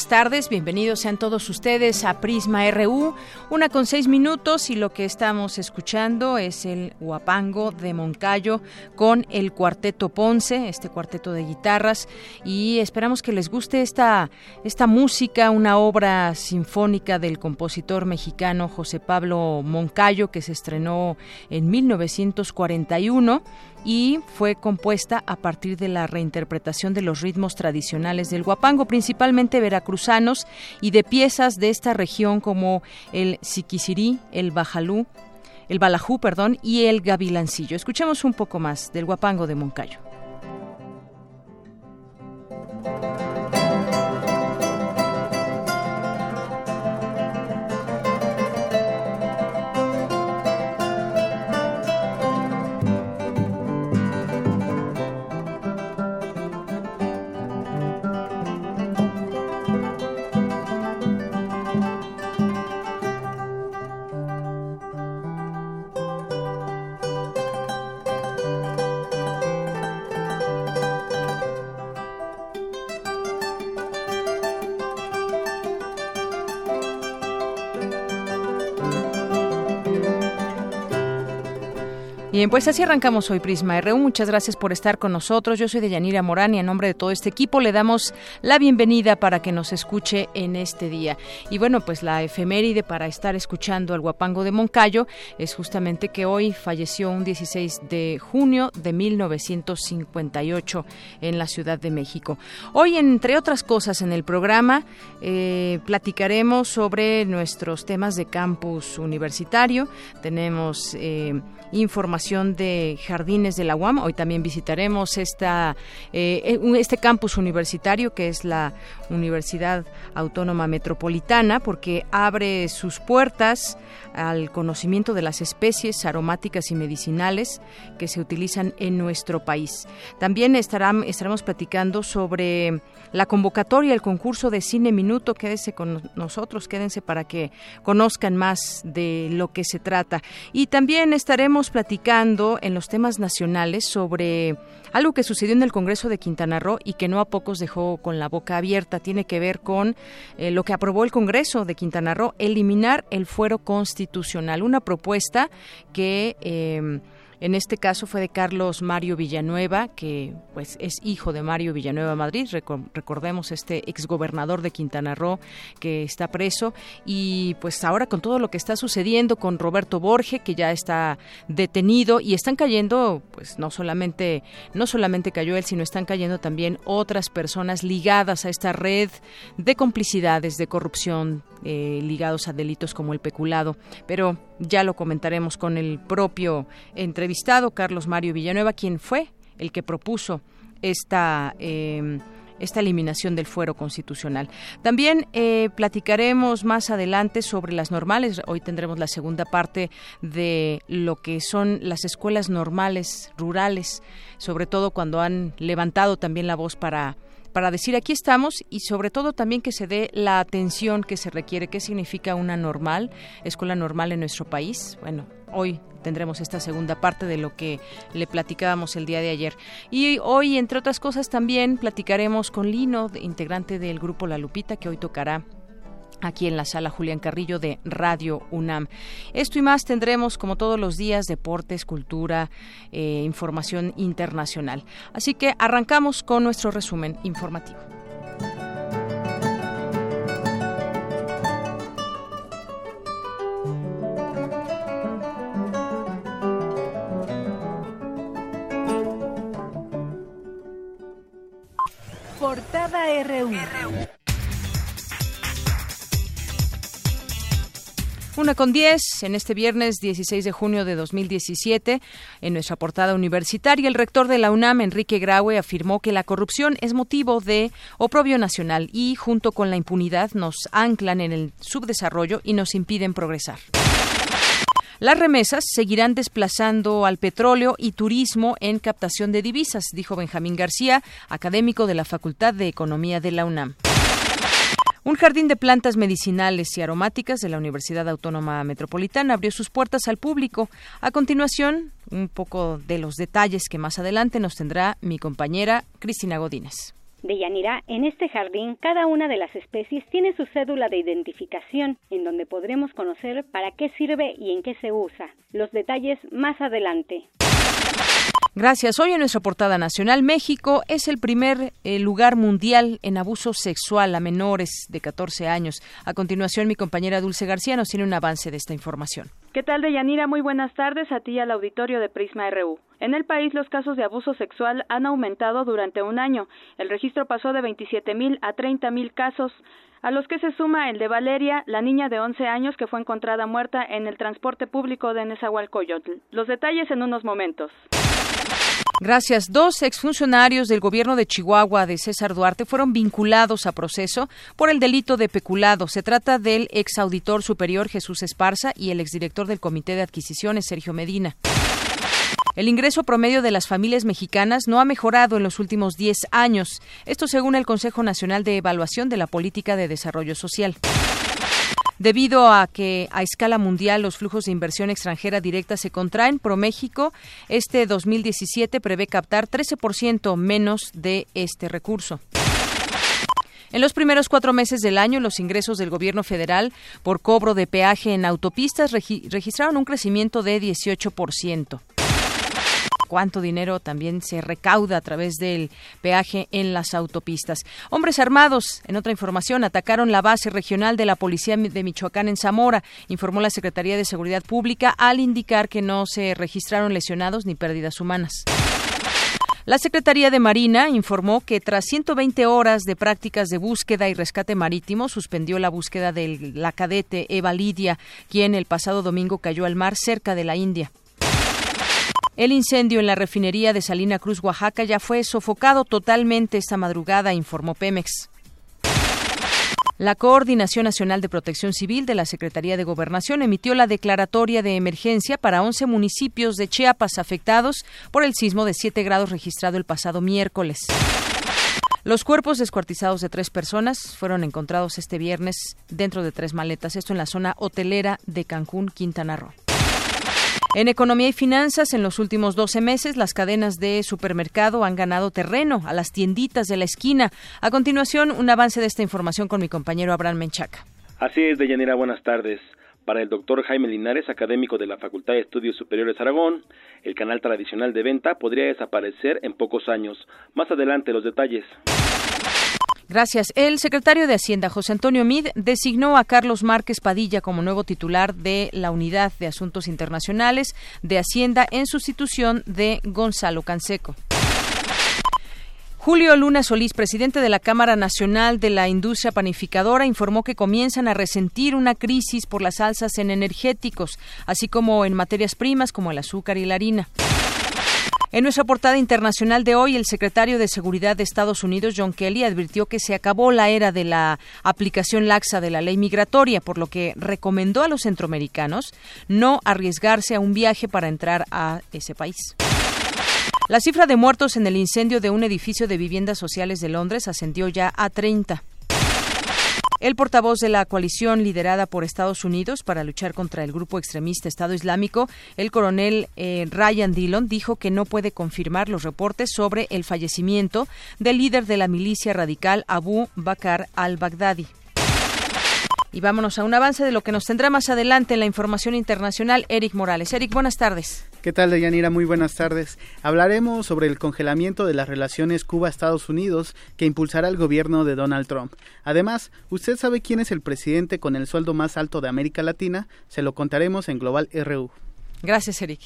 Buenas tardes, bienvenidos sean todos ustedes a Prisma RU, una con seis minutos y lo que estamos escuchando es el Huapango de Moncayo con el Cuarteto Ponce, este cuarteto de guitarras y esperamos que les guste esta, esta música, una obra sinfónica del compositor mexicano José Pablo Moncayo que se estrenó en 1941 y fue compuesta a partir de la reinterpretación de los ritmos tradicionales del guapango, principalmente veracruzanos, y de piezas de esta región como el siquisirí, el bajalú, el balajú, perdón, y el gavilancillo. Escuchemos un poco más del guapango de Moncayo. Bien, pues así arrancamos hoy Prisma RU. Muchas gracias por estar con nosotros. Yo soy Deyanira Morán y en nombre de todo este equipo le damos la bienvenida para que nos escuche en este día. Y bueno, pues la efeméride para estar escuchando al guapango de Moncayo es justamente que hoy falleció un 16 de junio de 1958 en la Ciudad de México. Hoy, entre otras cosas en el programa, eh, platicaremos sobre nuestros temas de campus universitario. Tenemos eh, información de Jardines de la UAM. Hoy también visitaremos esta, eh, este campus universitario que es la Universidad Autónoma Metropolitana porque abre sus puertas al conocimiento de las especies aromáticas y medicinales que se utilizan en nuestro país. También estaremos platicando sobre la convocatoria, el concurso de Cine Minuto. Quédense con nosotros, quédense para que conozcan más de lo que se trata. Y también estaremos platicando en los temas nacionales sobre algo que sucedió en el Congreso de Quintana Roo y que no a pocos dejó con la boca abierta. Tiene que ver con eh, lo que aprobó el Congreso de Quintana Roo, eliminar el fuero constitucional, una propuesta que... Eh, en este caso fue de Carlos Mario Villanueva, que pues es hijo de Mario Villanueva Madrid, recordemos este exgobernador de Quintana Roo que está preso y pues ahora con todo lo que está sucediendo con Roberto Borge que ya está detenido y están cayendo pues no solamente no solamente cayó él, sino están cayendo también otras personas ligadas a esta red de complicidades, de corrupción, eh, ligados a delitos como el peculado. Pero ya lo comentaremos con el propio entrevistado, Carlos Mario Villanueva, quien fue el que propuso esta. Em, esta eliminación del fuero constitucional. También eh, platicaremos más adelante sobre las normales. Hoy tendremos la segunda parte de lo que son las escuelas normales rurales, sobre todo cuando han levantado también la voz para para decir aquí estamos y sobre todo también que se dé la atención que se requiere. ¿Qué significa una normal, escuela normal en nuestro país? Bueno, hoy tendremos esta segunda parte de lo que le platicábamos el día de ayer. Y hoy, entre otras cosas, también platicaremos con Lino, integrante del grupo La Lupita, que hoy tocará aquí en la sala Julián Carrillo de Radio UNAM. Esto y más tendremos, como todos los días, deportes, cultura, eh, información internacional. Así que arrancamos con nuestro resumen informativo. Portada RU. Una con diez, en este viernes 16 de junio de 2017, en nuestra portada universitaria, el rector de la UNAM, Enrique Graue, afirmó que la corrupción es motivo de oprobio nacional y, junto con la impunidad, nos anclan en el subdesarrollo y nos impiden progresar. Las remesas seguirán desplazando al petróleo y turismo en captación de divisas, dijo Benjamín García, académico de la Facultad de Economía de la UNAM. Un jardín de plantas medicinales y aromáticas de la Universidad Autónoma Metropolitana abrió sus puertas al público. A continuación, un poco de los detalles que más adelante nos tendrá mi compañera Cristina Godínez. De Yanira, en este jardín cada una de las especies tiene su cédula de identificación, en donde podremos conocer para qué sirve y en qué se usa. Los detalles más adelante. Gracias. Hoy en nuestra portada nacional, México es el primer eh, lugar mundial en abuso sexual a menores de 14 años. A continuación, mi compañera Dulce García nos tiene un avance de esta información. ¿Qué tal, Deyanira? Muy buenas tardes a ti y al auditorio de Prisma RU. En el país, los casos de abuso sexual han aumentado durante un año. El registro pasó de 27 mil a 30 mil casos a los que se suma el de Valeria, la niña de 11 años que fue encontrada muerta en el transporte público de Nezahualcóyotl. Los detalles en unos momentos. Gracias. Dos exfuncionarios del gobierno de Chihuahua de César Duarte fueron vinculados a proceso por el delito de peculado. Se trata del exauditor superior Jesús Esparza y el exdirector del Comité de Adquisiciones Sergio Medina. El ingreso promedio de las familias mexicanas no ha mejorado en los últimos 10 años. Esto según el Consejo Nacional de Evaluación de la Política de Desarrollo Social. Debido a que a escala mundial los flujos de inversión extranjera directa se contraen, ProMéxico este 2017 prevé captar 13% menos de este recurso. En los primeros cuatro meses del año, los ingresos del gobierno federal por cobro de peaje en autopistas registraron un crecimiento de 18% cuánto dinero también se recauda a través del peaje en las autopistas. Hombres armados, en otra información, atacaron la base regional de la Policía de Michoacán en Zamora, informó la Secretaría de Seguridad Pública al indicar que no se registraron lesionados ni pérdidas humanas. La Secretaría de Marina informó que tras 120 horas de prácticas de búsqueda y rescate marítimo, suspendió la búsqueda de la cadete Eva Lidia, quien el pasado domingo cayó al mar cerca de la India. El incendio en la refinería de Salina Cruz, Oaxaca, ya fue sofocado totalmente esta madrugada, informó Pemex. La Coordinación Nacional de Protección Civil de la Secretaría de Gobernación emitió la declaratoria de emergencia para 11 municipios de Chiapas afectados por el sismo de 7 grados registrado el pasado miércoles. Los cuerpos descuartizados de tres personas fueron encontrados este viernes dentro de tres maletas, esto en la zona hotelera de Cancún, Quintana Roo. En economía y finanzas, en los últimos 12 meses, las cadenas de supermercado han ganado terreno a las tienditas de la esquina. A continuación, un avance de esta información con mi compañero Abraham Menchaca. Así es, Deyanira, buenas tardes. Para el doctor Jaime Linares, académico de la Facultad de Estudios Superiores Aragón, el canal tradicional de venta podría desaparecer en pocos años. Más adelante los detalles. Gracias. El secretario de Hacienda, José Antonio Mid, designó a Carlos Márquez Padilla como nuevo titular de la Unidad de Asuntos Internacionales de Hacienda en sustitución de Gonzalo Canseco. Julio Luna Solís, presidente de la Cámara Nacional de la Industria Panificadora, informó que comienzan a resentir una crisis por las alzas en energéticos, así como en materias primas como el azúcar y la harina. En nuestra portada internacional de hoy, el secretario de Seguridad de Estados Unidos, John Kelly, advirtió que se acabó la era de la aplicación laxa de la ley migratoria, por lo que recomendó a los centroamericanos no arriesgarse a un viaje para entrar a ese país. La cifra de muertos en el incendio de un edificio de viviendas sociales de Londres ascendió ya a 30. El portavoz de la coalición liderada por Estados Unidos para luchar contra el grupo extremista Estado Islámico, el coronel eh, Ryan Dillon, dijo que no puede confirmar los reportes sobre el fallecimiento del líder de la milicia radical Abu Bakr al-Baghdadi. Y vámonos a un avance de lo que nos tendrá más adelante en la información internacional, Eric Morales. Eric, buenas tardes. ¿Qué tal, Deyanira? Muy buenas tardes. Hablaremos sobre el congelamiento de las relaciones Cuba-Estados Unidos que impulsará el gobierno de Donald Trump. Además, ¿usted sabe quién es el presidente con el sueldo más alto de América Latina? Se lo contaremos en Global RU. Gracias, Eric.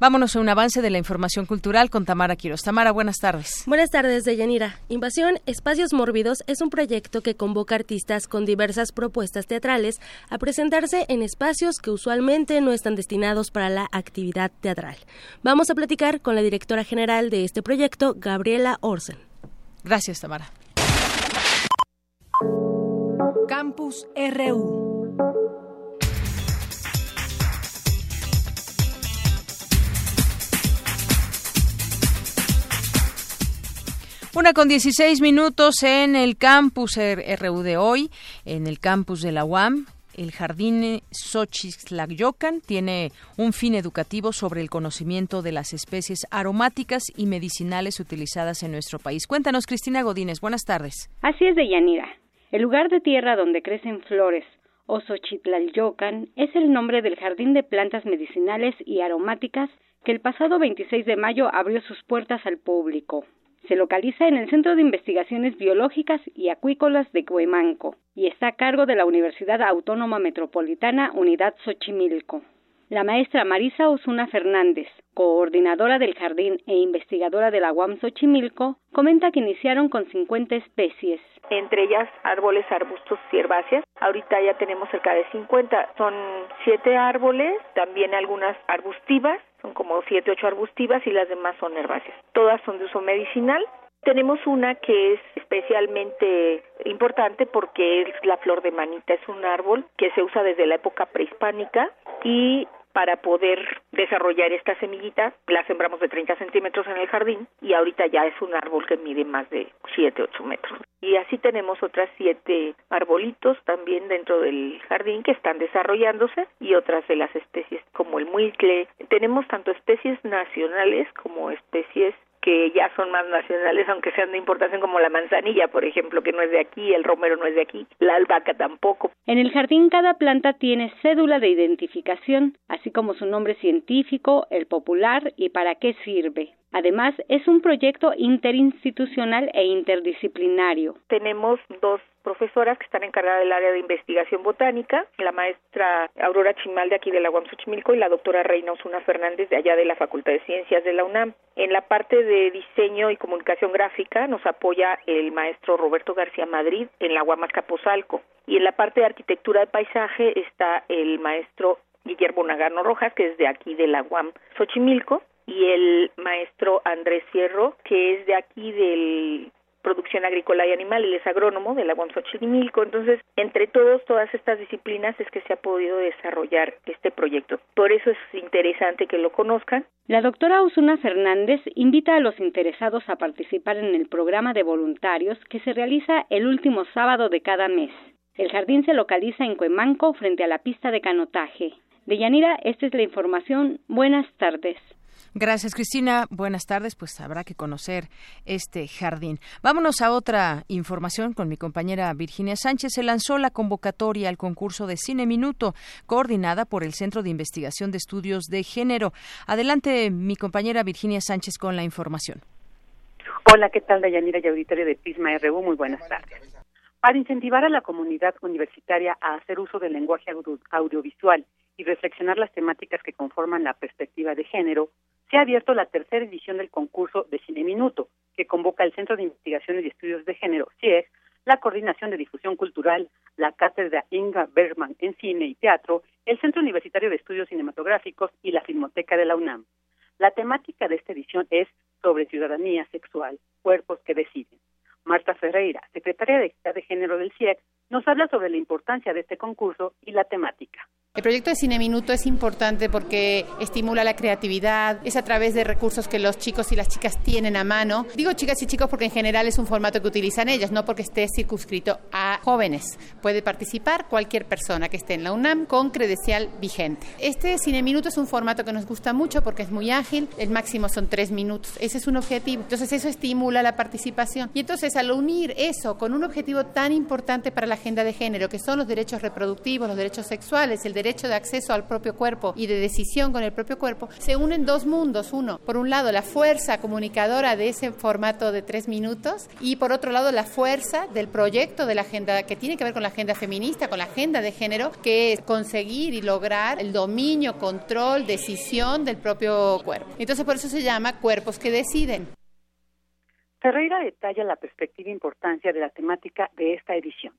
Vámonos a un avance de la información cultural con Tamara Quiroz. Tamara, buenas tardes. Buenas tardes, Deyanira. Invasión Espacios Mórbidos es un proyecto que convoca artistas con diversas propuestas teatrales a presentarse en espacios que usualmente no están destinados para la actividad teatral. Vamos a platicar con la directora general de este proyecto, Gabriela Orsen. Gracias, Tamara. Campus RU. Una con 16 minutos en el campus RU de hoy, en el campus de la UAM. El jardín Xochitlayocan tiene un fin educativo sobre el conocimiento de las especies aromáticas y medicinales utilizadas en nuestro país. Cuéntanos, Cristina Godínez. Buenas tardes. Así es, de Yanira. El lugar de tierra donde crecen flores o es el nombre del jardín de plantas medicinales y aromáticas que el pasado 26 de mayo abrió sus puertas al público. Se localiza en el Centro de Investigaciones Biológicas y Acuícolas de Cuemanco y está a cargo de la Universidad Autónoma Metropolitana Unidad Xochimilco. La maestra Marisa Osuna Fernández, coordinadora del jardín e investigadora de la UAM Xochimilco, comenta que iniciaron con 50 especies. Entre ellas árboles, arbustos y herbáceas. Ahorita ya tenemos cerca de 50. Son siete árboles, también algunas arbustivas son como siete, ocho arbustivas y las demás son herbáceas. Todas son de uso medicinal. Tenemos una que es especialmente importante porque es la flor de manita. Es un árbol que se usa desde la época prehispánica y para poder desarrollar esta semillita, la sembramos de 30 centímetros en el jardín y ahorita ya es un árbol que mide más de 7, 8 metros. Y así tenemos otras siete arbolitos también dentro del jardín que están desarrollándose y otras de las especies como el muicle. Tenemos tanto especies nacionales como especies que ya son más nacionales, aunque sean de importación como la manzanilla, por ejemplo, que no es de aquí, el romero no es de aquí, la albahaca tampoco. En el jardín cada planta tiene cédula de identificación, así como su nombre científico, el popular y para qué sirve. Además, es un proyecto interinstitucional e interdisciplinario. Tenemos dos profesoras que están encargadas del área de investigación botánica, la maestra Aurora Chimal de aquí de la UAM Xochimilco y la doctora Reina Osuna Fernández de allá de la Facultad de Ciencias de la UNAM. En la parte de diseño y comunicación gráfica nos apoya el maestro Roberto García Madrid en la UAM Azcapotzalco y en la parte de arquitectura de paisaje está el maestro Guillermo Nagano Rojas, que es de aquí de la UAM Xochimilco, y el maestro Andrés Fierro, que es de aquí del producción agrícola y animal, él es agrónomo de la UAM. Entonces, entre todos, todas estas disciplinas es que se ha podido desarrollar este proyecto. Por eso es interesante que lo conozcan. La doctora Osuna Fernández invita a los interesados a participar en el programa de voluntarios que se realiza el último sábado de cada mes. El jardín se localiza en Cuemanco, frente a la pista de canotaje. De Yanira, esta es la información. Buenas tardes. Gracias, Cristina. Buenas tardes. Pues habrá que conocer este jardín. Vámonos a otra información con mi compañera Virginia Sánchez. Se lanzó la convocatoria al concurso de Cine Minuto, coordinada por el Centro de Investigación de Estudios de Género. Adelante, mi compañera Virginia Sánchez, con la información. Hola, ¿qué tal, Dayanira y auditorio de Prisma RU? Muy buenas tardes. Para incentivar a la comunidad universitaria a hacer uso del lenguaje audiovisual y reflexionar las temáticas que conforman la perspectiva de género, se ha abierto la tercera edición del concurso de Cine Minuto, que convoca el Centro de Investigaciones y Estudios de Género, CIEG, la Coordinación de Difusión Cultural, la Cátedra Inga Bergman en Cine y Teatro, el Centro Universitario de Estudios Cinematográficos y la Filmoteca de la UNAM. La temática de esta edición es sobre ciudadanía sexual, cuerpos que deciden. Marta Ferreira, secretaria de de Género del CIEG, nos habla sobre la importancia de este concurso y la temática. El proyecto de Cine Minuto es importante porque estimula la creatividad, es a través de recursos que los chicos y las chicas tienen a mano. Digo chicas y chicos porque en general es un formato que utilizan ellas, no porque esté circunscrito a jóvenes. Puede participar cualquier persona que esté en la UNAM con credencial vigente. Este Cine Minuto es un formato que nos gusta mucho porque es muy ágil, el máximo son tres minutos. Ese es un objetivo. Entonces eso estimula la participación. Y entonces al unir eso con un objetivo tan importante para la agenda de género, que son los derechos reproductivos, los derechos sexuales, el derecho de acceso al propio cuerpo y de decisión con el propio cuerpo, se unen dos mundos. Uno, por un lado, la fuerza comunicadora de ese formato de tres minutos y por otro lado, la fuerza del proyecto de la agenda que tiene que ver con la agenda feminista, con la agenda de género, que es conseguir y lograr el dominio, control, decisión del propio cuerpo. Entonces, por eso se llama cuerpos que deciden. Ferreira detalla la perspectiva e importancia de la temática de esta edición.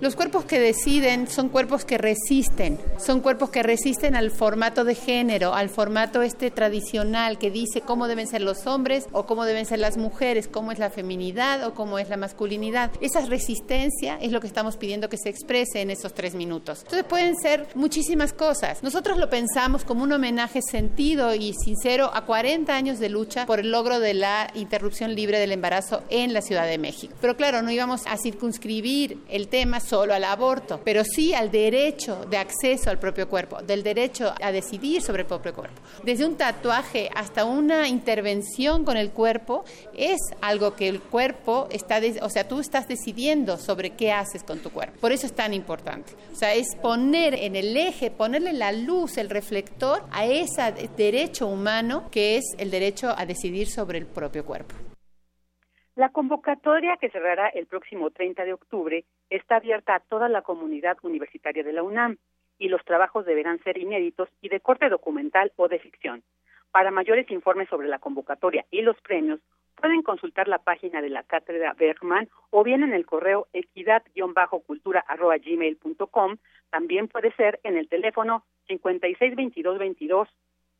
Los cuerpos que deciden son cuerpos que resisten, son cuerpos que resisten al formato de género, al formato este tradicional que dice cómo deben ser los hombres o cómo deben ser las mujeres, cómo es la feminidad o cómo es la masculinidad. Esa resistencia es lo que estamos pidiendo que se exprese en esos tres minutos. Entonces pueden ser muchísimas cosas. Nosotros lo pensamos como un homenaje sentido y sincero a 40 años de lucha por el logro de la interrupción libre del embarazo en la Ciudad de México. Pero claro, no íbamos a circunscribir el tema solo al aborto, pero sí al derecho de acceso al propio cuerpo, del derecho a decidir sobre el propio cuerpo. Desde un tatuaje hasta una intervención con el cuerpo es algo que el cuerpo está, o sea, tú estás decidiendo sobre qué haces con tu cuerpo. Por eso es tan importante. O sea, es poner en el eje, ponerle la luz, el reflector a ese derecho humano que es el derecho a decidir sobre el propio cuerpo. La convocatoria que cerrará el próximo 30 de octubre está abierta a toda la comunidad universitaria de la UNAM y los trabajos deberán ser inéditos y de corte documental o de ficción. Para mayores informes sobre la convocatoria y los premios, pueden consultar la página de la Cátedra Bergman o bien en el correo equidad-cultura.gmail.com. También puede ser en el teléfono 562222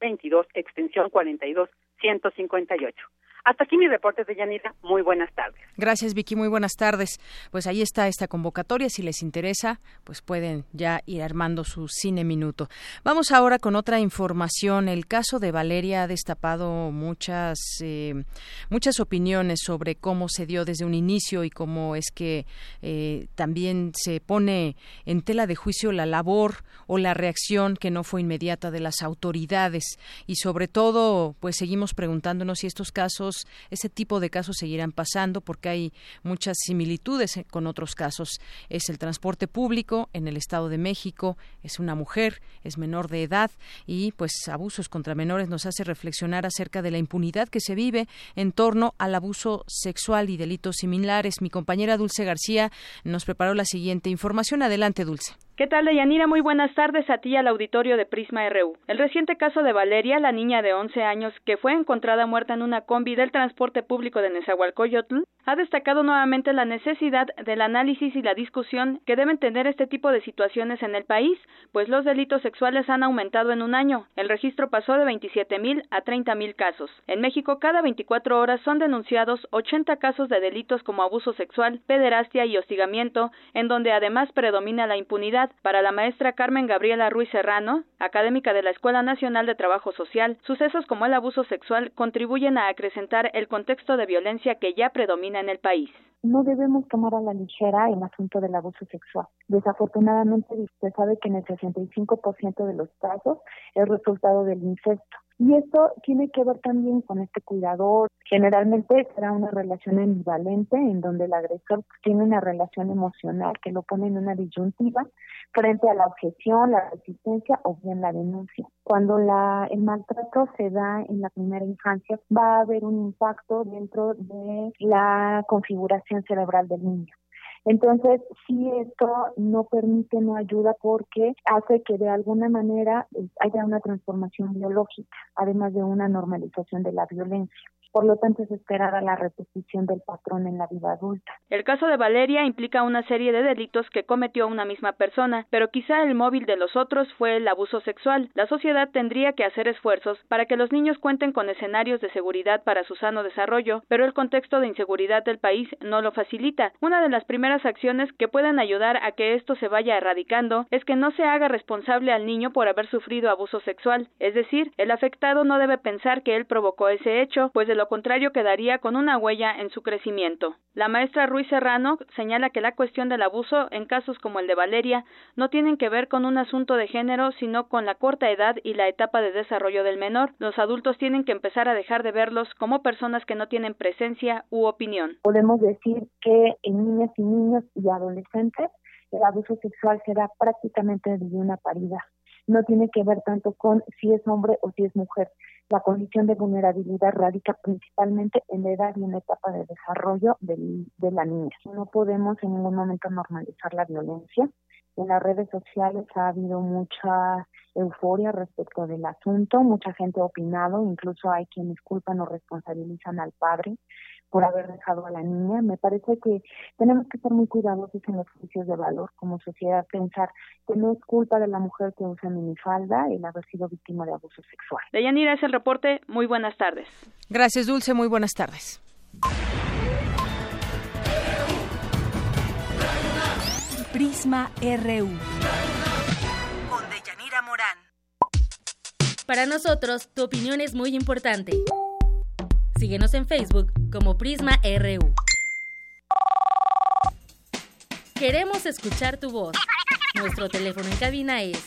22 extensión 42 158. Hasta aquí mi reporte de Yanira. Muy buenas tardes. Gracias, Vicky. Muy buenas tardes. Pues ahí está esta convocatoria. Si les interesa, pues pueden ya ir armando su cine minuto. Vamos ahora con otra información. El caso de Valeria ha destapado muchas, eh, muchas opiniones sobre cómo se dio desde un inicio y cómo es que eh, también se pone en tela de juicio la labor o la reacción que no fue inmediata de las autoridades. Y sobre todo, pues seguimos preguntándonos si estos casos ese tipo de casos seguirán pasando porque hay muchas similitudes eh, con otros casos. Es el transporte público en el Estado de México, es una mujer, es menor de edad y pues abusos contra menores nos hace reflexionar acerca de la impunidad que se vive en torno al abuso sexual y delitos similares. Mi compañera Dulce García nos preparó la siguiente información. Adelante, Dulce. ¿Qué tal, Deyanira? Muy buenas tardes a ti al auditorio de Prisma RU. El reciente caso de Valeria, la niña de 11 años que fue encontrada muerta en una combi del transporte público de Nezahualcóyotl, ha destacado nuevamente la necesidad del análisis y la discusión que deben tener este tipo de situaciones en el país, pues los delitos sexuales han aumentado en un año. El registro pasó de 27 mil a 30 mil casos. En México, cada 24 horas son denunciados 80 casos de delitos como abuso sexual, pederastia y hostigamiento, en donde además predomina la impunidad para la maestra Carmen Gabriela Ruiz Serrano, académica de la Escuela Nacional de Trabajo Social, sucesos como el abuso sexual contribuyen a acrecentar el contexto de violencia que ya predomina en el país. No debemos tomar a la ligera el asunto del abuso sexual. Desafortunadamente, usted sabe que en el 65% de los casos es resultado del incesto. Y esto tiene que ver también con este cuidador. Generalmente será una relación ambivalente en donde el agresor tiene una relación emocional que lo pone en una disyuntiva frente a la objeción, la resistencia o bien la denuncia. Cuando la, el maltrato se da en la primera infancia, va a haber un impacto dentro de la configuración cerebral del niño. Entonces, si esto no permite, no ayuda porque hace que de alguna manera eh, haya una transformación biológica, además de una normalización de la violencia. Por lo tanto, es esperada la repetición del patrón en la vida adulta. El caso de Valeria implica una serie de delitos que cometió una misma persona, pero quizá el móvil de los otros fue el abuso sexual. La sociedad tendría que hacer esfuerzos para que los niños cuenten con escenarios de seguridad para su sano desarrollo, pero el contexto de inseguridad del país no lo facilita. Una de las primeras acciones que puedan ayudar a que esto se vaya erradicando es que no se haga responsable al niño por haber sufrido abuso sexual, es decir, el afectado no debe pensar que él provocó ese hecho, pues lo contrario quedaría con una huella en su crecimiento. La maestra Ruiz Serrano señala que la cuestión del abuso en casos como el de Valeria no tienen que ver con un asunto de género, sino con la corta edad y la etapa de desarrollo del menor. Los adultos tienen que empezar a dejar de verlos como personas que no tienen presencia u opinión. Podemos decir que en niñas y niños y adolescentes el abuso sexual será prácticamente de una paridad. No tiene que ver tanto con si es hombre o si es mujer. La condición de vulnerabilidad radica principalmente en la edad y en la etapa de desarrollo de la niña. No podemos en ningún momento normalizar la violencia. En las redes sociales ha habido mucha euforia respecto del asunto, mucha gente ha opinado, incluso hay quienes culpan o responsabilizan al padre por haber dejado a la niña. Me parece que tenemos que ser muy cuidadosos en los juicios de valor como sociedad, pensar que no es culpa de la mujer que usa minifalda el haber sido víctima de abuso sexual. Deyanira es el reporte. Muy buenas tardes. Gracias, Dulce. Muy buenas tardes. Prisma RU. Con Deyanira Morán. Para nosotros, tu opinión es muy importante. Síguenos en Facebook como Prisma RU. Queremos escuchar tu voz. Nuestro teléfono en cabina es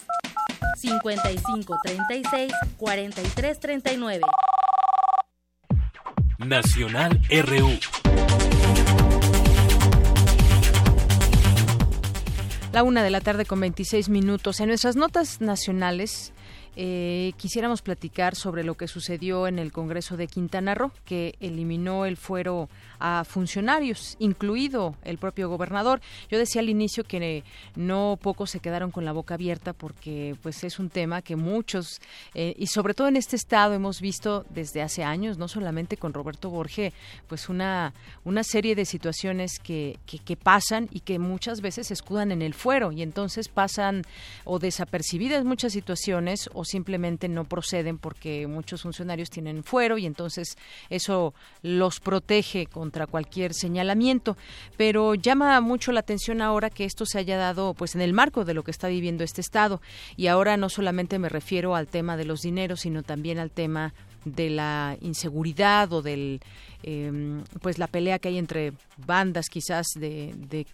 55 36 43 39. Nacional RU. La una de la tarde con 26 minutos. En nuestras notas nacionales eh, quisiéramos platicar sobre lo que sucedió en el Congreso de Quintana Roo, que eliminó el fuero a funcionarios, incluido el propio gobernador. Yo decía al inicio que no pocos se quedaron con la boca abierta porque pues es un tema que muchos eh, y sobre todo en este estado hemos visto desde hace años, no solamente con Roberto Borge, pues una una serie de situaciones que, que, que pasan y que muchas veces escudan en el fuero y entonces pasan o desapercibidas muchas situaciones simplemente no proceden porque muchos funcionarios tienen fuero y entonces eso los protege contra cualquier señalamiento. Pero llama mucho la atención ahora que esto se haya dado pues en el marco de lo que está viviendo este estado y ahora no solamente me refiero al tema de los dineros sino también al tema de la inseguridad o del eh, pues la pelea que hay entre bandas quizás de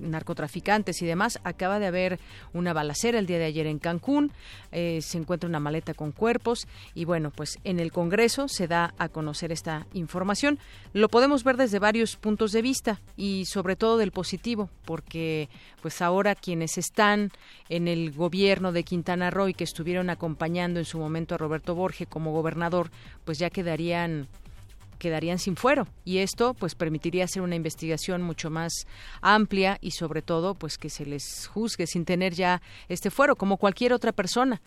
narcotraficantes y demás. Acaba de haber una balacera el día de ayer en Cancún, eh, se encuentra una maleta con cuerpos y bueno, pues en el Congreso se da a conocer esta información. Lo podemos ver desde varios puntos de vista y sobre todo del positivo, porque pues ahora quienes están en el gobierno de Quintana Roo y que estuvieron acompañando en su momento a Roberto Borge como gobernador, pues ya quedarían quedarían sin fuero y esto pues permitiría hacer una investigación mucho más amplia y sobre todo pues que se les juzgue sin tener ya este fuero como cualquier otra persona.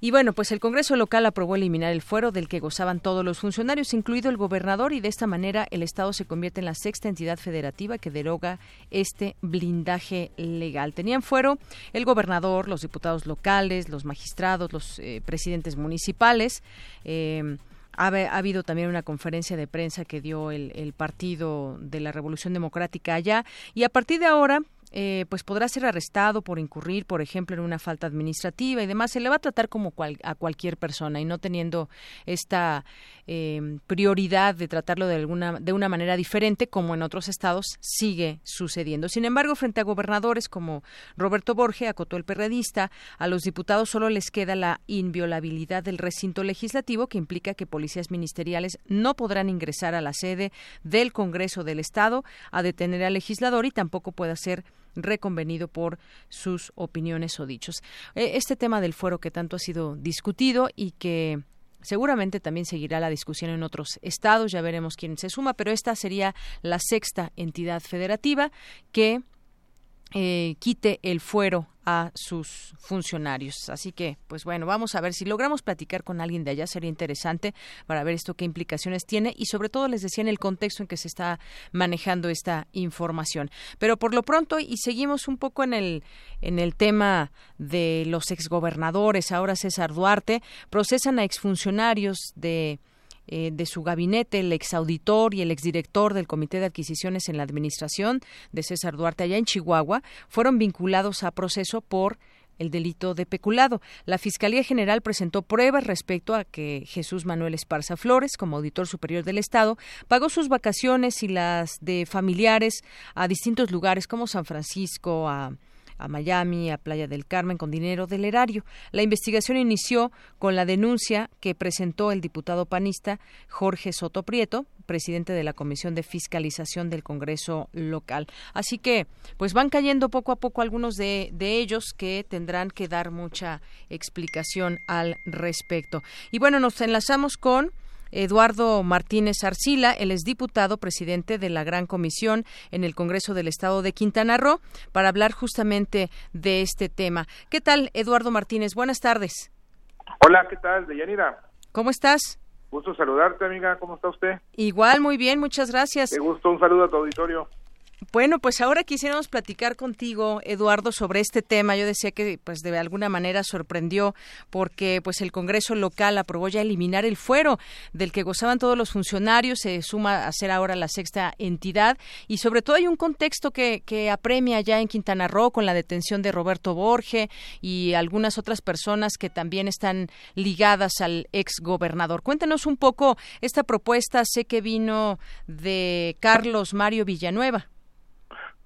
Y bueno, pues el Congreso local aprobó eliminar el fuero del que gozaban todos los funcionarios, incluido el gobernador, y de esta manera el Estado se convierte en la sexta entidad federativa que deroga este blindaje legal. Tenían fuero el gobernador, los diputados locales, los magistrados, los eh, presidentes municipales. Eh, ha, habido también una conferencia de prensa que dio el, el Partido de la Revolución Democrática allá y a partir de ahora eh, pues podrá ser arrestado por incurrir, por ejemplo, en una falta administrativa y demás. Se le va a tratar como a cualquier persona y no teniendo esta eh, prioridad de tratarlo de alguna de una manera diferente, como en otros estados sigue sucediendo. Sin embargo, frente a gobernadores como Roberto Borge, acotó el perredista, a los diputados solo les queda la inviolabilidad del recinto legislativo, que implica que policías ministeriales no podrán ingresar a la sede del Congreso del Estado a detener al legislador y tampoco puede ser reconvenido por sus opiniones o dichos. Eh, este tema del fuero que tanto ha sido discutido y que Seguramente también seguirá la discusión en otros estados, ya veremos quién se suma, pero esta sería la sexta entidad federativa que eh, quite el fuero a sus funcionarios. Así que, pues bueno, vamos a ver si logramos platicar con alguien de allá, sería interesante para ver esto qué implicaciones tiene y sobre todo les decía en el contexto en que se está manejando esta información. Pero por lo pronto, y seguimos un poco en el, en el tema de los exgobernadores, ahora César Duarte, procesan a exfuncionarios de eh, de su gabinete, el exauditor y el exdirector del Comité de Adquisiciones en la Administración de César Duarte allá en Chihuahua, fueron vinculados a proceso por el delito de peculado. La Fiscalía General presentó pruebas respecto a que Jesús Manuel Esparza Flores, como auditor superior del Estado, pagó sus vacaciones y las de familiares a distintos lugares como San Francisco, a a Miami, a Playa del Carmen con dinero del erario. La investigación inició con la denuncia que presentó el diputado panista Jorge Soto Prieto, presidente de la Comisión de Fiscalización del Congreso local. Así que, pues van cayendo poco a poco algunos de, de, ellos que tendrán que dar mucha explicación al respecto. Y bueno, nos enlazamos con Eduardo Martínez Arcila, él es diputado presidente de la Gran Comisión en el Congreso del Estado de Quintana Roo, para hablar justamente de este tema. ¿Qué tal, Eduardo Martínez? Buenas tardes. Hola, ¿qué tal, Deyanira? ¿Cómo estás? Gusto saludarte, amiga. ¿Cómo está usted? Igual, muy bien, muchas gracias. Te gusto, un saludo a tu auditorio. Bueno, pues ahora quisiéramos platicar contigo, Eduardo, sobre este tema. Yo decía que, pues, de alguna manera sorprendió porque, pues, el Congreso local aprobó ya eliminar el fuero del que gozaban todos los funcionarios. Se suma a ser ahora la sexta entidad y, sobre todo, hay un contexto que, que apremia ya en Quintana Roo con la detención de Roberto Borge y algunas otras personas que también están ligadas al ex gobernador. Cuéntanos un poco esta propuesta. Sé que vino de Carlos Mario Villanueva.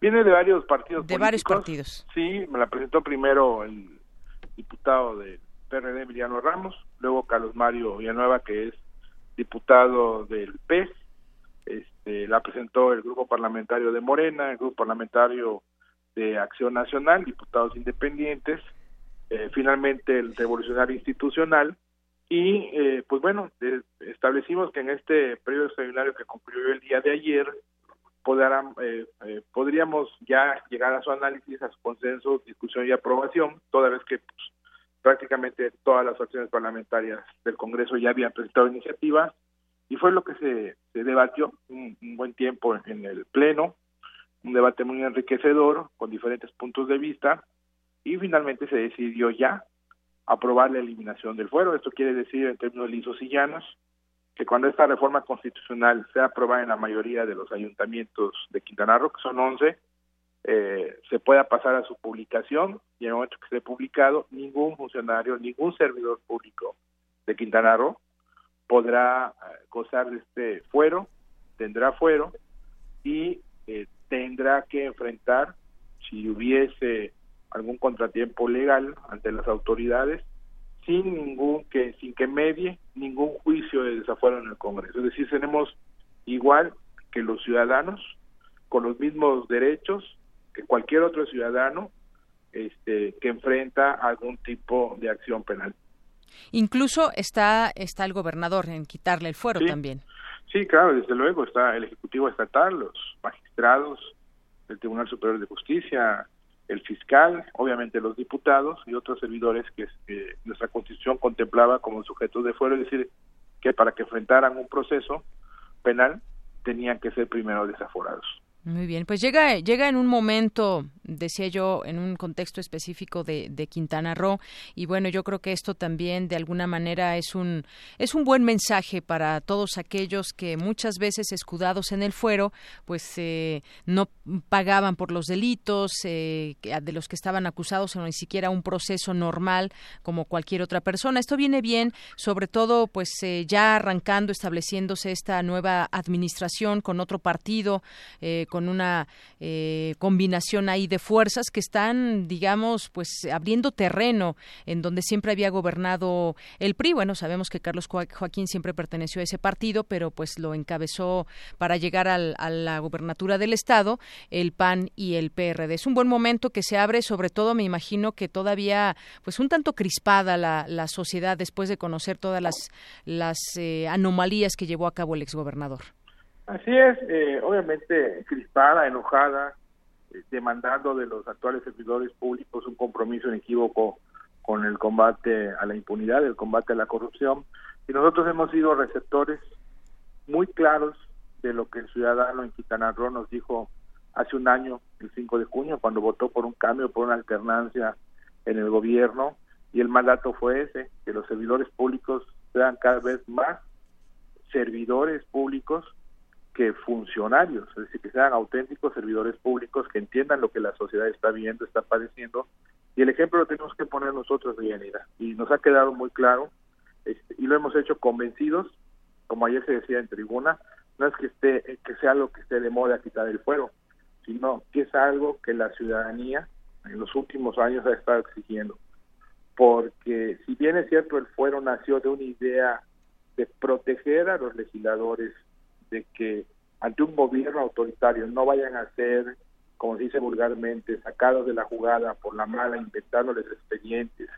Viene de varios partidos. De varios partidos. Sí, me la presentó primero el diputado del PRD, Emiliano Ramos, luego Carlos Mario Villanueva, que es diputado del PES, este, la presentó el grupo parlamentario de Morena, el grupo parlamentario de Acción Nacional, diputados independientes, eh, finalmente el Revolucionario Institucional, y eh, pues bueno, establecimos que en este periodo extraordinario que concluyó el día de ayer, eh, eh, podríamos ya llegar a su análisis, a su consenso, discusión y aprobación, toda vez que pues, prácticamente todas las acciones parlamentarias del Congreso ya habían presentado iniciativas y fue lo que se, debatió un, buen tiempo en el Pleno, un debate muy enriquecedor con diferentes puntos de vista y finalmente se decidió ya aprobar la eliminación del fuero. Esto quiere decir en términos lisos y llanos que cuando esta reforma constitucional sea aprobada en la mayoría de los ayuntamientos de Quintana Roo, que son 11, eh, se pueda pasar a su publicación y en el momento que esté publicado, ningún funcionario, ningún servidor público de Quintana Roo podrá eh, gozar de este fuero, tendrá fuero y eh, tendrá que enfrentar, si hubiese algún contratiempo legal ante las autoridades, sin ningún que sin que medie ningún juicio de desafuero en el Congreso. Es decir, tenemos igual que los ciudadanos con los mismos derechos que cualquier otro ciudadano este, que enfrenta algún tipo de acción penal. Incluso está está el gobernador en quitarle el fuero también. Sí, claro, desde luego está el ejecutivo estatal, los magistrados del Tribunal Superior de Justicia, el fiscal, obviamente los diputados y otros servidores que, nuestra constitución contemplaba como sujetos de fuero, es decir, que para que enfrentaran un proceso penal tenían que ser primero desaforados. Muy bien, pues llega, llega en un momento, decía yo, en un contexto específico de, de, Quintana Roo y bueno, yo creo que esto también de alguna manera es un es un buen mensaje para todos aquellos que muchas veces escudados en el fuero, pues eh, no pagaban por los delitos eh, de los que estaban acusados o ni siquiera un proceso normal como cualquier otra persona. Esto viene bien, sobre todo, pues eh, ya arrancando, estableciéndose esta nueva administración con otro partido. con con una eh, combinación ahí de fuerzas que están, digamos, pues abriendo terreno en donde siempre había gobernado el PRI. Bueno, sabemos que Carlos Joaquín siempre perteneció a ese partido, pero pues lo encabezó para llegar a la gobernatura del Estado el PAN y el PRD. Es un buen momento que se abre, sobre todo me imagino que todavía pues un tanto crispada la, la sociedad después de conocer todas las, las eh, anomalías que llevó a cabo el exgobernador. Así es, eh, obviamente crispada, enojada, eh, demandando de los actuales servidores públicos un compromiso inequívoco con el combate a la impunidad, el combate a la corrupción, y nosotros hemos sido receptores muy claros de lo que el ciudadano en Quintana Roo nos dijo hace un año, el 5 de junio, cuando votó por un cambio, por una alternancia en el gobierno, y el mandato fue ese, que los servidores públicos sean cada vez más servidores públicos que funcionarios, es decir, que sean auténticos servidores públicos, que entiendan lo que la sociedad está viendo, está padeciendo, y el ejemplo lo tenemos que poner nosotros, Deyanira, y nos ha quedado muy claro, este, y lo hemos hecho convencidos, como ayer se decía en tribuna, no es que esté, que sea algo que esté de moda quitar el fuero, sino que es algo que la ciudadanía en los últimos años ha estado exigiendo. Porque si bien es cierto, el fuero nació de una idea de proteger a los legisladores de que ante un gobierno autoritario no vayan a ser, como se dice vulgarmente, sacados de la jugada por la mala, inventándoles expedientes,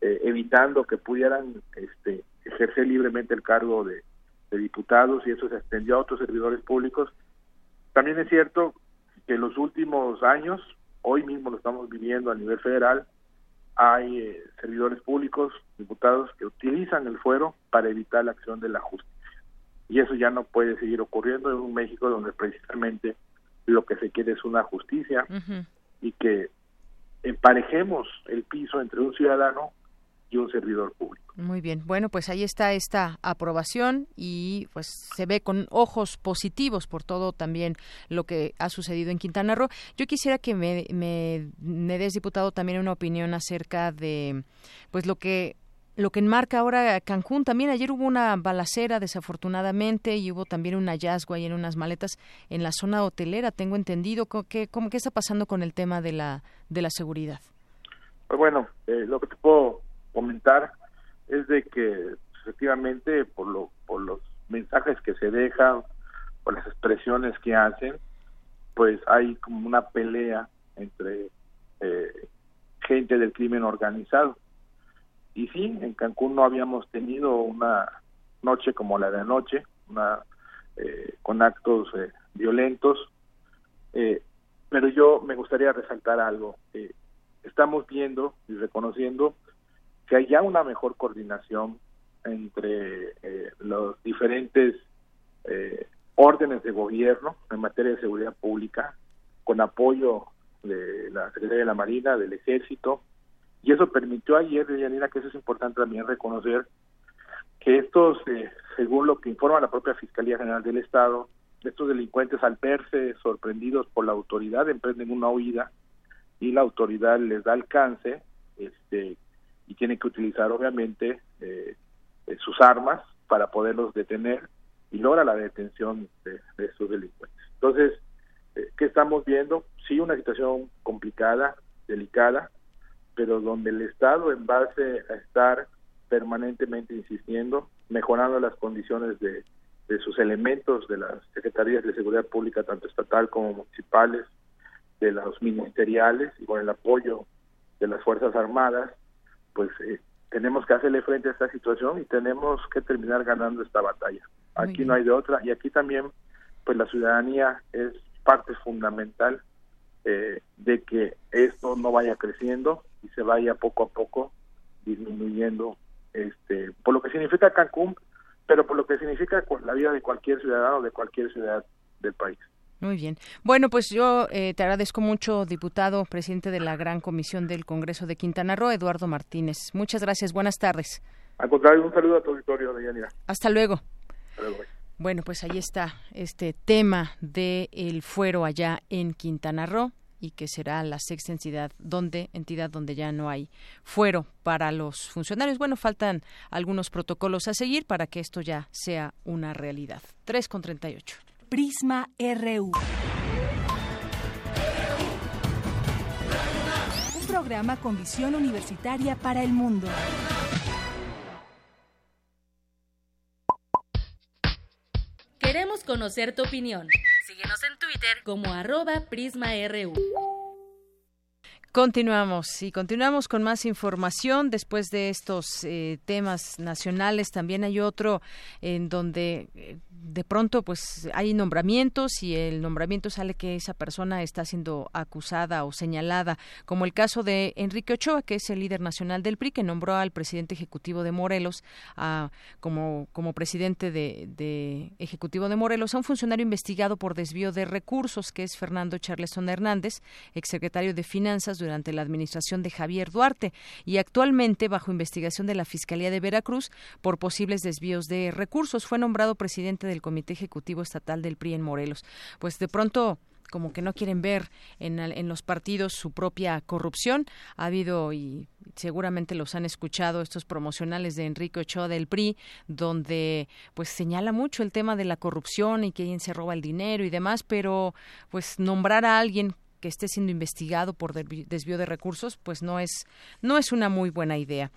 eh, evitando que pudieran este, ejercer libremente el cargo de, de diputados y eso se extendió a otros servidores públicos. También es cierto que en los últimos años, hoy mismo lo estamos viviendo a nivel federal, hay eh, servidores públicos, diputados que utilizan el fuero para evitar la acción de la justicia. Y eso ya no puede seguir ocurriendo en un México donde precisamente lo que se quiere es una justicia y que emparejemos el piso entre un ciudadano y un servidor público. Muy bien. Bueno, pues ahí está esta aprobación y pues se ve con ojos positivos por todo también lo que ha sucedido en Quintana Roo. Yo quisiera que me, me, me des, diputado, también una opinión acerca de pues lo que lo que enmarca ahora Cancún. También ayer hubo una balacera, desafortunadamente, y hubo también un hallazgo ahí en unas maletas en la zona hotelera, tengo entendido. ¿Qué, cómo, qué está pasando con el tema de la, de la seguridad? Pues bueno, eh, lo que te puedo comentar es de que efectivamente por lo los mensajes que se dejan por las expresiones que hacen pues hay como una pelea entre eh, gente del crimen organizado y sí en Cancún no habíamos tenido una noche como la de anoche una eh, con actos eh, violentos. Pero yo me gustaría resaltar algo estamos viendo y reconociendo que haya una mejor coordinación entre eh, los diferentes eh, órdenes de gobierno en materia de seguridad pública, con apoyo de la Secretaría de la Marina, del Ejército, y eso permitió ayer, Yanina, que eso es importante también reconocer, que estos, eh, según lo que informa la propia Fiscalía General del Estado, estos delincuentes al verse sorprendidos por la autoridad emprenden una huida y la autoridad les da alcance, este, y tiene que utilizar obviamente eh, eh, sus armas para poderlos detener y logra la detención de, estos delincuentes. Entonces, eh, ¿qué estamos viendo? Sí, una situación complicada, delicada, pero donde el Estado, en base a estar permanentemente insistiendo, mejorando las condiciones de, de sus elementos, de las secretarías de seguridad pública, tanto estatal como municipales, de los ministeriales y con el apoyo de las Fuerzas Armadas, pues eh, tenemos que hacerle frente a esta situación y tenemos que terminar ganando esta batalla. Aquí no hay de otra. Y aquí también pues la ciudadanía es parte fundamental eh, de que esto no vaya creciendo y se vaya poco a poco disminuyendo este por lo que significa Cancún pero por lo que significa la vida de cualquier ciudadano de cualquier ciudad del país. Muy bien. Bueno, pues yo eh, te agradezco mucho, diputado, presidente de la Gran Comisión del Congreso de Quintana Roo, Eduardo Martínez. Muchas gracias. Buenas tardes. Al contrario, un saludo a tu auditorio, Deyanira. Hasta luego. Hasta luego. Bueno, pues ahí está este tema del el fuero allá en Quintana Roo y que será la sexta entidad donde entidad donde ya no hay fuero para los funcionarios. Bueno, faltan algunos protocolos a seguir para que esto ya sea una realidad. 3 con 38. Prisma RU. Un programa con visión universitaria para el mundo. Queremos conocer tu opinión. Síguenos en Twitter como arroba PrismaRU. Continuamos y continuamos con más información después de estos eh, temas nacionales. También hay otro en donde eh, de pronto pues hay nombramientos y el nombramiento sale que esa persona está siendo acusada o señalada, como el caso de Enrique Ochoa, que es el líder nacional del PRI, que nombró al presidente ejecutivo de Morelos a, como, como presidente de, ejecutivo de Morelos a un funcionario investigado por desvío de recursos, que es Fernando Charleston Hernández, exsecretario de Finanzas durante la administración de Javier Duarte y actualmente bajo investigación de la Fiscalía de Veracruz por posibles desvíos de recursos. Fue nombrado presidente del Comité Ejecutivo Estatal del PRI en Morelos. Pues de pronto como que no quieren ver en, en, los partidos su propia corrupción. Ha habido, y seguramente los han escuchado, estos promocionales de Enrique Ochoa del PRI, donde pues señala mucho el tema de la corrupción y que alguien se roba el dinero y demás, pero pues nombrar a alguien que esté siendo investigado por desvío de recursos, pues no es no es una muy buena idea.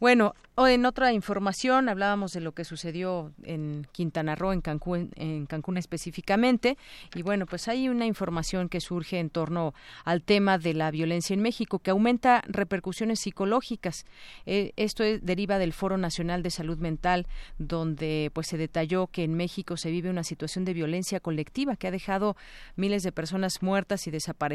Bueno, en otra información hablábamos de lo que sucedió en Quintana Roo, en Cancún, en Cancún específicamente, y bueno, pues hay una información que surge en torno al tema de la violencia en México que aumenta repercusiones psicológicas. Eh, esto deriva del Foro Nacional de Salud Mental, donde pues se detalló que en México se vive una situación de violencia colectiva que ha dejado miles de personas muertas y desaparecidas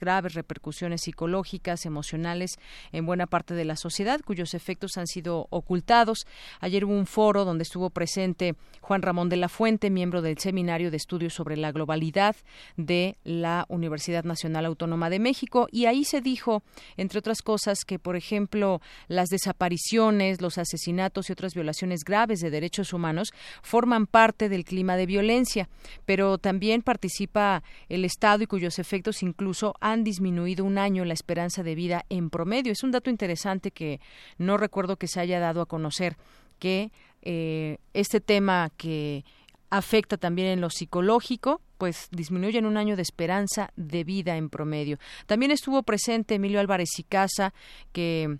graves repercusiones psicológicas, emocionales en buena parte de la sociedad, cuyos efectos han sido ocultados. Ayer hubo un foro donde estuvo presente Juan Ramón de la Fuente, miembro del Seminario de Estudios sobre la Globalidad de la Universidad Nacional Autónoma de México, y ahí se dijo, entre otras cosas, que, por ejemplo, las desapariciones, los asesinatos y otras violaciones graves de derechos humanos forman parte del clima de violencia, pero también participa el Estado y cuyos efectos incluso han disminuido un año la esperanza de vida en promedio. Es un dato interesante que no recuerdo que se haya dado a conocer que eh, este tema que afecta también en lo psicológico, pues disminuye en un año de esperanza de vida en promedio. También estuvo presente Emilio Álvarez y Casa, que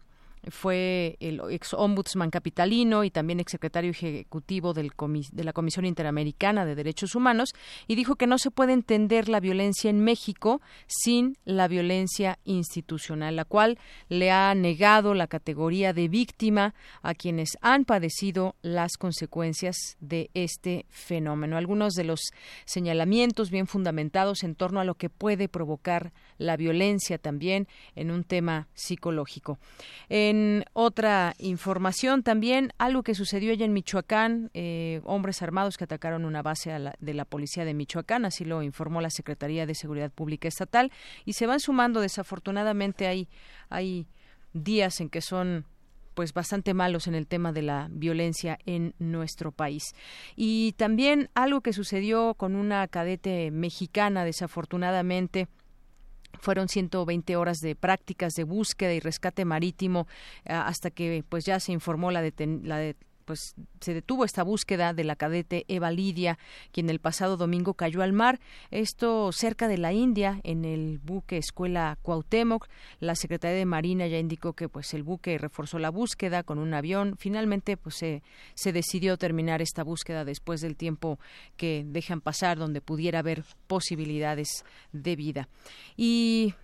fue el ex ombudsman capitalino y también ex secretario ejecutivo del de la Comisión Interamericana de Derechos Humanos y dijo que no se puede entender la violencia en México sin la violencia institucional, la cual le ha negado la categoría de víctima a quienes han padecido las consecuencias de este fenómeno. Algunos de los señalamientos bien fundamentados en torno a lo que puede provocar la violencia también en un tema psicológico. En otra información también, algo que sucedió allá en Michoacán, eh, hombres armados que atacaron una base de la policía de Michoacán, así lo informó la Secretaría de Seguridad Pública Estatal, y se van sumando, desafortunadamente hay, hay días en que son pues bastante malos en el tema de la violencia en nuestro país. Y también algo que sucedió con una cadete mexicana, desafortunadamente, fueron 120 horas de prácticas de búsqueda y rescate marítimo eh, hasta que pues ya se informó la, la pues se detuvo esta búsqueda de la cadete Eva Lidia, quien el pasado domingo cayó al mar, esto cerca de la India, en el buque Escuela Cuauhtémoc. La Secretaría de Marina ya indicó que pues el buque reforzó la búsqueda con un avión. Finalmente pues se, se decidió terminar esta búsqueda después del tiempo que dejan pasar donde pudiera haber posibilidades de vida. Y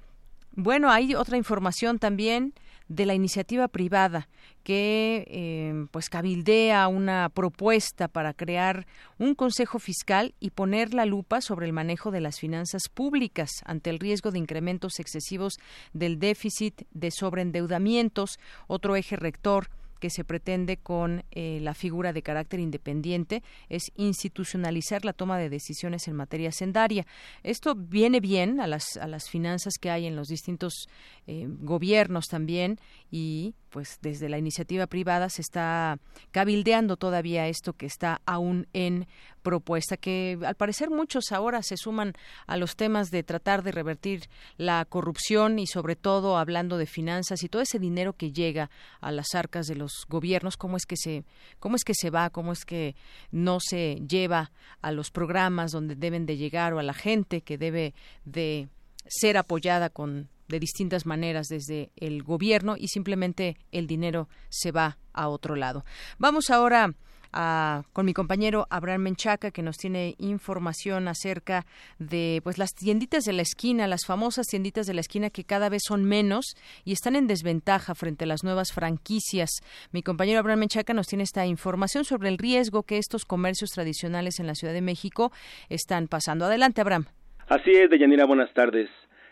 bueno, hay otra información también de la iniciativa privada que eh, pues cabildea una propuesta para crear un consejo fiscal y poner la lupa sobre el manejo de las finanzas públicas ante el riesgo de incrementos excesivos del déficit de sobreendeudamientos. Otro eje rector que se pretende con eh, la figura de carácter independiente es institucionalizar la toma de decisiones en materia sendaria. Esto viene bien a las, a las finanzas que hay en los distintos eh, gobiernos también y pues desde la iniciativa privada se está cabildeando todavía esto que está aún en propuesta, que al parecer muchos ahora se suman a los temas de tratar de revertir la corrupción y sobre todo hablando de finanzas y todo ese dinero que llega a las arcas de los gobiernos, cómo es que se, cómo es que se va, cómo es que no se lleva a los programas donde deben de llegar o a la gente que debe de ser apoyada con de distintas maneras desde el gobierno y simplemente el dinero se va a otro lado. Vamos ahora con mi compañero Abraham Menchaca, que nos tiene información acerca de pues las tienditas de la esquina, las famosas tienditas de la esquina que cada vez son menos y están en desventaja frente a las nuevas franquicias. Mi compañero Abraham Menchaca nos tiene esta información sobre el riesgo que estos comercios tradicionales en la Ciudad de México están pasando. Adelante, Abraham. Así es, Deyanira, buenas tardes.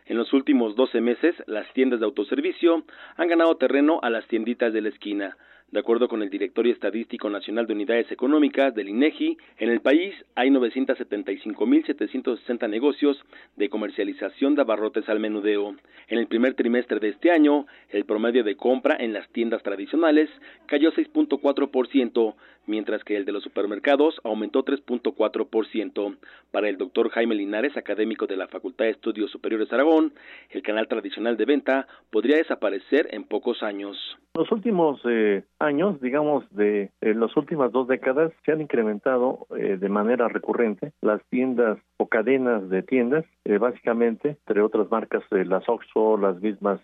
En los últimos 12 meses, las tiendas de autoservicio han ganado terreno a las tienditas de la esquina. De acuerdo con el Directorio Estadístico Nacional de Unidades Económicas del INEGI, en el país hay 975.760 negocios de comercialización de abarrotes al menudeo. En el primer trimestre de este año, el promedio de compra en las tiendas tradicionales cayó 6.4%, mientras que el de los supermercados aumentó 3.4%. Para el doctor Jaime Linares, académico de la Facultad de Estudios Superiores Aragón, el canal tradicional de venta podría desaparecer en pocos años. Los últimos eh, años, digamos, de eh, las últimas dos décadas, se han incrementado eh, de manera recurrente las tiendas o cadenas de tiendas, básicamente, entre otras marcas, las Oxxo, las mismas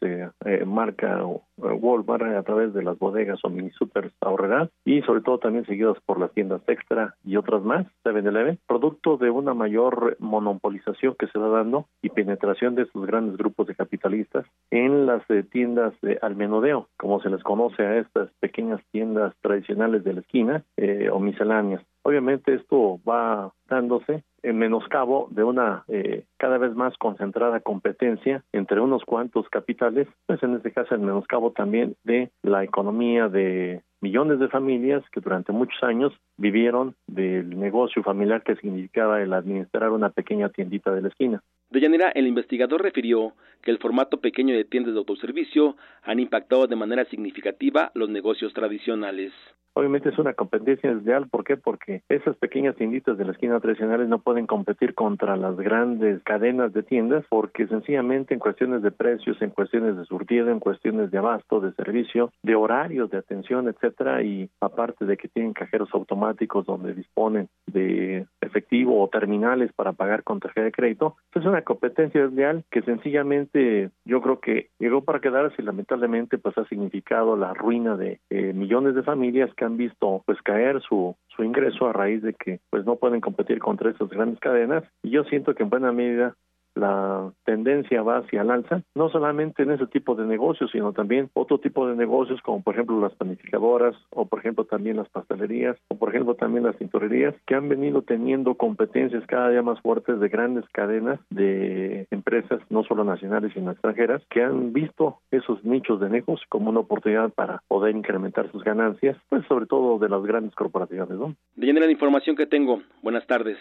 marca Walmart a través de las bodegas o mini super ahorrará y sobre todo también seguidas por las tiendas Extra y otras más, 7-Eleven, producto de una mayor monopolización que se va dando y penetración de estos grandes grupos de capitalistas en las tiendas de al menudeo, como se les conoce a estas pequeñas tiendas tradicionales de la esquina eh, o misceláneas. Obviamente esto va dándose en menoscabo de una eh, cada vez más concentrada competencia entre unos cuantos capitales, pues en este caso el menoscabo también de la economía de millones de familias que durante muchos años vivieron del negocio familiar que significaba el administrar una pequeña tiendita de la esquina. De Yanira, el investigador refirió que el formato pequeño de tiendas de autoservicio han impactado de manera significativa los negocios tradicionales. Obviamente es una competencia desleal, ¿por qué? Porque esas pequeñas tienditas de la esquina tradicionales no pueden competir contra las grandes cadenas de tiendas porque sencillamente en cuestiones de precios, en cuestiones de surtido, en cuestiones de abasto, de servicio, de horarios de atención, etcétera, y aparte de que tienen cajeros automáticos donde disponen de efectivo o terminales para pagar con tarjeta de crédito, pues es una competencia desleal que sencillamente yo creo que llegó para quedarse y lamentablemente pues ha significado la ruina de eh, millones de familias que han visto pues caer su, su ingreso a raíz de que pues no pueden competir contra esas grandes cadenas. Y yo siento que en buena medida la tendencia va hacia el alza, no solamente en ese tipo de negocios, sino también otro tipo de negocios como por ejemplo las panificadoras o por ejemplo también las pastelerías o por ejemplo también las tintorerías que han venido teniendo competencias cada día más fuertes de grandes cadenas de empresas, no solo nacionales sino extranjeras, que han visto esos nichos de negocio como una oportunidad para poder incrementar sus ganancias, pues sobre todo de las grandes corporaciones, ¿no? La información que tengo. Buenas tardes.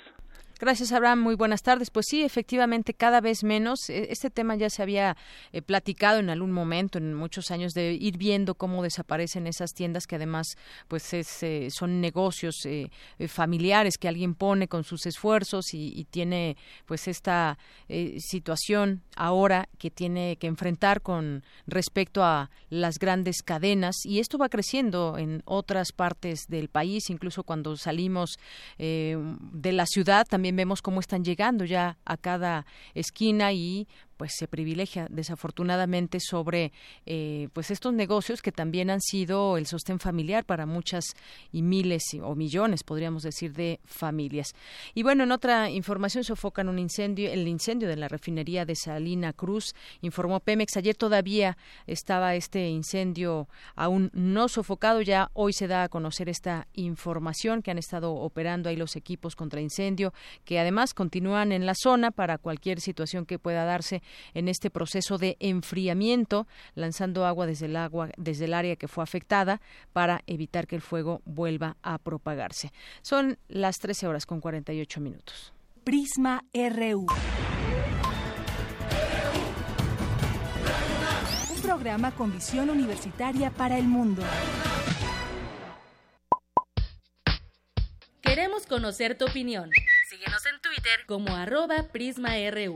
Gracias, Abraham. Muy buenas tardes. Pues sí, efectivamente, cada vez menos. E, este tema ya se había eh, platicado en algún momento, en muchos años, de ir viendo cómo desaparecen esas tiendas que además, pues, eh, son negocios eh, familiares que alguien pone con sus esfuerzos y, y tiene, pues, esta situación ahora que tiene que enfrentar con respecto a las grandes cadenas y esto va creciendo en otras partes del país, incluso cuando salimos de la ciudad también vemos cómo están llegando ya a cada esquina y pues se privilegia desafortunadamente sobre eh, pues estos negocios que también han sido el sostén familiar para muchas y miles o millones podríamos decir de familias. Y bueno en otra información sofocan un incendio el incendio de la refinería de Salina Cruz informó Pemex. Ayer todavía estaba este incendio aún no sofocado ya hoy se da a conocer esta información que han estado operando ahí los equipos contra incendio que además continúan en la zona para cualquier situación que pueda darse en este proceso de enfriamiento, lanzando agua desde el agua desde el área que fue afectada para evitar que el fuego vuelva a propagarse. Son las 13 horas con 48 minutos. Prisma RU. Un programa con visión universitaria para el mundo. Queremos conocer tu opinión. Síguenos en Twitter como arroba PrismaRU.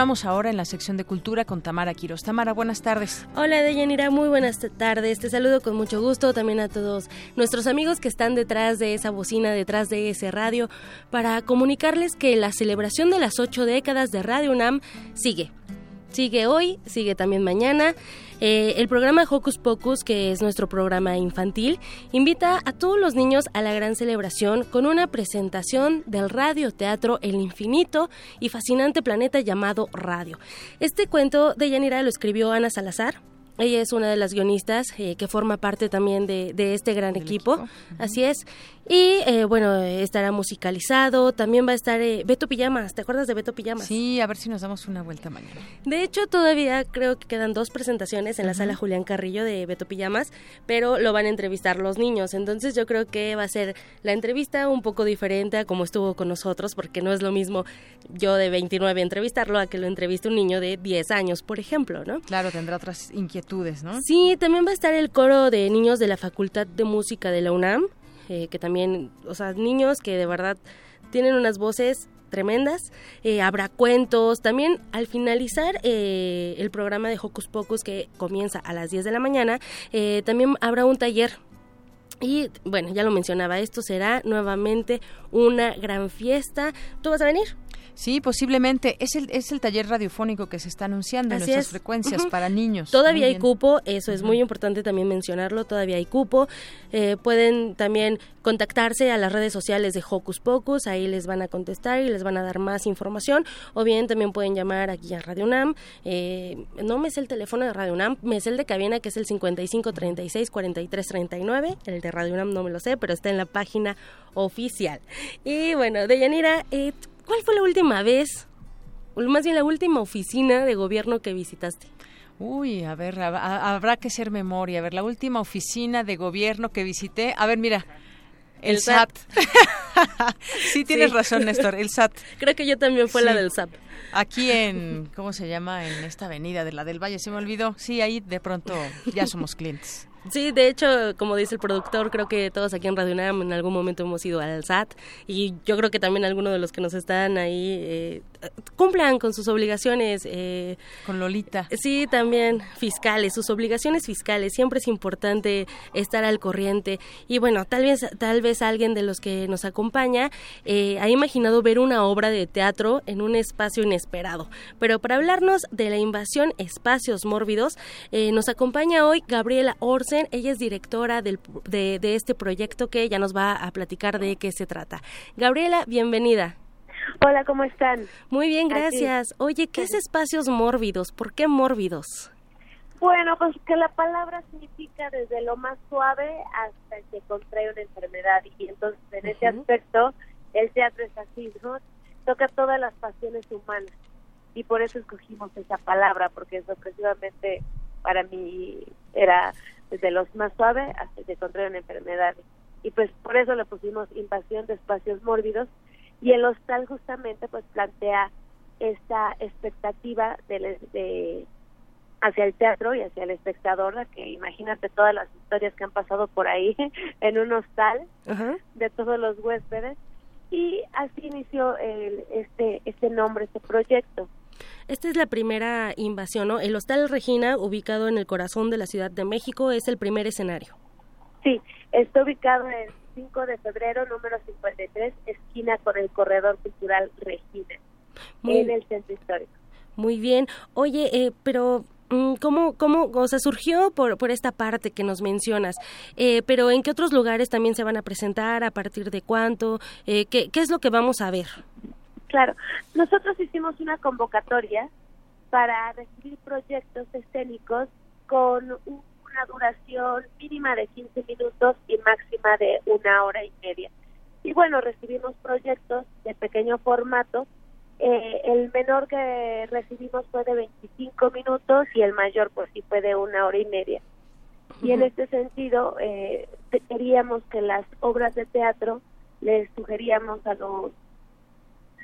Continuamos ahora en la sección de cultura con Tamara Quiros. Tamara, buenas tardes. Hola, Deyanira, muy buenas tardes. Te saludo con mucho gusto también a todos nuestros amigos que están detrás de esa bocina, detrás de ese radio, para comunicarles que la celebración de las ocho décadas de Radio UNAM sigue. Sigue hoy, sigue también mañana. Eh, el programa Hocus Pocus, que es nuestro programa infantil, invita a todos los niños a la gran celebración con una presentación del radioteatro El Infinito y fascinante planeta llamado Radio. Este cuento de Yanira lo escribió Ana Salazar ella es una de las guionistas eh, que forma parte también de, este gran equipo. Así es. Y eh, bueno, estará musicalizado. También va a estar eh, Beto Pijamas. ¿Te acuerdas de Beto Pijamas? Sí, a ver si nos damos una vuelta mañana. De hecho, todavía creo que quedan dos presentaciones en la sala Julián Carrillo de Beto Pijamas, pero lo van a entrevistar los niños. Entonces yo creo que va a ser la entrevista un poco diferente a como estuvo con nosotros, porque no es lo mismo yo de 29 entrevistarlo a que lo entreviste un niño de 10 años, por ejemplo, ¿no? Claro, tendrá otras inquietudes Sí, también va a estar el coro de niños de la Facultad de Música de la UNAM, eh, que también, o sea, niños que de verdad tienen unas voces tremendas. Eh, habrá cuentos. También al finalizar eh, el programa de Hocus Pocus que comienza a las 10 de la mañana, también habrá un taller. Y bueno, ya lo mencionaba, esto será nuevamente una gran fiesta. ¿Tú vas a venir? Sí, posiblemente. Es el, es el taller radiofónico que se está anunciando en nuestras frecuencias para niños. Todavía hay cupo, eso es muy importante también mencionarlo, todavía hay cupo. Eh, pueden también contactarse a las redes sociales de Hocus Pocus, ahí les van a contestar y les van a dar más información. O bien también pueden llamar aquí a Radio UNAM. Eh, no me sé el teléfono de Radio UNAM, me sé el de cabina que es el 55 36 43 39. El de Radio UNAM no me lo sé, pero está en la página oficial. Y bueno, Deyanira, eh, ¿Cuál fue la última vez, o más bien la última oficina de gobierno que visitaste? Uy, a ver, habrá que hacer memoria. A ver, la última oficina de gobierno que visité. A ver, mira, el, SAT. sí, tienes razón, Néstor, el SAT. Creo que yo también fue la del SAT. Aquí en, ¿cómo se llama? En esta avenida de la del Valle, se me olvidó. Sí, ahí de pronto ya somos clientes. Sí, de hecho, como dice el productor, creo que todos aquí en Radio UNAM en algún momento hemos ido al SAT y yo creo que también algunos de los que nos están ahí eh, cumplan con sus obligaciones. Eh, con Lolita. Sí, también fiscales, sus obligaciones fiscales. Siempre es importante estar al corriente. Y bueno, tal vez, tal vez alguien de los que nos acompaña eh, ha imaginado ver una obra de teatro en un espacio inesperado. Pero para hablarnos de la invasión espacios mórbidos, nos acompaña hoy Gabriela Orsa ella es directora de, este proyecto que ya nos va a platicar de qué se trata. Gabriela, bienvenida. Hola, ¿cómo están? Muy bien, gracias. Oye, ¿qué es espacios mórbidos? ¿Por qué mórbidos? Bueno, pues que la palabra significa desde lo más suave hasta que contrae una enfermedad y entonces en ese aspecto el teatro es así, ¿no? Toca todas las pasiones humanas y por eso escogimos esa palabra porque sorpresivamente para mí era desde los más suaves hasta que contraen enfermedades. Y pues por eso le pusimos invasión de espacios mórbidos y el hostal justamente pues plantea esta expectativa de, de hacia el teatro y hacia el espectador, que imagínate todas las historias que han pasado por ahí en un hostal de todos los huéspedes y así inició el, este este nombre, este proyecto. Esta es la primera invasión, ¿no? El Hostal Regina, ubicado en el corazón de la Ciudad de México, es el primer escenario. Sí, está ubicado en 5 de febrero, número 53, esquina con el Corredor Cultural Regina, en el centro histórico. Muy bien. Oye, eh, pero mm, ¿Cómo, cómo, o sea, surgió por, por esta parte que nos mencionas? Eh, pero ¿en qué otros lugares también se van a presentar? ¿A partir de cuánto? Eh, ¿qué, ¿Qué es lo que vamos a ver? Claro, nosotros hicimos una convocatoria para recibir proyectos escénicos con una duración mínima de 15 minutos y máxima de una hora y media. Y bueno, recibimos proyectos de pequeño formato. Eh, el menor que recibimos fue de 25 minutos y el mayor pues sí fue de una hora y media. Y en este sentido, eh, queríamos que las obras de teatro les sugeríamos a los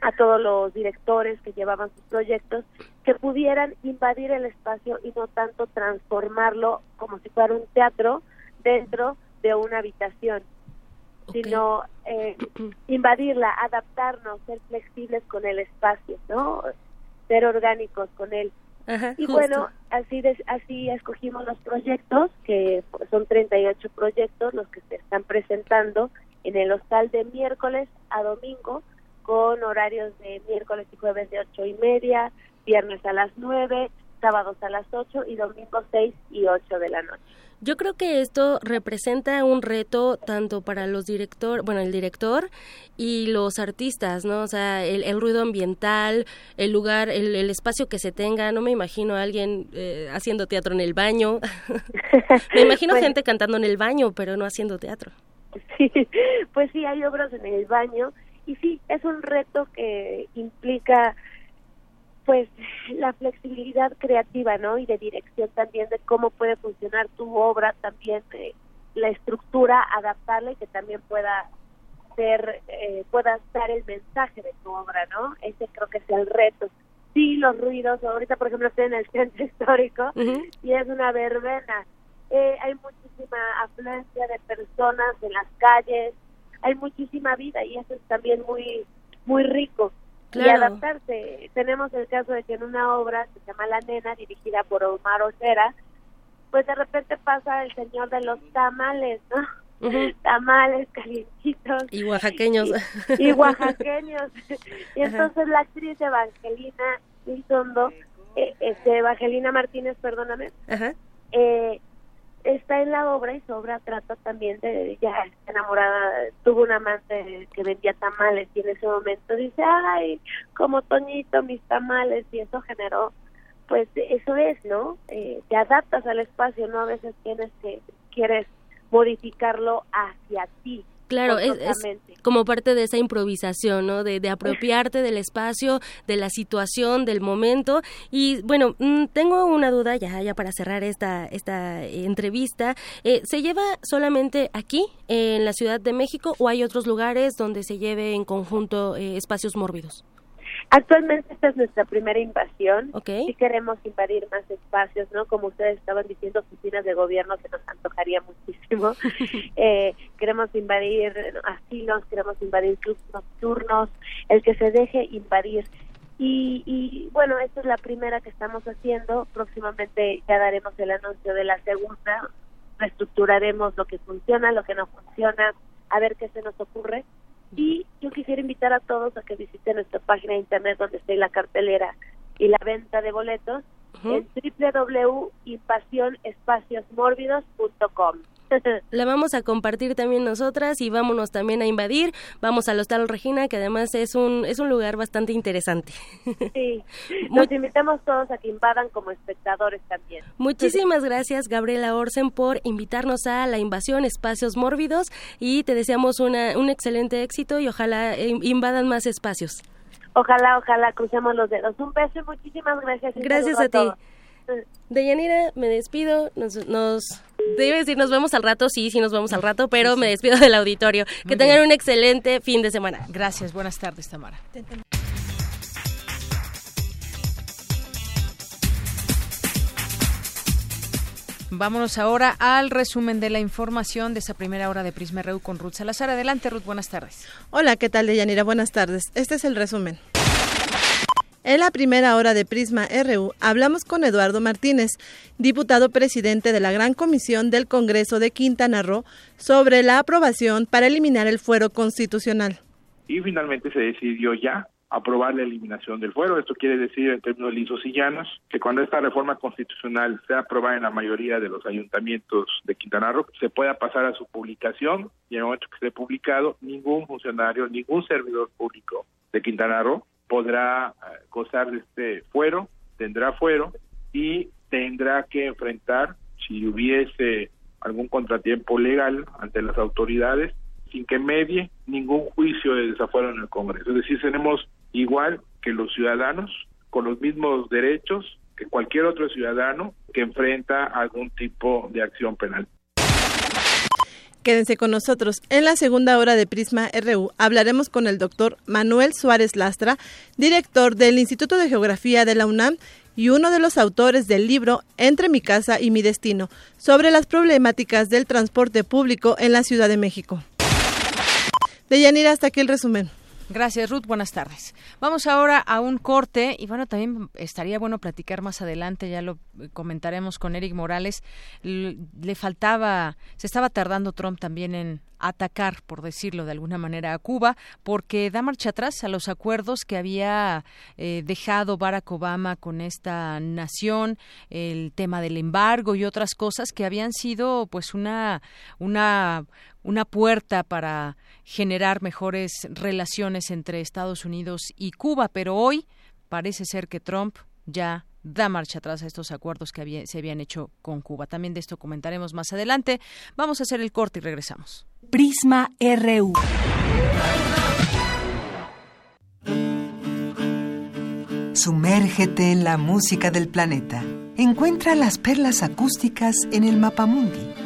a todos los directores que llevaban sus proyectos que pudieran invadir el espacio y no tanto transformarlo como si fuera un teatro dentro de una habitación, sino eh, invadirla, adaptarnos, ser flexibles con el espacio, ¿no? ser orgánicos con él. y bueno, así así escogimos los proyectos, que son 38 proyectos los que se están presentando en el hostal de miércoles a domingo, con horarios de miércoles y jueves de ocho y media, viernes a las 9, sábados a las 8 y domingo 6 y 8 de la noche. Yo creo que esto representa un reto tanto para los directores, bueno, el director y los artistas, ¿no? O sea, el, ruido ambiental, el lugar, el, espacio que se tenga. No me imagino a alguien eh, haciendo teatro en el baño. me imagino gente cantando en el baño, pero no haciendo teatro. Sí, pues sí, hay obras en el baño y sí, es un reto que implica pues la flexibilidad creativa, ¿no? Y de dirección también de cómo puede funcionar tu obra, también de la estructura, adaptarla y que también pueda ser, eh, pueda dar el mensaje de tu obra, ¿no? Ese creo que es el reto. Sí, los ruidos, ahorita por ejemplo estoy en el centro histórico y es una verbena. Eh, hay muchísima afluencia de personas en las calles, hay muchísima vida y eso es también muy, muy rico y adaptarse. Tenemos el caso de que en una obra que se llama La Nena, dirigida por Omar Ocera, pues de repente pasa el señor de los tamales, ¿no? Tamales calientitos. Y oaxaqueños. Y, oaxaqueños. y entonces la actriz Evangelina Lizondo, eh, este, Evangelina Martínez, perdóname, eh, está en la obra y su obra trata también de ya enamorada, tuvo un amante que vendía tamales y en ese momento dice, ay, como Toñito, mis tamales y eso generó, pues eso es, ¿no? Eh, te adaptas al espacio, ¿no? A veces tienes que, quieres modificarlo hacia ti Claro, es, como parte de esa improvisación, ¿no? De, apropiarte del espacio, de la situación, del momento. Y bueno, mm, tengo una duda ya, ya para cerrar esta, esta entrevista. Eh, ¿Se lleva solamente aquí, en la Ciudad de México, o hay otros lugares donde se lleve en conjunto eh, espacios mórbidos? Actualmente esta es nuestra primera invasión. Okay. Sí queremos invadir más espacios, ¿no? Como ustedes estaban diciendo, oficinas de gobierno que nos antojaría muchísimo. eh, queremos invadir asilos, queremos invadir clubes nocturnos, el que se deje invadir. Y, y bueno, esta es la primera que estamos haciendo. Próximamente ya daremos el anuncio de la segunda. Reestructuraremos lo que funciona, lo que no funciona, a ver qué se nos ocurre y yo quisiera invitar a todos a que visiten nuestra página de internet donde está la cartelera y la venta de boletos en www.invasionespacioSmórbidos.com. La vamos a compartir también nosotras y vámonos también a invadir. Vamos al Hostal Regina, que además es un, es un lugar bastante interesante. Sí, nos invitamos todos a que invadan como espectadores también. Muchísimas gracias, Gabriela Orsen, por invitarnos a la invasión Espacios Mórbidos y te deseamos una, un excelente éxito y ojalá invadan más espacios. Ojalá, ojalá crucemos los dedos. Un beso y muchísimas gracias. Gracias a, ti. Deyanira, me despido. Nos, nos debe decir nos vemos al rato. Sí, sí, nos vemos al rato, pero me despido del auditorio. que tengan un excelente fin de semana. Gracias. Buenas tardes, Tamara. Vámonos ahora al resumen de la información de esa primera hora de Prisma RU con Ruth Salazar. Adelante, Ruth, buenas tardes. Hola, ¿qué tal, Deyanira? Buenas tardes. Este es el resumen. En la primera hora de Prisma RU hablamos con Eduardo Martínez, diputado presidente de la Gran Comisión del Congreso de Quintana Roo, sobre la aprobación para eliminar el fuero constitucional. Y finalmente se decidió ya aprobar la eliminación del fuero. Esto quiere decir, en términos lisos y llanos, que cuando esta reforma constitucional sea aprobada en la mayoría de los ayuntamientos de Quintana Roo, se pueda pasar a su publicación y en el momento que esté publicado, ningún funcionario, ningún servidor público de Quintana Roo podrá eh, gozar de este fuero, tendrá fuero y tendrá que enfrentar, si hubiese algún contratiempo legal ante las autoridades, sin que medie ningún juicio de desafuero en el Congreso. Es decir, tenemos igual que los ciudadanos, con los mismos derechos que cualquier otro ciudadano que enfrenta algún tipo de acción penal. Quédense con nosotros. En la segunda hora de Prisma RU hablaremos con el doctor Manuel Suárez Lastra, director del Instituto de Geografía de la UNAM y uno de los autores del libro Entre mi casa y mi destino, sobre las problemáticas del transporte público en la Ciudad de México. De Yanira, hasta aquí el resumen. Gracias, Ruth. Buenas tardes. Vamos ahora a un corte y bueno, también estaría bueno platicar más adelante, ya lo comentaremos con Eric Morales. Le faltaba, se estaba tardando Trump también en atacar, por decirlo de alguna manera, a Cuba, porque da marcha atrás a los acuerdos que había eh, dejado Barack Obama con esta nación, el tema del embargo y otras cosas que habían sido pues una una una puerta para generar mejores relaciones entre Estados Unidos y Cuba, pero hoy parece ser que Trump ya da marcha atrás a estos acuerdos que se habían hecho con Cuba. También de esto comentaremos más adelante. Vamos a hacer el corte y regresamos. Prisma RU. Sumérgete en la música del planeta. Encuentra las perlas acústicas en el Mapamundi.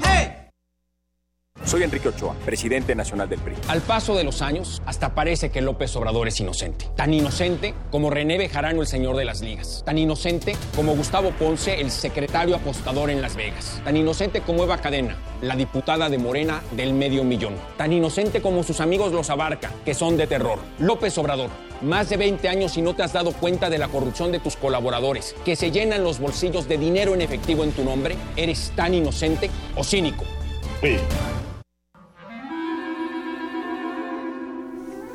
Soy Enrique Ochoa, presidente nacional del PRI. Al paso de los años, hasta parece que López Obrador es inocente. Tan inocente como René Bejarano, el señor de las ligas. Tan inocente como Gustavo Ponce, el secretario apostador en Las Vegas. Tan inocente como Eva Cadena, la diputada de Morena del medio millón. Tan inocente como sus amigos los abarca, que son de terror. López Obrador, más de 20 años y no te has dado cuenta de la corrupción de tus colaboradores, que se llenan los bolsillos de dinero en efectivo en tu nombre. ¿Eres tan inocente o cínico? Sí.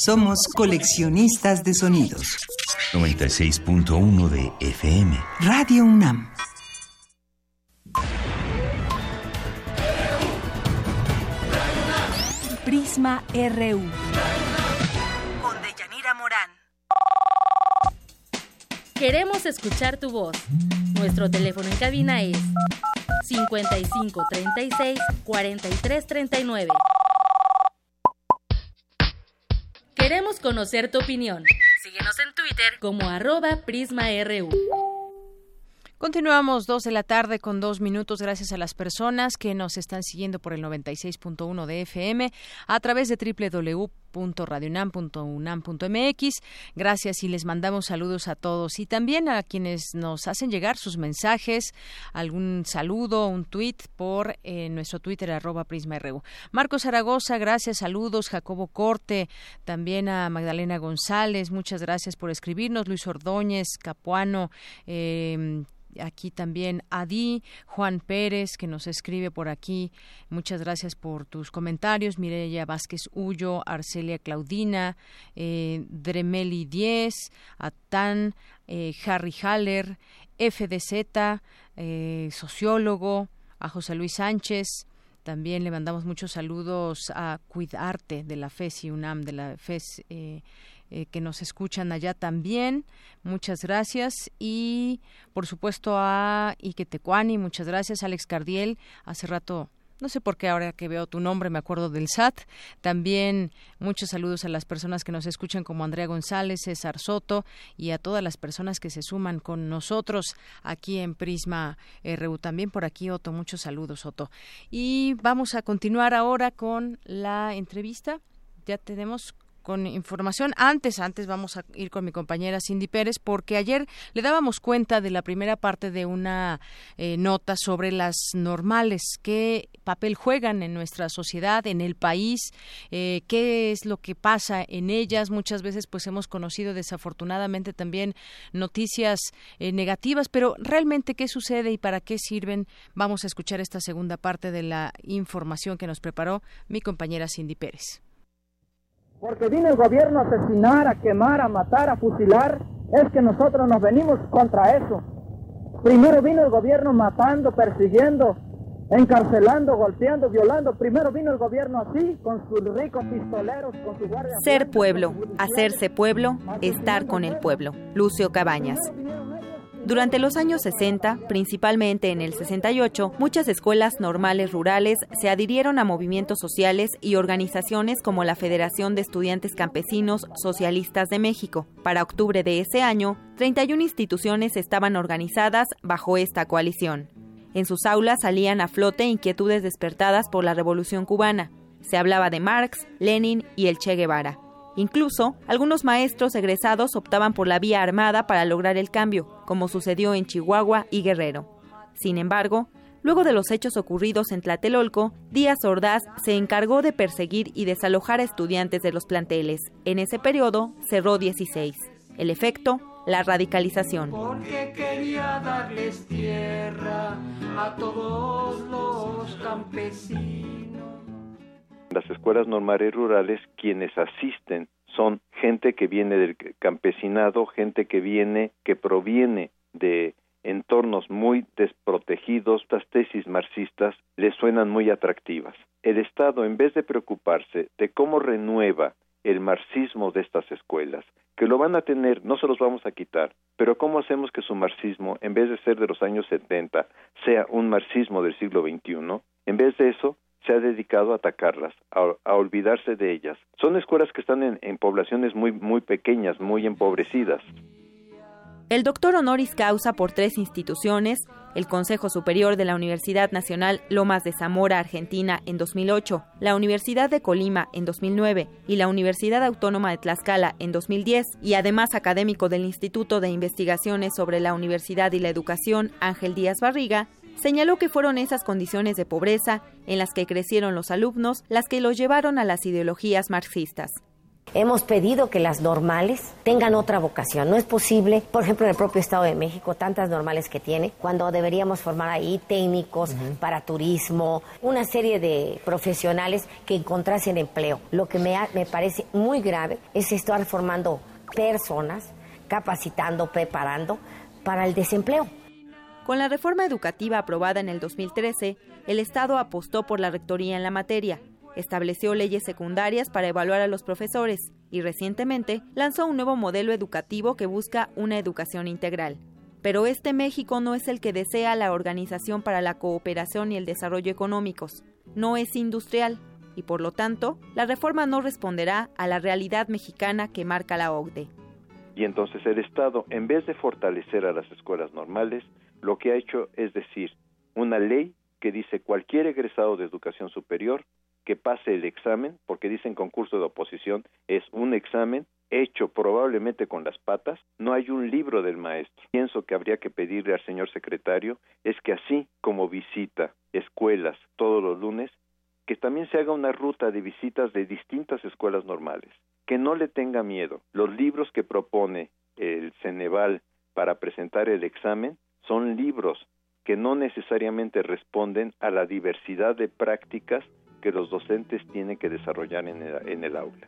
Somos coleccionistas de sonidos. 96.1 de FM. Radio UNAM. Prisma RU. Con Deyanira Morán. Queremos escuchar tu voz. Nuestro teléfono en cabina es 55 36 43 39. Queremos conocer tu opinión. Síguenos en Twitter como arroba PrismaRU. Continuamos dos de la tarde con dos minutos gracias a las personas que nos están siguiendo por el 96.1 de FM a través de www.radionam.unam.mx. Gracias y les mandamos saludos a todos y también a quienes nos hacen llegar sus mensajes, algún saludo, un tweet por eh, nuestro Twitter arroba PrismaRU. Marcos Zaragoza, gracias, saludos. Jacobo Corte, también a Magdalena González, muchas gracias por escribirnos. Luis Ordóñez, Capuano, eh, aquí también Adi, Juan Pérez, que nos escribe por aquí. Muchas gracias por tus comentarios. Mireya Vázquez Ullo, Arcelia Claudina, eh, Dremeli Diez, Atán, eh, Harry Haller, FDZ, eh, sociólogo, a José Luis Sánchez. También le mandamos muchos saludos a Cuidarte de la FES y UNAM, de la FES. Eh, que nos escuchan allá también. Muchas gracias. Y por supuesto a Iquetecuani, muchas gracias. Alex Cardiel, hace rato No sé por qué ahora que veo tu nombre me acuerdo del SAT. También muchos saludos a las personas que nos escuchan como Andrea González, César Soto y a todas las personas que se suman con nosotros aquí en Prisma RU. También por aquí, Otto, muchos saludos, Otto. Y vamos a continuar ahora con la entrevista. Ya tenemos con información. Antes, antes vamos a ir con mi compañera Cindy Pérez, porque ayer le dábamos cuenta de la primera parte de una eh, nota sobre las normales, qué papel juegan en nuestra sociedad, en el país, eh, qué es lo que pasa en ellas. Muchas veces, pues hemos conocido desafortunadamente también noticias eh, negativas, pero realmente qué sucede y para qué sirven. Vamos a escuchar esta segunda parte de la información que nos preparó mi compañera Cindy Pérez. Porque vino el gobierno a asesinar, a quemar, a matar, a fusilar, es que nosotros nos venimos contra eso. Primero vino el gobierno matando, persiguiendo, encarcelando, golpeando, violando. Primero vino el gobierno así, con sus ricos pistoleros, con su guardia. Ser pueblo, hacerse pueblo, estar con el pueblo. Lucio Cabañas. Durante los años 60, principalmente en el 68, muchas escuelas normales rurales se adhirieron a movimientos sociales y organizaciones como la Federación de Estudiantes Campesinos Socialistas de México. Para octubre de ese año, 31 instituciones estaban organizadas bajo esta coalición. En sus aulas salían a flote inquietudes despertadas por la Revolución cubana. Se hablaba de Marx, Lenin y el Che Guevara. Incluso, algunos maestros egresados optaban por la vía armada para lograr el cambio, como sucedió en Chihuahua y Guerrero. Sin embargo, luego de los hechos ocurridos en Tlatelolco, Díaz Ordaz se encargó de perseguir y desalojar a estudiantes de los planteles. En ese periodo cerró 16. El efecto, la radicalización. Porque quería darles tierra a todos los campesinos. Las escuelas normales rurales, quienes asisten son gente que viene del campesinado, gente que viene, que proviene de entornos muy desprotegidos, estas tesis marxistas les suenan muy atractivas. El Estado, en vez de preocuparse de cómo renueva el marxismo de estas escuelas, que lo van a tener, no se los vamos a quitar, pero cómo hacemos que su marxismo, en vez de ser de los años 70, sea un marxismo del siglo XXI, en vez de eso, se ha dedicado a atacarlas, a, olvidarse de ellas. Son escuelas que están en, en poblaciones muy, muy pequeñas, muy empobrecidas. El doctor honoris causa por tres instituciones, el Consejo Superior de la Universidad Nacional Lomas de Zamora, Argentina, en 2008, la Universidad de Colima en 2009 y la Universidad Autónoma de Tlaxcala en 2010, y además académico del Instituto de Investigaciones sobre la Universidad y la Educación Ángel Díaz Barriga, señaló que fueron esas condiciones de pobreza en las que crecieron los alumnos las que los llevaron a las ideologías marxistas. Hemos pedido que las normales tengan otra vocación. No es posible, por ejemplo, en el propio Estado de México, tantas normales que tiene, cuando deberíamos formar ahí técnicos para turismo, una serie de profesionales que encontrasen empleo. Lo que me, me parece muy grave es estar formando personas, capacitando, preparando para el desempleo. Con la reforma educativa aprobada en el 2013, el Estado apostó por la rectoría en la materia, estableció leyes secundarias para evaluar a los profesores y recientemente lanzó un nuevo modelo educativo que busca una educación integral. Pero este México no es el que desea la Organización para la Cooperación y el Desarrollo Económicos, no es industrial y por lo tanto la reforma no responderá a la realidad mexicana que marca la OCDE. Y entonces el Estado, en vez de fortalecer a las escuelas normales, lo que ha hecho es decir, una ley que dice cualquier egresado de educación superior que pase el examen, porque dicen concurso de oposición, es un examen hecho probablemente con las patas, no hay un libro del maestro. Pienso que habría que pedirle al señor secretario es que así como visita escuelas todos los lunes, que también se haga una ruta de visitas de distintas escuelas normales, que no le tenga miedo. Los libros que propone el Ceneval para presentar el examen son libros que no necesariamente responden a la diversidad de prácticas que los docentes tienen que desarrollar en el, en el aula.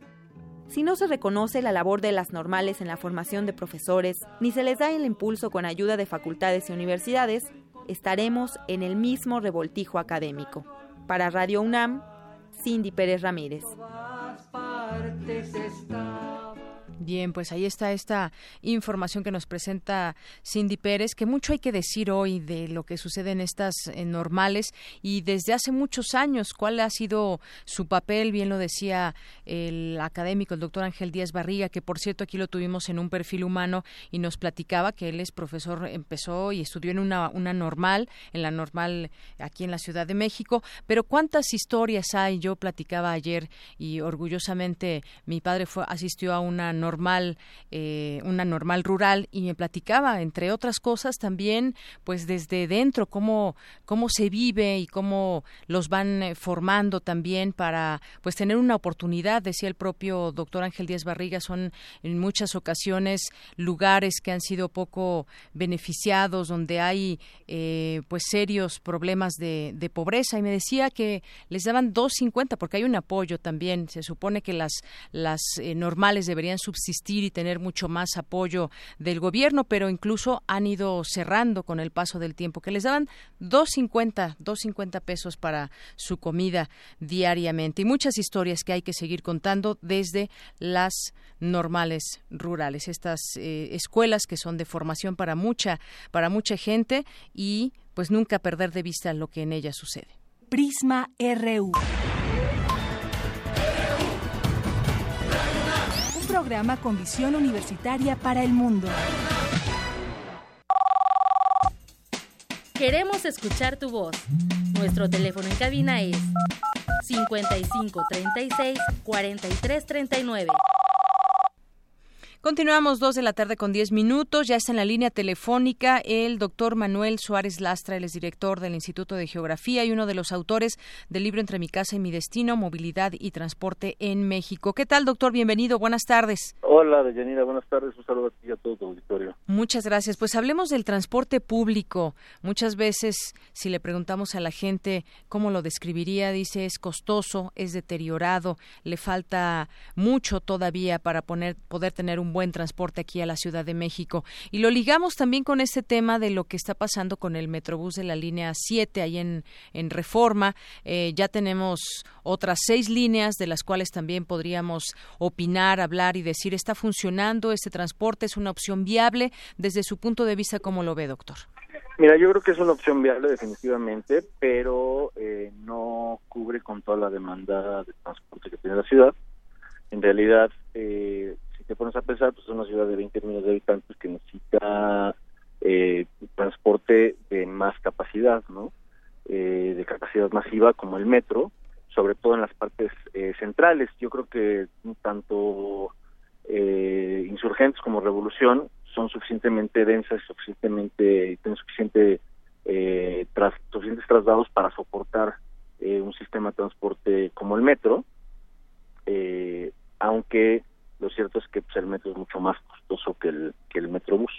Si no se reconoce la labor de las normales en la formación de profesores, ni se les da el impulso con ayuda de facultades y universidades, estaremos en el mismo revoltijo académico. Para Radio UNAM, Cindy Pérez Ramírez. Bien, pues ahí está esta información que nos presenta Cindy Pérez, que mucho hay que decir hoy de lo que sucede en estas eh, normales y desde hace muchos años, cuál ha sido su papel, bien lo decía el académico, el doctor Ángel Díaz Barriga, que por cierto aquí lo tuvimos en un perfil humano y nos platicaba que él es profesor, empezó y estudió en una, una normal, en la normal aquí en la Ciudad de México, pero cuántas historias hay, yo platicaba ayer y orgullosamente mi padre fue, asistió a una normal normal, eh, una normal rural y me platicaba, entre otras cosas, también, pues desde dentro, cómo, cómo se vive y cómo los van eh, formando también para, pues tener una oportunidad, decía el propio doctor Ángel Díaz Barriga, son en muchas ocasiones lugares que han sido poco beneficiados, donde hay, eh, pues serios problemas de, pobreza. Y me decía que les daban 2.50 porque hay un apoyo también, se supone que las, las normales deberían subsidiar existir y tener mucho más apoyo del gobierno, pero incluso han ido cerrando con el paso del tiempo, que les daban 2.50, 2.50 pesos para su comida diariamente. Y muchas historias que hay que seguir contando desde las normales rurales, estas eh, escuelas que son de formación para mucha, para mucha gente y pues nunca perder de vista lo que en ellas sucede. Prisma RU. Programa con visión universitaria para el mundo. Queremos escuchar tu voz. Nuestro teléfono en cabina es 55 36 43 39. Continuamos dos de la tarde con diez minutos. Ya está en la línea telefónica el doctor Manuel Suárez Lastra, él es director del Instituto de Geografía y uno de los autores del libro Entre mi casa y mi destino, movilidad y transporte en México. ¿Qué tal, doctor? Bienvenido. Buenas tardes. Hola, Deyanira. Buenas tardes. Un saludo a ti y a todo tu auditorio. Muchas gracias. Pues hablemos del transporte público. Muchas veces, si le preguntamos a la gente cómo lo describiría, dice es costoso, es deteriorado, le falta mucho todavía para poner, poder tener un buen transporte aquí a la Ciudad de México. Y lo ligamos también con este tema de lo que está pasando con el Metrobús de la línea 7 ahí en, Reforma. Eh, ya tenemos otras seis líneas de las cuales también podríamos opinar, hablar y decir, ¿está funcionando este transporte? ¿Es una opción viable? Desde su punto de vista, ¿cómo lo ve, doctor? Mira, yo creo que es una opción viable definitivamente, pero eh, no cubre con toda la demanda de transporte que tiene la ciudad. En realidad, eh, te pones a pensar, pues es una ciudad de 20 millones de habitantes que necesita eh, transporte de más capacidad, ¿no? Eh, de capacidad masiva como el metro, sobre todo en las partes eh, centrales. Yo creo que tanto eh, insurgentes como revolución son suficientemente densas, suficientemente tienen suficiente eh, tras, suficientes traslados para soportar eh, un sistema de transporte como el metro, aunque lo cierto es que pues, el metro es mucho más costoso que el, que el metrobús.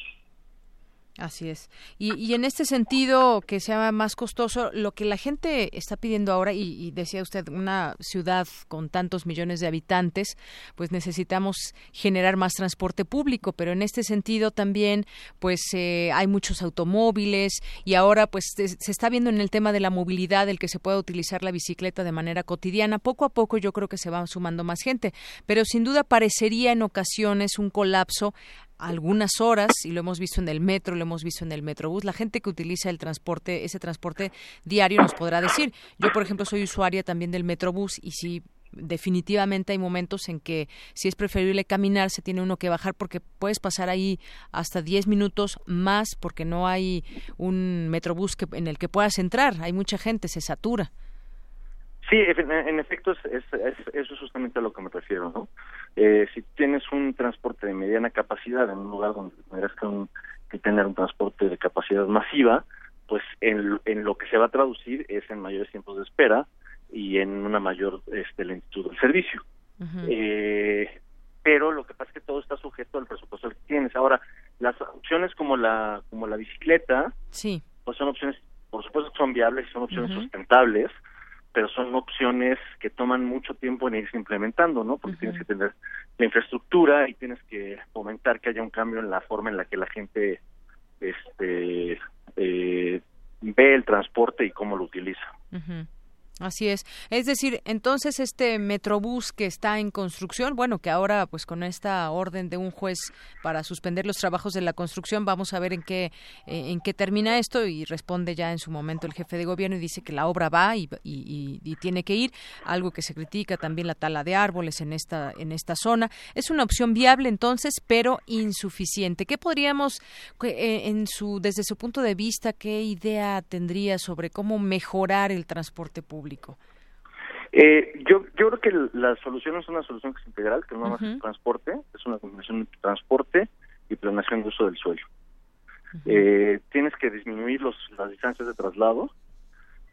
Así es. Y, y, en este sentido, que sea más costoso, lo que la gente está pidiendo ahora, y, y, decía usted, una ciudad con tantos millones de habitantes, pues necesitamos generar más transporte público, pero en este sentido también, pues eh, hay muchos automóviles y ahora pues se está viendo en el tema de la movilidad, el que se pueda utilizar la bicicleta de manera cotidiana. Poco a poco yo creo que se va sumando más gente, pero sin duda parecería en ocasiones un colapso algunas horas y lo hemos visto en el metro, lo hemos visto en el metrobús. La gente que utiliza el transporte, ese transporte diario nos podrá decir. Yo, por ejemplo, soy usuaria también del metrobús y sí definitivamente hay momentos en que si es preferible caminar se tiene uno que bajar porque puedes pasar ahí hasta 10 minutos más porque no hay un metrobús que, en el que puedas entrar. Hay mucha gente, se satura. Sí, en efecto, es, es, eso es justamente a lo que me refiero, ¿no? Eh, si tienes un transporte de mediana capacidad en un lugar donde tendrás que, un, que tener un transporte de capacidad masiva, pues en, en, lo que se va a traducir es en mayores tiempos de espera y en una mayor este, lentitud del servicio. Uh -huh. eh, pero lo que pasa es que todo está sujeto al presupuesto que tienes. Ahora, las opciones como la como la bicicleta, sí. pues son opciones, por supuesto que son viables y son opciones uh -huh. sustentables, pero son opciones que toman mucho tiempo en irse implementando, ¿no? Porque uh -huh. tienes que tener la infraestructura y tienes que fomentar que haya un cambio en la forma en la que la gente este eh, ve el transporte y cómo lo utiliza. Uh -huh. Así es. Es decir, entonces este Metrobús que está en construcción, bueno, que ahora pues con esta orden de un juez para suspender los trabajos de la construcción, vamos a ver en qué eh, en qué termina esto y responde ya en su momento el jefe de gobierno y dice que la obra va y, y, tiene que ir, algo que se critica también la tala de árboles en esta en esta zona. Es una opción viable entonces, pero insuficiente. ¿Qué podríamos eh, en su desde su punto de vista qué idea tendría sobre cómo mejorar el transporte público? Eh, yo, yo creo que la solución es una solución que es integral, que no es transporte, es una combinación de transporte y planeación de uso del suelo. eh, tienes que disminuir los, las distancias de traslado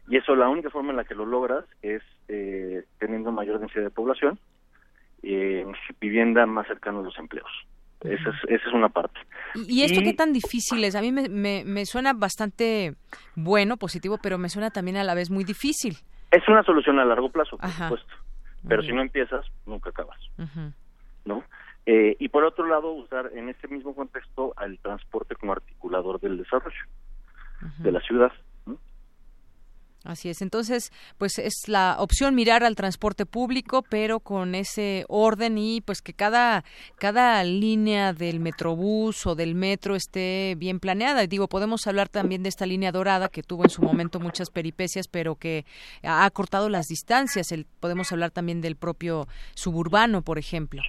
y eso la única forma en la que lo logras es eh, teniendo mayor densidad de población eh, vivienda más cercana a los empleos. Esa es, esa es una parte. ¿Y, esto qué tan difícil es? A mí me, me, me, suena bastante bueno, positivo, pero me suena también a la vez muy difícil. Es una solución a largo plazo, por supuesto. Pero si no empiezas, nunca acabas. ¿No? Eh, y por otro lado, usar en este mismo contexto al transporte como articulador del desarrollo de la ciudad. Así es. Entonces, pues es la opción mirar al transporte público, pero con ese orden y pues que cada cada línea del Metrobús o del metro esté bien planeada. Digo, podemos hablar también de esta línea dorada que tuvo en su momento muchas peripecias, pero que ha cortado las distancias. El, podemos hablar también del propio suburbano, por ejemplo.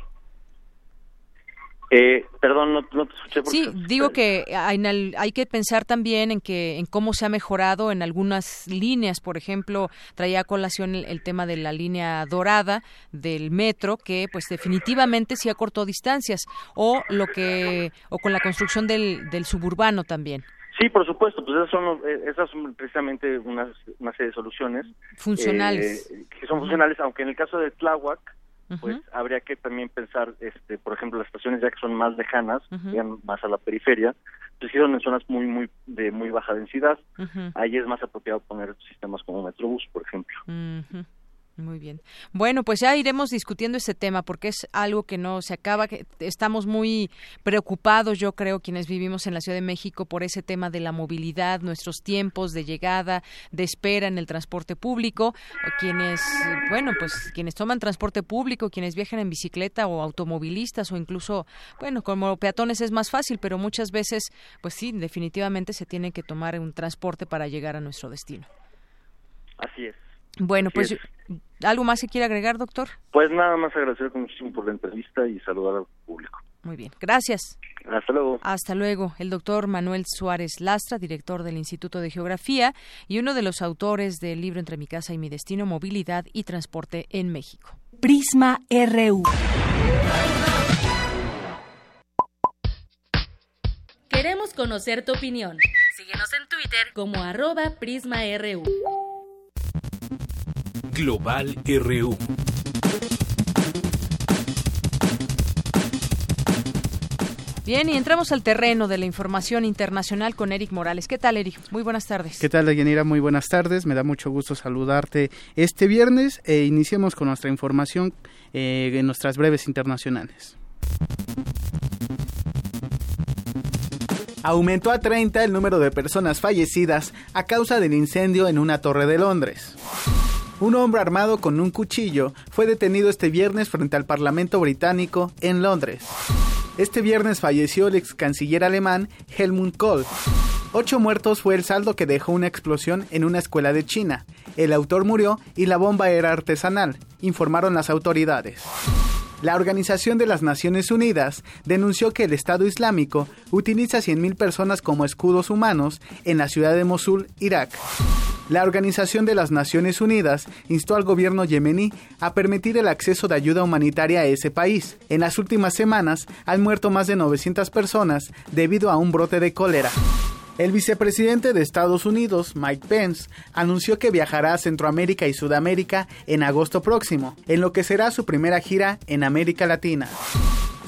Eh, perdón, no, te escuché. Sí, digo que hay, que pensar también en que en cómo se ha mejorado en algunas líneas. Por ejemplo, traía a colación el, tema de la línea dorada del metro, que pues definitivamente sí acortó distancias, o lo que o con la construcción del, del suburbano también. Sí, por supuesto, pues esas son, eh, esas son precisamente una, una serie de soluciones. Funcionales. Eh, que son funcionales, aunque en el caso de Tláhuac, pues habría que también pensar, este, por ejemplo, las estaciones ya que son más lejanas, más a la periferia, pues si son en zonas muy, muy, de muy baja densidad, ahí es más apropiado poner sistemas como Metrobús, por ejemplo. Muy bien. Bueno, pues ya iremos discutiendo ese tema porque es algo que no se acaba. Que estamos muy preocupados, yo creo, quienes vivimos en la Ciudad de México por ese tema de la movilidad, nuestros tiempos de llegada, de espera en el transporte público. Quienes, bueno, pues quienes toman transporte público, quienes viajan en bicicleta o automovilistas o incluso, bueno, como peatones es más fácil, pero muchas veces, pues sí, definitivamente se tiene que tomar un transporte para llegar a nuestro destino. Así es. Bueno, pues ¿algo más que quiere agregar, doctor? Pues nada más agradecer muchísimo por la entrevista y saludar al público. Muy bien, gracias. Hasta luego. Hasta luego. El doctor Manuel Suárez Lastra, director del Instituto de Geografía y uno de los autores del libro Entre mi casa y mi destino, Movilidad y Transporte en México. Prisma RU. Queremos conocer tu opinión. Síguenos en Twitter como arroba PrismaRU. Global RU. Bien, y entramos al terreno de la información internacional con Eric Morales. ¿Qué tal, Eric? Muy buenas tardes. ¿Qué tal, Yanira? Muy buenas tardes. Me da mucho gusto saludarte este viernes e iniciemos con nuestra información eh, en nuestras breves internacionales. Aumentó a 30 el número de personas fallecidas a causa del incendio en una torre de Londres. Un hombre armado con un cuchillo fue detenido este viernes frente al Parlamento británico en Londres. Este viernes falleció el ex canciller alemán Helmut Kohl. Ocho muertos fue el saldo que dejó una explosión en una escuela de China. El autor murió y la bomba era artesanal, informaron las autoridades. La Organización de las Naciones Unidas denunció que el Estado Islámico utiliza 100.000 personas como escudos humanos en la ciudad de Mosul, Irak. La Organización de las Naciones Unidas instó al gobierno yemení a permitir el acceso de ayuda humanitaria a ese país. En las últimas semanas han muerto más de 900 personas debido a un brote de cólera. El vicepresidente de Estados Unidos, Mike Pence, anunció que viajará a Centroamérica y Sudamérica en agosto próximo, en lo que será su primera gira en América Latina.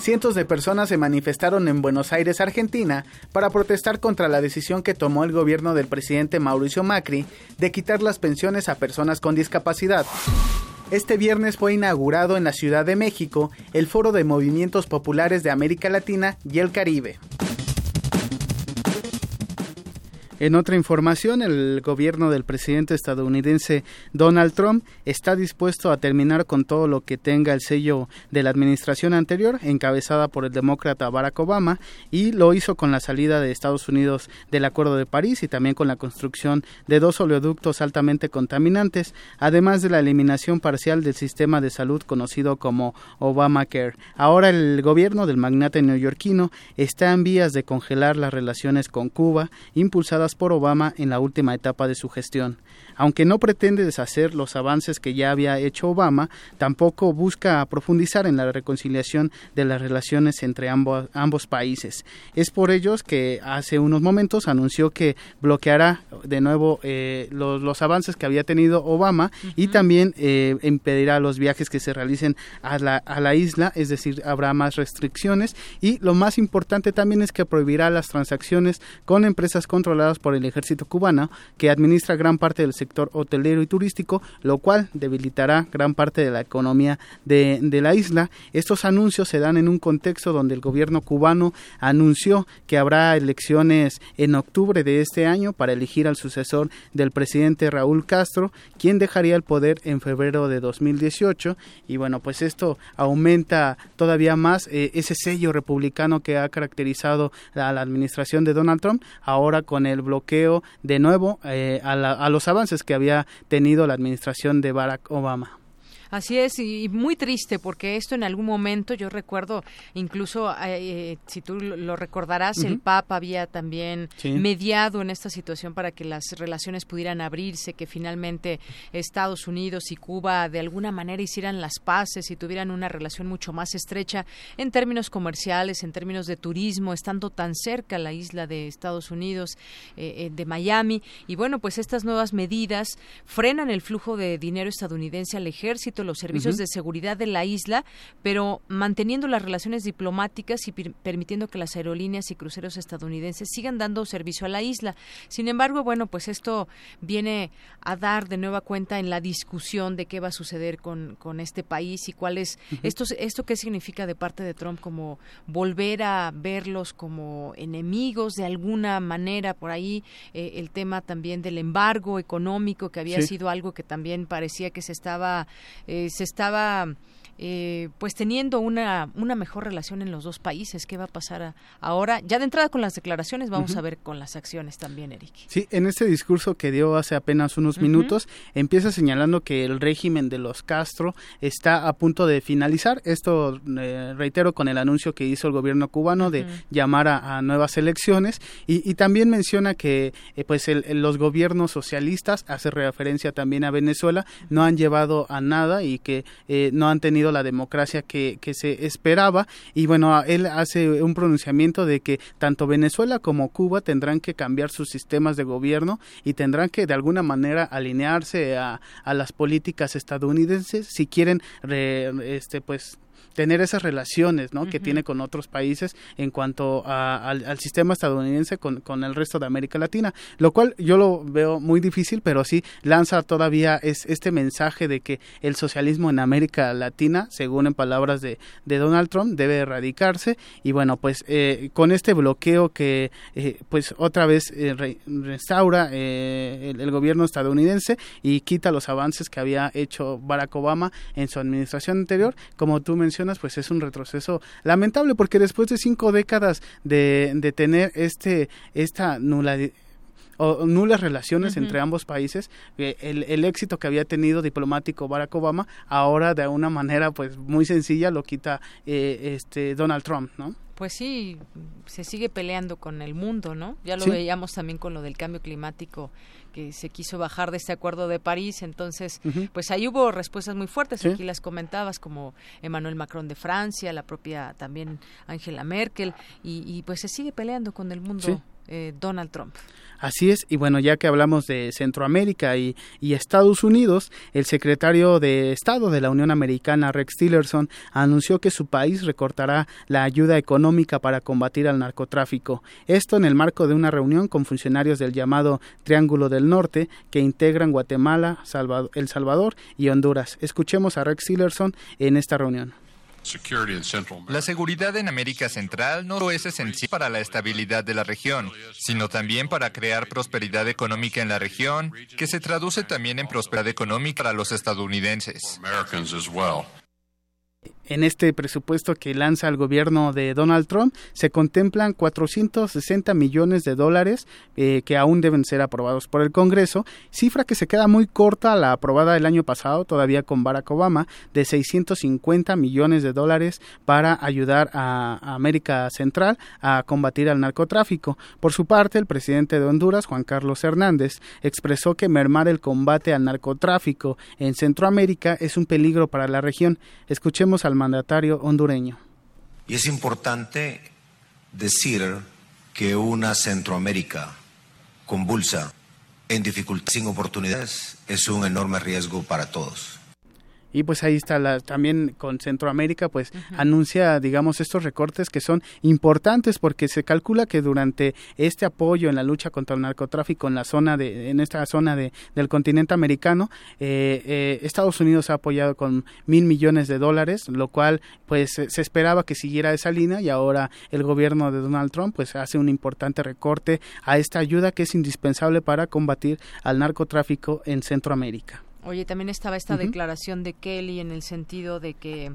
Cientos de personas se manifestaron en Buenos Aires, Argentina, para protestar contra la decisión que tomó el gobierno del presidente Mauricio Macri de quitar las pensiones a personas con discapacidad. Este viernes fue inaugurado en la Ciudad de México el Foro de Movimientos Populares de América Latina y el Caribe. En otra información, el gobierno del presidente estadounidense Donald Trump está dispuesto a terminar con todo lo que tenga el sello de la administración anterior, encabezada por el demócrata Barack Obama, y lo hizo con la salida de Estados Unidos del Acuerdo de París y también con la construcción de dos oleoductos altamente contaminantes, además de la eliminación parcial del sistema de salud conocido como Obamacare. Ahora el gobierno del magnate neoyorquino está en vías de congelar las relaciones con Cuba, impulsadas por Obama en la última etapa de su gestión. Aunque no pretende deshacer los avances que ya había hecho Obama, tampoco busca profundizar en la reconciliación de las relaciones entre ambos, ambos países. Es por ellos que hace unos momentos anunció que bloqueará de nuevo eh, los, los, avances que había tenido Obama y también eh, impedirá los viajes que se realicen a la, a la isla, es decir, habrá más restricciones y lo más importante también es que prohibirá las transacciones con empresas controladas por el ejército cubano que administra gran parte del sector hotelero y turístico, lo cual debilitará gran parte de la economía de, la isla. Estos anuncios se dan en un contexto donde el gobierno cubano anunció que habrá elecciones en octubre de este año para elegir al sucesor del presidente Raúl Castro, quien dejaría el poder en febrero de 2018 y bueno, pues esto aumenta todavía más eh, ese sello republicano que ha caracterizado a la administración de Donald Trump, ahora con el bloqueo de nuevo eh, a los avances que había tenido la administración de Barack Obama. Así es, y muy triste porque esto en algún momento, yo recuerdo, incluso, eh, si tú lo recordarás, el Papa había también sí. mediado en esta situación para que las relaciones pudieran abrirse, que finalmente Estados Unidos y Cuba de alguna manera hicieran las paces y tuvieran una relación mucho más estrecha en términos comerciales, en términos de turismo, estando tan cerca la isla de Estados Unidos, eh, de Miami. Y bueno, pues estas nuevas medidas frenan el flujo de dinero estadounidense al ejército, los servicios uh -huh. de seguridad de la isla, pero manteniendo las relaciones diplomáticas y permitiendo que las aerolíneas y cruceros estadounidenses sigan dando servicio a la isla. Sin embargo, bueno, pues esto viene a dar de nueva cuenta en la discusión de qué va a suceder con, con este país y cuál es uh -huh. esto, esto qué significa de parte de Trump como volver a verlos como enemigos de alguna manera por ahí eh, el tema también del embargo económico que había sí. sido algo que también parecía que se estaba eh, se estaba eh, pues teniendo una, una mejor relación en los dos países. ¿Qué va a pasar a, ahora? Ya de entrada con las declaraciones, vamos uh -huh. a ver con las acciones también, Eric. Sí, en este discurso que dio hace apenas unos uh -huh. minutos, empieza señalando que el régimen de los Castro está a punto de finalizar. Esto, eh, reitero, con el anuncio que hizo el gobierno cubano de uh -huh. llamar a, a, nuevas elecciones y, y también menciona que eh, pues el, el, los gobiernos socialistas, hace referencia también a Venezuela, no han llevado a nada y que eh, no han tenido la democracia que, que se esperaba. Y bueno, él hace un pronunciamiento de que tanto Venezuela como Cuba tendrán que cambiar sus sistemas de gobierno y tendrán que de alguna manera alinearse a, a las políticas estadounidenses si quieren re, este pues tener esas relaciones ¿no? Uh -huh. que tiene con otros países en cuanto a, al, al, sistema estadounidense con, con, el resto de América Latina, lo cual yo lo veo muy difícil, pero sí lanza todavía es, este mensaje de que el socialismo en América Latina, según en palabras de, de Donald Trump, debe erradicarse y bueno, pues eh, con este bloqueo que eh, pues otra vez eh, re, restaura eh, el, el gobierno estadounidense y quita los avances que había hecho Barack Obama en su administración anterior, como tú mencionas pues es un retroceso lamentable porque después de cinco décadas de, de tener este esta nula o nulas relaciones uh -huh. entre ambos países eh, el, el, éxito que había tenido diplomático Barack Obama ahora de una manera pues muy sencilla lo quita eh, este Donald Trump no pues sí, se sigue peleando con el mundo, ¿no? Ya lo sí. veíamos también con lo del cambio climático que se quiso bajar de este acuerdo de París, entonces, uh -huh. pues ahí hubo respuestas muy fuertes, sí. aquí las comentabas, como Emmanuel Macron de Francia, la propia también Angela Merkel, y, y pues se sigue peleando con el mundo. Sí. Eh, Donald Trump. Así es, y bueno, ya que hablamos de Centroamérica y, Estados Unidos, el secretario de Estado de la Unión Americana, Rex Tillerson, anunció que su país recortará la ayuda económica para combatir al narcotráfico. Esto en el marco de una reunión con funcionarios del llamado Triángulo del Norte que integran Guatemala, El Salvador y Honduras. Escuchemos a Rex Tillerson en esta reunión. La seguridad en América Central no es esencial para la estabilidad de la región, sino también para crear prosperidad económica en la región, que se traduce también en prosperidad económica para los estadounidenses. En este presupuesto que lanza el gobierno de Donald Trump se contemplan 460 millones de dólares eh, que aún deben ser aprobados por el Congreso, cifra que se queda muy corta a la aprobada el año pasado, todavía con Barack Obama, de 650 millones de dólares para ayudar a, América Central a combatir al narcotráfico. Por su parte, el presidente de Honduras, Juan Carlos Hernández, expresó que mermar el combate al narcotráfico en Centroamérica es un peligro para la región. Escuchemos al mandatario hondureño. Y es importante decir que una Centroamérica convulsa, en dificultad, sin oportunidades, es un enorme riesgo para todos y pues ahí está la, también con Centroamérica pues anuncia digamos estos recortes que son importantes porque se calcula que durante este apoyo en la lucha contra el narcotráfico en la zona de en esta zona de, del continente americano eh, eh, Estados Unidos ha apoyado con mil millones de dólares lo cual pues se esperaba que siguiera esa línea y ahora el gobierno de Donald Trump pues hace un importante recorte a esta ayuda que es indispensable para combatir al narcotráfico en Centroamérica. Oye, también estaba esta declaración de Kelly en el sentido de que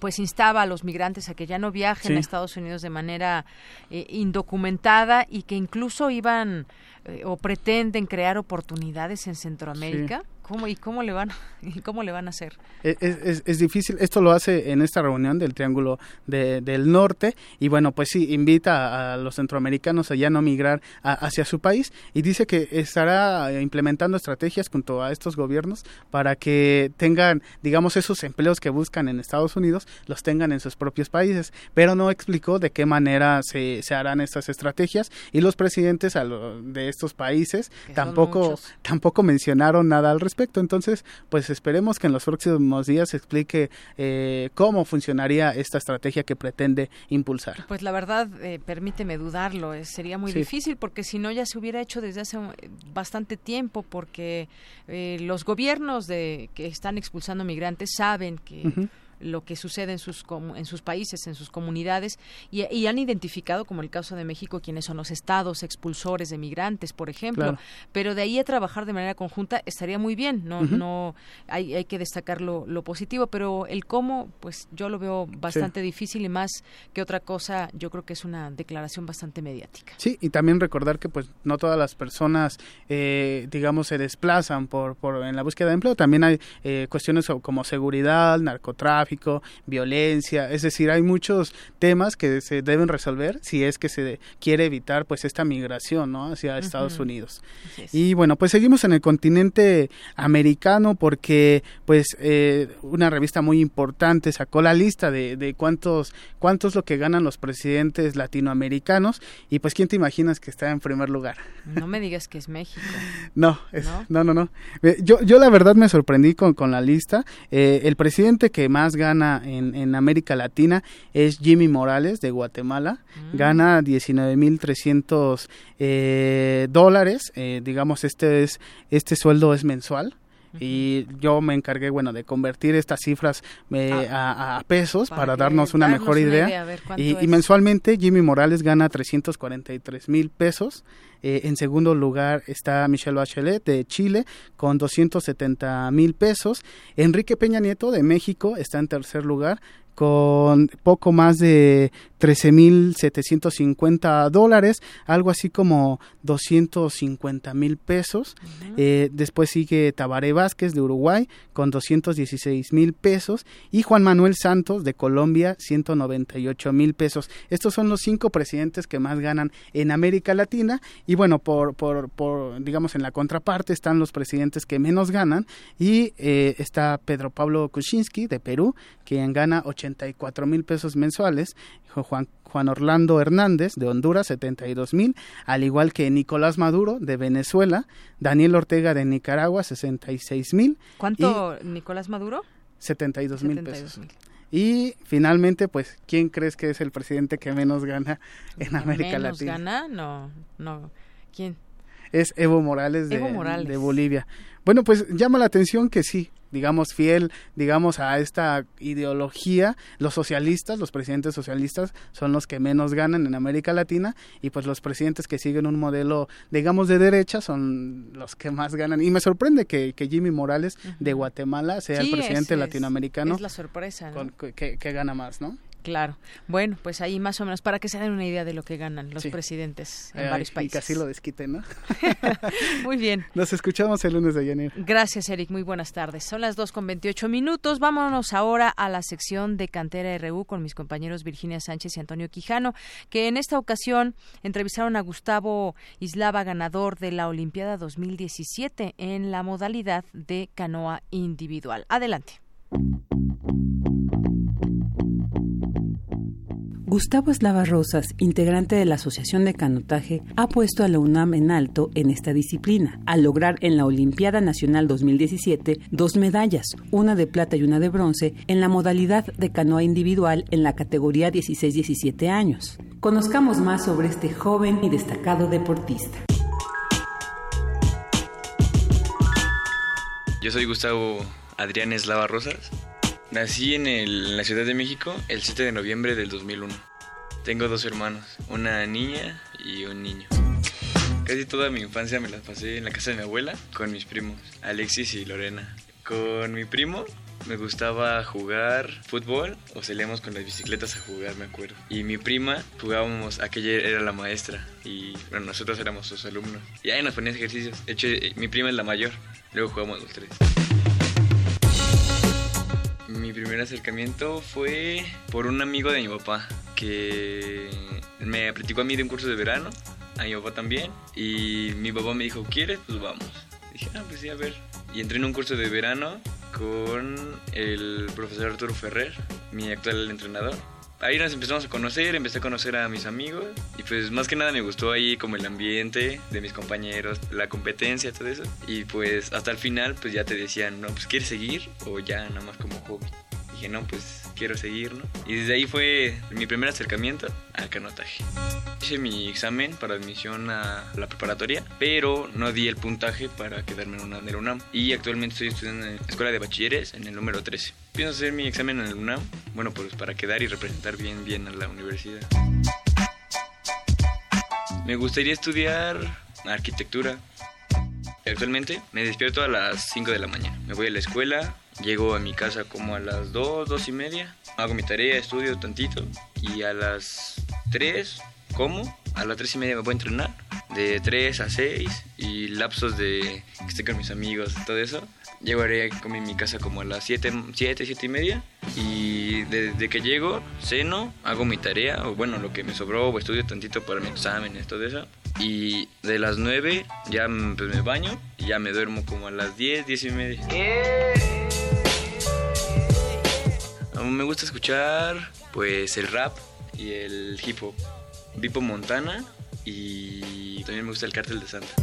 pues instaba a los migrantes a que ya no viajen a Estados Unidos de manera eh, indocumentada y que incluso iban eh, o pretenden crear oportunidades en Centroamérica. ¿Cómo, ¿Y cómo le van, y cómo le van a hacer? Es, es, difícil. Esto lo hace en esta reunión del Triángulo del Norte y bueno, pues sí, invita a, los centroamericanos a ya no migrar hacia su país y dice que estará implementando estrategias junto a estos gobiernos para que tengan, digamos, esos empleos que buscan en Estados Unidos, los tengan en sus propios países. Pero no explicó de qué manera se, se harán estas estrategias y los presidentes de estos países tampoco, tampoco mencionaron nada al respecto. Entonces, pues esperemos que en los próximos días se explique eh, cómo funcionaría esta estrategia que pretende impulsar. Pues la verdad, eh, permíteme dudarlo, eh, sería muy difícil porque si no ya se hubiera hecho desde hace bastante tiempo porque los gobiernos de que están expulsando migrantes saben que lo que sucede en sus, en sus países, en sus comunidades, y, han identificado, como el caso de México, quiénes son los estados expulsores de migrantes, por ejemplo. Pero de ahí a trabajar de manera conjunta estaría muy bien, no, no hay, hay que destacar lo, positivo, pero el cómo, pues yo lo veo bastante difícil y más que otra cosa, yo creo que es una declaración bastante mediática. Sí, y también recordar que pues no todas las personas, eh, digamos, se desplazan por, por en la búsqueda de empleo, también hay eh, cuestiones como seguridad, narcotráfico, violencia, es decir, hay muchos temas que se deben resolver si es que se quiere evitar pues esta migración ¿no? hacia Estados Unidos. Y bueno, pues seguimos en el continente americano porque pues eh, una revista muy importante sacó la lista de, de cuántos cuánto es lo que ganan los presidentes latinoamericanos y pues quién te imaginas que está en primer lugar. No me digas que es México. no, ¿No? ¿No? no, Yo, yo la verdad me sorprendí con, con la lista. Eh, el presidente que más gana en, en América Latina es Jimmy Morales de Guatemala. Mm. Gana 19.300 eh, dólares. Eh, digamos, este, es, este sueldo es mensual y yo me encargué, bueno, de convertir estas cifras eh, ah. a, pesos para, darnos una mejor idea. y, mensualmente Jimmy Morales gana 343 mil pesos. Eh, en segundo lugar está Michelle Bachelet de Chile con 270 mil pesos. Enrique Peña Nieto de México está en tercer lugar con poco más de 13.750 dólares, algo así como 250 mil pesos. Eh, después sigue Tabaré Vázquez de Uruguay con 216 mil pesos y Juan Manuel Santos de Colombia 198 mil pesos. Estos son los cinco presidentes que más ganan en América Latina y bueno, por, por, por digamos en la contraparte están los presidentes que menos ganan y eh, está Pedro Pablo Kuczynski de Perú, quien gana 84 mil pesos mensuales, Juan, Juan Orlando Hernández de Honduras 72 mil, al igual que Nicolás Maduro de Venezuela, Daniel Ortega de Nicaragua 66 mil. ¿Cuánto Nicolás Maduro? 72 mil pesos. Y finalmente, pues, ¿quién crees que es el presidente que menos gana en América ¿Menos Latina? gana? No, no. ¿Quién? Es Evo Morales de, de Bolivia. Bueno, pues llama la atención que sí, digamos, fiel, digamos, a esta ideología, los socialistas, los presidentes socialistas son los que menos ganan en América Latina y pues los presidentes que siguen un modelo, digamos, de derecha son los que más ganan. Y me sorprende que, Jimmy Morales de Guatemala sea el presidente latinoamericano. Es la sorpresa, que gana más, ¿no? Claro. Bueno, pues ahí más o menos para que se den una idea de lo que ganan los presidentes en varios países. Y casi lo desquiten, ¿no? muy bien. Nos escuchamos el lunes de enero. Gracias, Eric. Muy buenas tardes. Son las 2 con 28 minutos. Vámonos ahora a la sección de Cantera RU con mis compañeros Virginia Sánchez y Antonio Quijano, que en esta ocasión entrevistaron a Gustavo Islava, ganador de la Olimpiada 2017 en la modalidad de canoa individual. Adelante. Gustavo Eslava Rosas, integrante de la Asociación de Canotaje, ha puesto a la UNAM en alto en esta disciplina, al lograr en la Olimpiada Nacional 2017 dos medallas, una de plata y una de bronce, en la modalidad de canoa individual en la categoría 16-17 años. Conozcamos más sobre este joven y destacado deportista. Yo soy Gustavo Adrián Eslava Rosas Nací en, la Ciudad de México el 7 de noviembre del 2001. Tengo dos hermanos, una niña y un niño. Casi toda mi infancia me la pasé en la casa de mi abuela con mis primos, Alexis y Lorena. Con mi primo me gustaba jugar fútbol o salíamos con las bicicletas a jugar, me acuerdo. Y mi prima jugábamos, aquella era la maestra y bueno, nosotros éramos sus alumnos. Y ahí nos ponían ejercicios. De hecho, mi prima es la mayor, luego jugamos los tres. Mi primer acercamiento fue por un amigo de mi papá que me platicó a mí de un curso de verano, a mi papá también, y mi papá me dijo, ¿quieres? Pues vamos. dije, ah, pues sí, a ver. Y entré en un curso de verano con el profesor Arturo Ferrer, mi actual entrenador ahí nos empezamos a conocer, empecé a conocer a mis amigos y pues más que nada me gustó ahí como el ambiente de mis compañeros, la competencia, todo eso. Y pues hasta el final pues ya te decían, no, pues quieres seguir o ya nada más como hobby. dije, no, pues quiero seguir, ¿no? Y desde ahí fue mi primer acercamiento al canotaje. Hice mi examen para admisión a la preparatoria, pero no di el puntaje para quedarme en, una, en el UNAM. Y actualmente estoy estudiando en la Escuela de Bachilleres en el número 13. Pienso hacer mi examen en el UNAM, bueno, pues para quedar y representar bien, bien a la universidad. Me gustaría estudiar arquitectura. Actualmente me despierto a las 5 de la mañana. Me voy a la escuela, Llego a mi casa como a las 2, 2 y media. Hago mi tarea, estudio tantito. Y a las 3 como. A las 3 y media me voy a entrenar. De 3 a 6. Y lapsos de que esté con mis amigos, todo eso. Llegaré a mi casa como a las 7, 7, 7 y media. Y desde que llego, ceno, hago mi tarea. O bueno, lo que me sobró, o estudio tantito para mi examen, todo eso. Y de las 9 ya pues, me baño y ya me duermo como a las 10, 10 y media. Me gusta escuchar pues el rap y el hip hop. Vipo Montana y también me gusta el Cártel de Santa.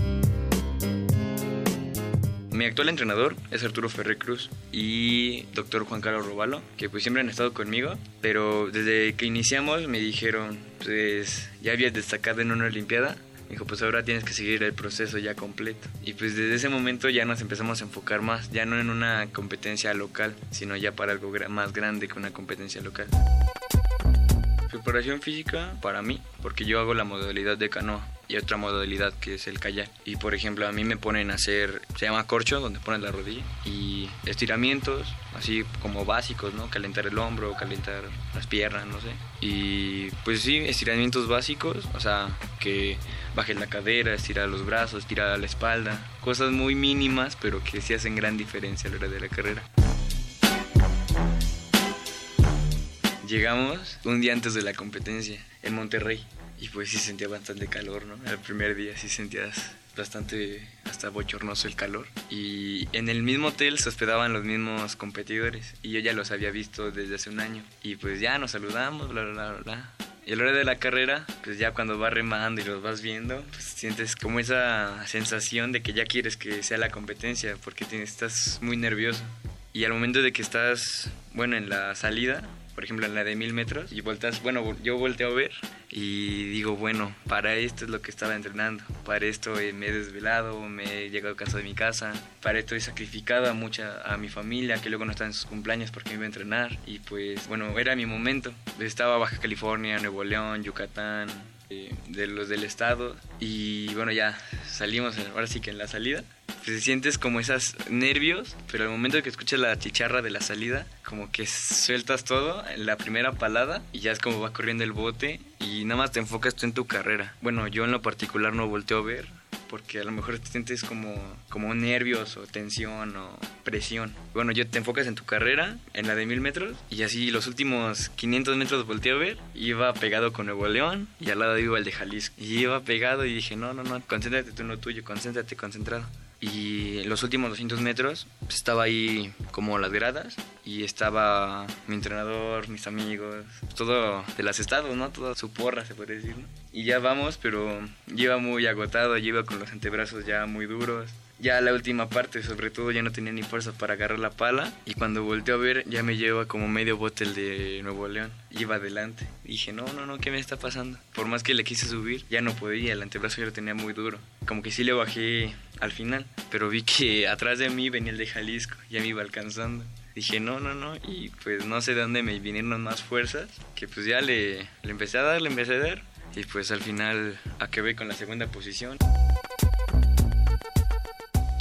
Mi actual entrenador es Arturo Ferrer Cruz y doctor Juan Carlos Robalo, que pues siempre han estado conmigo, pero desde que iniciamos me dijeron, pues ya habías destacado en una Olimpiada, me dijo, pues ahora tienes que seguir el proceso ya completo. Y pues desde ese momento ya nos empezamos a enfocar más, ya no en una competencia local, sino ya para algo más grande que una competencia local. Preparación física para mí, porque yo hago la modalidad de canoa y otra modalidad que es el kayak. Y por ejemplo, a mí me ponen a hacer, se llama corcho, donde pones la rodilla, y estiramientos, así como básicos, ¿no? Calentar el hombro, calentar las piernas, no sé. Y pues sí, estiramientos básicos, o sea, que baje la cadera, estirar los brazos, estirar la espalda. Cosas muy mínimas, pero que sí hacen gran diferencia a la hora de la carrera. Llegamos un día antes de la competencia en Monterrey y pues sí sentía bastante calor, ¿no? El primer día sí sentías bastante hasta bochornoso el calor. Y en el mismo hotel se hospedaban los mismos competidores y yo ya los había visto desde hace un año. Y pues ya nos saludamos, bla, bla, bla. Y a la hora de la carrera, pues ya cuando vas remando y los vas viendo, pues sientes como esa sensación de que ya quieres que sea la competencia porque estás muy nervioso. Y al momento de que estás, bueno, en la salida, por ejemplo en la de mil metros, y volteas, bueno, yo volteo a ver y digo, bueno, para esto es lo que estaba entrenando, para esto me he desvelado, me he llegado a casa de mi casa, para esto he sacrificado a mucha, a mi familia que luego no está en sus cumpleaños porque me iba a entrenar, y pues bueno, era mi momento. Estaba Baja California, Nuevo León, Yucatán, eh, de los del estado. Y bueno ya salimos ahora sí que en la salida. Pues sientes como esos nervios pero al momento que escuchas la chicharra de la salida como que sueltas todo en la primera palada y ya es como va corriendo el bote y nada más te enfocas tú en tu carrera. Bueno yo en lo particular no volteo a ver porque a lo mejor te sientes como, como nervios o tensión o presión. Bueno, yo te enfocas en tu carrera, en la de mil metros, y así los últimos 500 metros volteé a ver, iba pegado con Nuevo León y al lado iba el de Jalisco. Y iba pegado y dije, no, no, no, concéntrate tú en lo tuyo, concéntrate, concentrado y los últimos 200 metros pues, estaba ahí como las gradas y estaba mi entrenador, mis amigos, todo de las estados, ¿no? Toda su porra, se puede decir, Y ya vamos, pero iba muy agotado, iba con los antebrazos ya muy duros. Ya la última parte, sobre todo, ya no tenía ni fuerza para agarrar la pala y cuando volteé a ver ya me lleva como medio bote el de Nuevo León. Iba adelante. dije, no, no, no, ¿qué me está pasando? Por más que le quise subir, ya no podía, el antebrazo ya lo tenía muy duro. Como que sí le bajé al final, pero vi que atrás de mí venía el de Jalisco, ya me iba alcanzando. Dije, no, no, no, y pues no sé de dónde me vinieron más fuerzas, que pues ya le, le empecé a dar, le empecé a dar, y pues al final acabé con la segunda posición.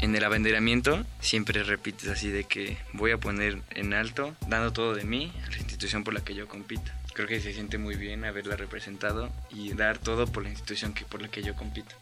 En el abanderamiento siempre repites así de que voy a poner en alto, dando todo de mí a la institución por la que yo compito. Creo que se siente muy bien haberla representado y dar todo por la institución que, por la que yo compito.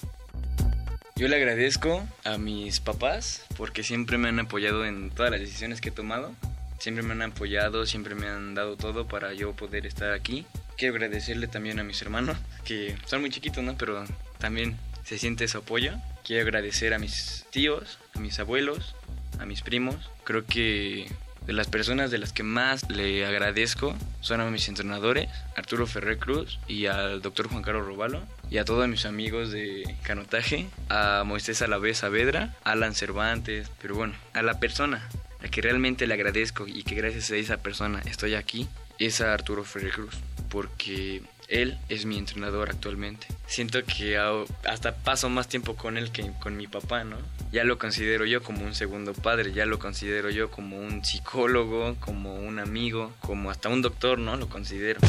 Yo le agradezco a mis papás porque siempre me han apoyado en todas las decisiones que he tomado. Siempre me han apoyado, siempre me han dado todo para yo poder estar aquí. Quiero agradecerle también a mis hermanos, que son muy chiquitos, ¿no? Pero también se siente su apoyo. Quiero agradecer a mis tíos, a mis abuelos, a mis primos. Creo que de las personas de las que más le agradezco son a mis entrenadores, Arturo Ferrer Cruz y al doctor Juan Carlos Robalo, y a todos mis amigos de canotaje, a Moisés Alavés Saavedra, Alan Cervantes, pero bueno, a la persona a que realmente le agradezco y que gracias a esa persona estoy aquí, es a Arturo Ferrer Cruz, porque él es mi entrenador actualmente. Siento que hasta paso más tiempo con él que con mi papá, ¿no? Ya lo considero yo como un segundo padre, ya lo considero yo como un psicólogo, como un amigo, como hasta un doctor, ¿no? Lo considero.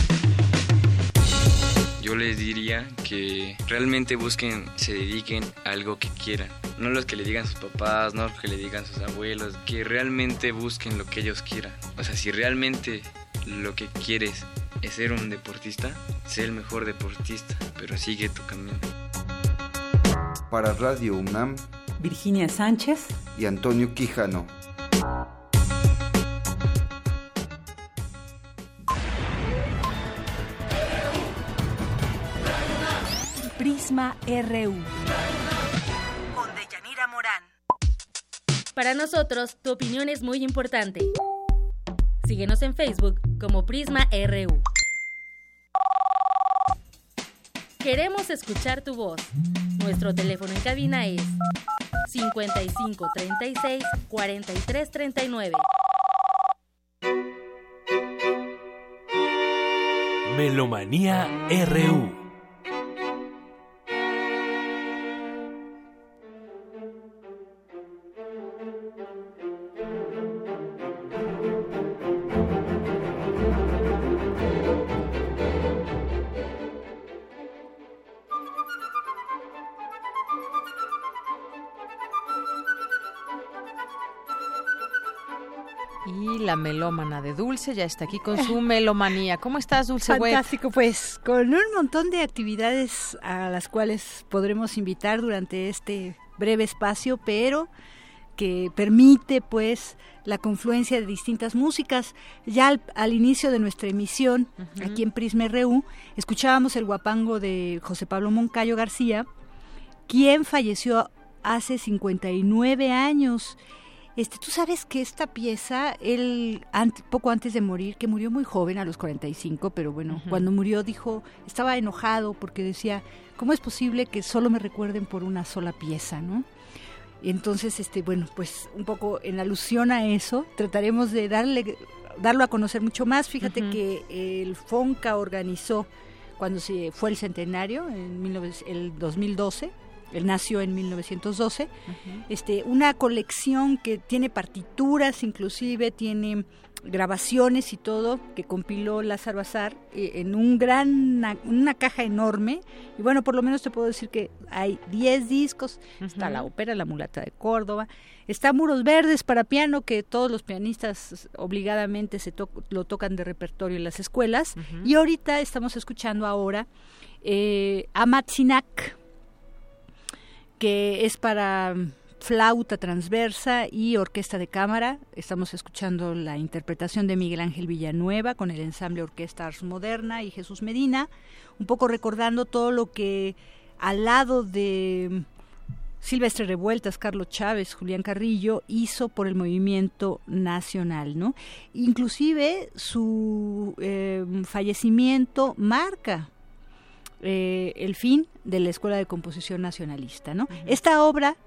Yo les diría que realmente busquen, se dediquen a algo que quieran. No los que le digan sus papás, no los que le digan sus abuelos, que realmente busquen lo que ellos quieran. O sea, si realmente lo que quieres es ser un deportista, sé el mejor deportista, pero sigue tu camino. Para Radio UNAM, Virginia Sánchez y Antonio Quijano. Prisma RU. Con Deyanira Morán. Para nosotros, tu opinión es muy importante. Síguenos en Facebook como Prisma RU. Queremos escuchar tu voz. Nuestro teléfono en cabina es 55 36 43 39. Melomanía RU. De Dulce, ya está aquí con su melomanía. ¿Cómo estás, Dulce Fantástico, pues con un montón de actividades a las cuales podremos invitar durante este breve espacio, pero que permite pues la confluencia de distintas músicas. Ya al, inicio de nuestra emisión, aquí en Prisma RU, escuchábamos el guapango de José Pablo Moncayo García, quien falleció hace 59 años este, tú sabes que esta pieza, él poco antes de morir, que murió muy joven, a los 45, pero bueno, cuando murió dijo, estaba enojado porque decía, ¿cómo es posible que solo me recuerden por una sola pieza, no? Y entonces, este, bueno, pues un poco en alusión a eso, trataremos de darle darlo a conocer mucho más. Fíjate que el FONCA organizó cuando se fue el centenario en el 2012 él nació en 1912, este, una colección que tiene partituras, inclusive tiene grabaciones y todo que compiló Lázaro Azar eh, en un gran una, caja enorme. Y bueno por lo menos te puedo decir que hay 10 discos. Está la ópera La mulata de Córdoba. Está Muros Verdes para piano que todos los pianistas obligadamente se lo tocan de repertorio en las escuelas. Y ahorita estamos escuchando ahora eh, Amatzinak que es para flauta transversa y orquesta de cámara. Estamos escuchando la interpretación de Miguel Ángel Villanueva con el ensamble Orquesta Ars Moderna y Jesús Medina, un poco recordando todo lo que al lado de Silvestre Revueltas, Carlos Chávez, Julián Carrillo hizo por el movimiento nacional, ¿no? Inclusive su eh, fallecimiento marca eh, el fin de la Escuela de Composición Nacionalista. ¿no? Esta obra,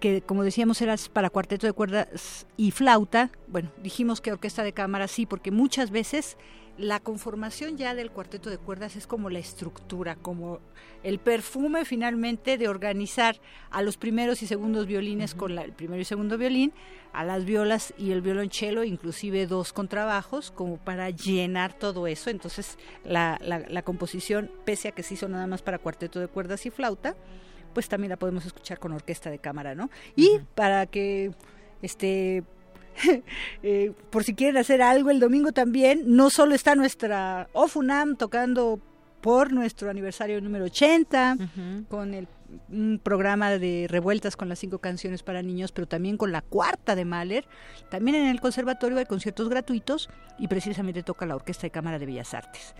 que como decíamos era para cuarteto de cuerdas y flauta, bueno, dijimos que orquesta de cámara sí, porque muchas veces la conformación ya del cuarteto de cuerdas es como la estructura, como el perfume finalmente de organizar a los primeros y segundos violines con el primero y segundo violín, a las violas y el violonchelo, inclusive dos contrabajos, como para llenar todo eso. Entonces la, la, composición, pese a que se hizo nada más para cuarteto de cuerdas y flauta, pues también la podemos escuchar con orquesta de cámara, ¿no? Y para que este eh, por si quieren hacer algo el domingo también, no solo está nuestra OFUNAM tocando por nuestro aniversario número 80, con el un programa de revueltas con las cinco canciones para niños, pero también con la cuarta de Mahler. También en el conservatorio hay conciertos gratuitos y precisamente toca la Orquesta de Cámara de Bellas Artes.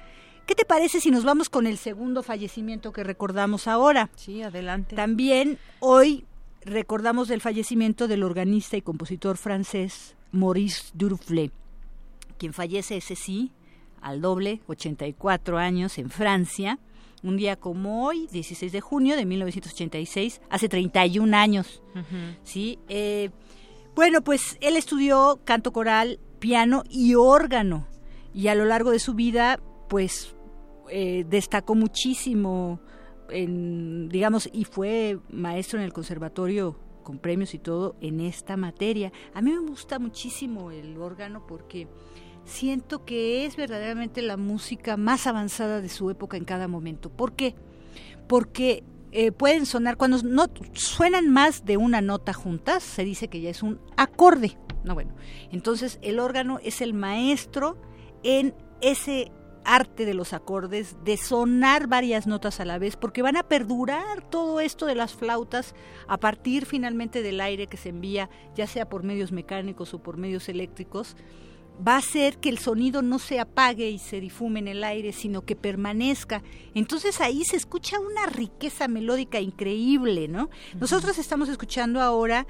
¿Qué te parece si nos vamos con el segundo fallecimiento que recordamos ahora? Sí, adelante. También hoy recordamos el fallecimiento del organista y compositor francés Maurice Duruflé, quien fallece ese sí al doble, 84 años en Francia un día como hoy, 16 de junio de 1986, hace 31 años. ¿sí? Eh, bueno, pues él estudió canto coral, piano y órgano. Y a lo largo de su vida, pues eh, destacó muchísimo, digamos, y fue maestro en el conservatorio con premios y todo en esta materia. A mí me gusta muchísimo el órgano porque siento que es verdaderamente la música más avanzada de su época en cada momento. ¿Por qué? Porque eh, pueden sonar, cuando no suenan más de una nota juntas, se dice que ya es un acorde. No, bueno. Entonces el órgano es el maestro en ese arte de los acordes, de sonar varias notas a la vez, porque van a perdurar todo esto de las flautas a partir finalmente del aire que se envía, ya sea por medios mecánicos o por medios eléctricos va a hacer que el sonido no se apague y se difume en el aire, sino que permanezca. Entonces ahí se escucha una riqueza melódica increíble, ¿no? Nosotros estamos escuchando ahora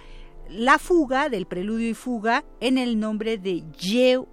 la fuga del preludio y fuga en el nombre de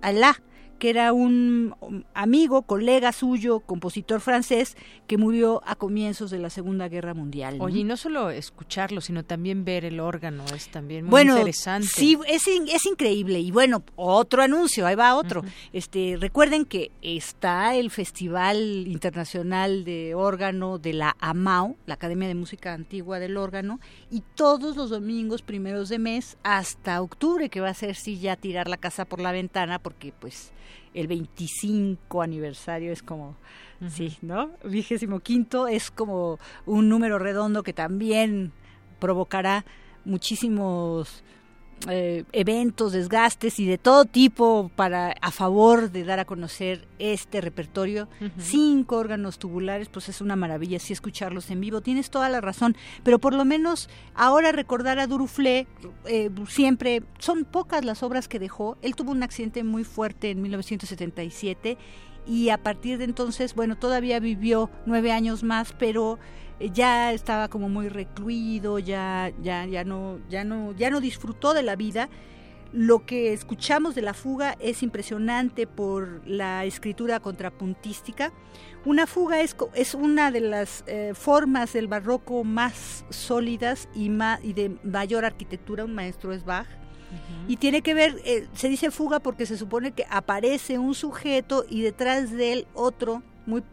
Allah que era un amigo, colega suyo, compositor francés, que murió a comienzos de la Segunda Guerra Mundial. Oye, y no solo escucharlo, sino también ver el órgano, es también muy bueno, interesante. Sí, es, es increíble. Y bueno, otro anuncio, ahí va otro. este Recuerden que está el Festival Internacional de Órgano de la AMAO, la Academia de Música Antigua del Órgano, y todos los domingos primeros de mes hasta octubre, que va a ser sí ya tirar la casa por la ventana, porque pues el 25 aniversario es como, sí, ¿no? Vigésimo quinto es como un número redondo que también provocará muchísimos eh, eventos, desgastes y de todo tipo para a favor de dar a conocer este repertorio. Cinco órganos tubulares, pues es una maravilla sí escucharlos en vivo. Tienes toda la razón, pero por lo menos ahora recordar a Duruflé eh, siempre son pocas las obras que dejó. Él tuvo un accidente muy fuerte en 1977 y a partir de entonces, bueno, todavía vivió nueve años más, pero ya estaba como muy recluido, ya, ya, ya no, ya no, ya no disfrutó de la vida. Lo que escuchamos de la fuga es impresionante por la escritura contrapuntística. Una fuga es, es una de las eh, formas del barroco más sólidas y, y de mayor arquitectura. Un maestro es Bach Y tiene que ver, eh, se dice fuga porque se supone que aparece un sujeto y detrás de él otro, muy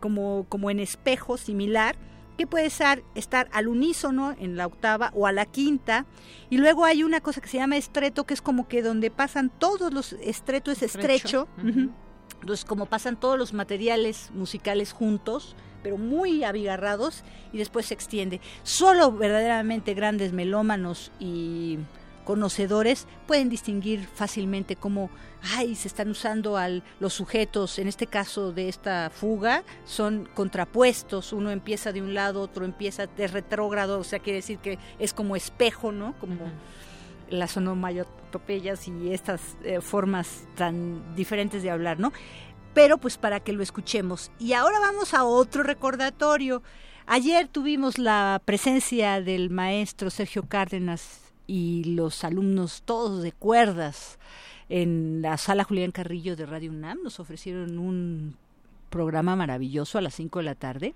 como, como en espejo similar, que puede ser, estar al unísono en la octava o a la quinta. Y luego hay una cosa que se llama estreto, que es como que donde pasan todos los, estreto es estrecho. Entonces, como pasan todos los materiales musicales juntos, pero muy abigarrados, y después se extiende. Solo verdaderamente grandes melómanos y conocedores pueden distinguir fácilmente cómo ay, se están usando al, los sujetos, en este caso de esta fuga, son contrapuestos, uno empieza de un lado, otro empieza de retrógrado, o sea, quiere decir que es como espejo, ¿no? Como las onomatopeyas y estas eh, formas tan diferentes de hablar, ¿no? Pero pues para que lo escuchemos. Y ahora vamos a otro recordatorio. Ayer tuvimos la presencia del maestro Sergio Cárdenas y los alumnos todos de cuerdas en la sala Julián Carrillo de Radio UNAM. Nos ofrecieron un programa maravilloso a las 5 de la tarde.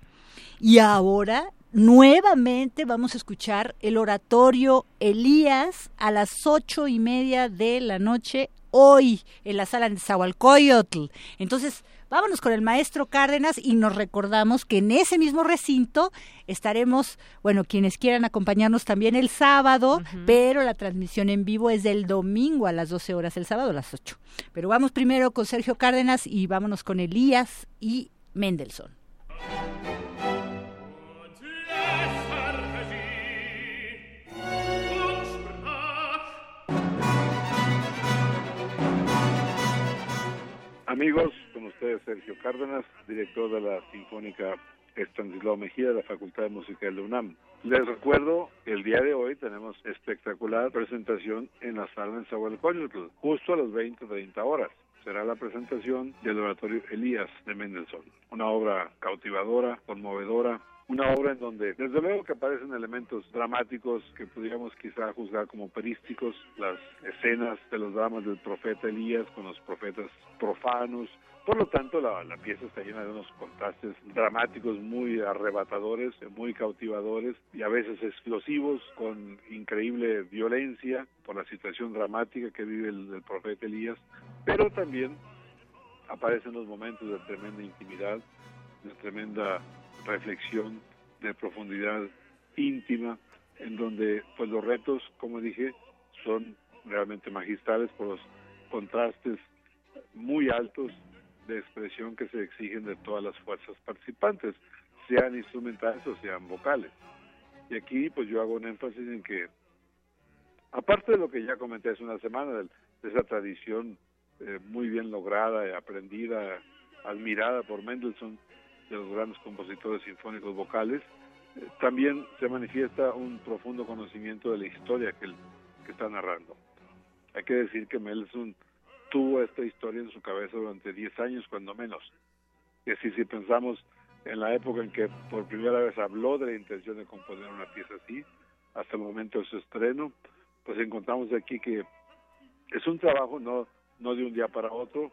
Y ahora nuevamente vamos a escuchar el oratorio Elías a las ocho y media de la noche hoy en la sala de Zahualcoyotl. Entonces, Vámonos con el maestro Cárdenas y nos recordamos que en ese mismo recinto estaremos, bueno, quienes quieran acompañarnos también el sábado, pero la transmisión en vivo es del domingo a las 12 horas, el sábado a las 8. Pero vamos primero con Sergio Cárdenas y vámonos con Elías y Mendelssohn. Amigos, con ustedes Sergio Cárdenas, director de la Sinfónica Estanislao Mejía de la Facultad de Música de UNAM. Les recuerdo el día de hoy tenemos espectacular presentación en la sala en Zahualcóyotl, justo a las 20-30 horas. Será la presentación del oratorio Elías de Mendelssohn, una obra cautivadora, conmovedora, una obra en donde desde luego que aparecen elementos dramáticos que pudiéramos quizá juzgar como perísticos, las escenas de los dramas del profeta Elías con los profetas profanos, por lo tanto, la, la, pieza está llena de unos contrastes dramáticos muy arrebatadores, muy cautivadores y a veces explosivos, con increíble violencia por la situación dramática que vive el, el profeta Elías, pero también aparecen los momentos de tremenda intimidad, de tremenda reflexión de profundidad íntima, en donde pues los retos, como dije, son realmente magistrales por los contrastes muy altos de expresión que se exigen de todas las fuerzas participantes, sean instrumentales o sean vocales. Y aquí pues yo hago un énfasis en que, aparte de lo que ya comenté hace una semana, de, esa tradición eh, muy bien lograda, aprendida, admirada por Mendelssohn, de los grandes compositores sinfónicos vocales, eh, también se manifiesta un profundo conocimiento de la historia que, él, que está narrando. Hay que decir que Mendelssohn tuvo esta historia en su cabeza durante 10 años, cuando menos. Y así, si pensamos en la época en que por primera vez habló de la intención de componer una pieza así, hasta el momento de su estreno, pues encontramos aquí que es un trabajo no, no de un día para otro,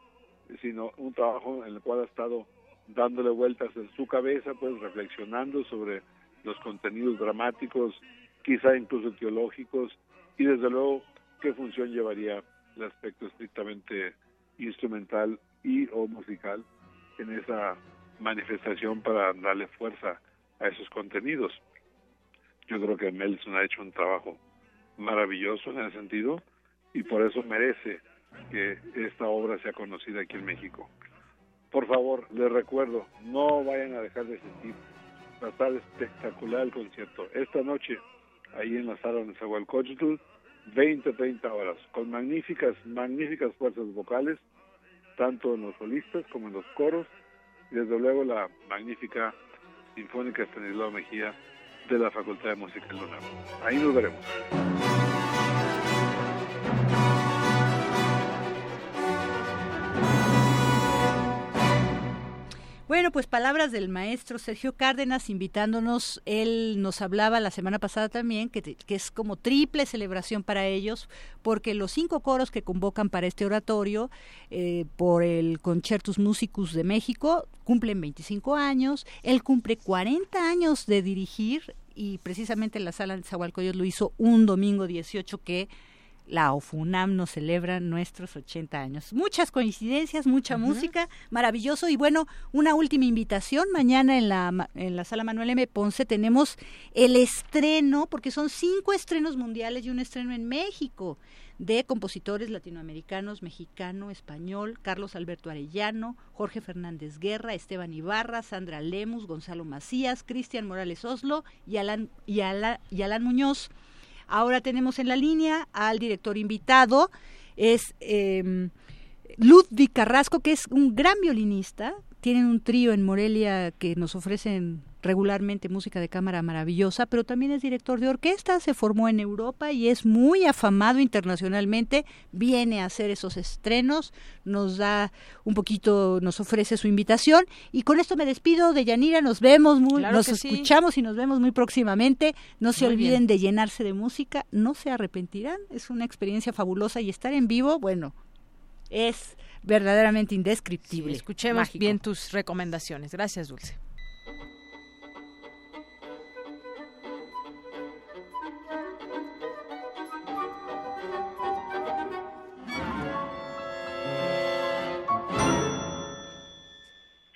sino un trabajo en el cual ha estado dándole vueltas en su cabeza, pues reflexionando sobre los contenidos dramáticos, quizá incluso teológicos, y desde luego qué función llevaría el aspecto estrictamente instrumental y o musical en esa manifestación para darle fuerza a esos contenidos. Yo creo que Melson ha hecho un trabajo maravilloso en ese sentido y por eso merece que esta obra sea conocida aquí en México. Por favor, les recuerdo, no vayan a dejar de sentir. Va a estar espectacular el concierto. Esta noche, ahí en la sala de Zahualcóyotl, 20, 30 horas, con magníficas, magníficas fuerzas vocales, tanto en los solistas como en los coros, y desde luego la magnífica Sinfónica Estanislao Mejía de la Facultad de Música de UNAM. Ahí nos veremos. Bueno, pues palabras del maestro Sergio Cárdenas invitándonos, él nos hablaba la semana pasada también que, es como triple celebración para ellos, porque los cinco coros que convocan para este oratorio eh, por el Concertus Musicus de México cumplen 25 años, él cumple 40 años de dirigir y precisamente la sala de Zahualcoyot lo hizo un domingo 18 que la OFUNAM nos celebra nuestros 80 años. Muchas coincidencias, mucha música, maravilloso. Y bueno, una última invitación. Mañana en la, en la sala Manuel M. Ponce tenemos el estreno, porque son cinco estrenos mundiales y un estreno en México de compositores latinoamericanos, mexicano, español, Carlos Alberto Arellano, Jorge Fernández Guerra, Esteban Ibarra, Sandra Lemus, Gonzalo Macías, Cristian Morales Oslo y Alan, y, y Alan Muñoz. Ahora tenemos en la línea al director invitado, es eh, Ludwig Carrasco, que es un gran violinista. Tienen un trío en Morelia que nos ofrecen regularmente música de cámara maravillosa, pero también es director de orquesta, se formó en Europa y es muy afamado internacionalmente, viene a hacer esos estrenos, nos da un poquito, nos ofrece su invitación. Y con esto me despido. De Yanira, nos vemos muy, nos escuchamos y nos vemos muy próximamente, no se olviden de llenarse de música, no se arrepentirán, es una experiencia fabulosa y estar en vivo, bueno, es verdaderamente indescriptible. escuchemos bien tus recomendaciones. Gracias, Dulce.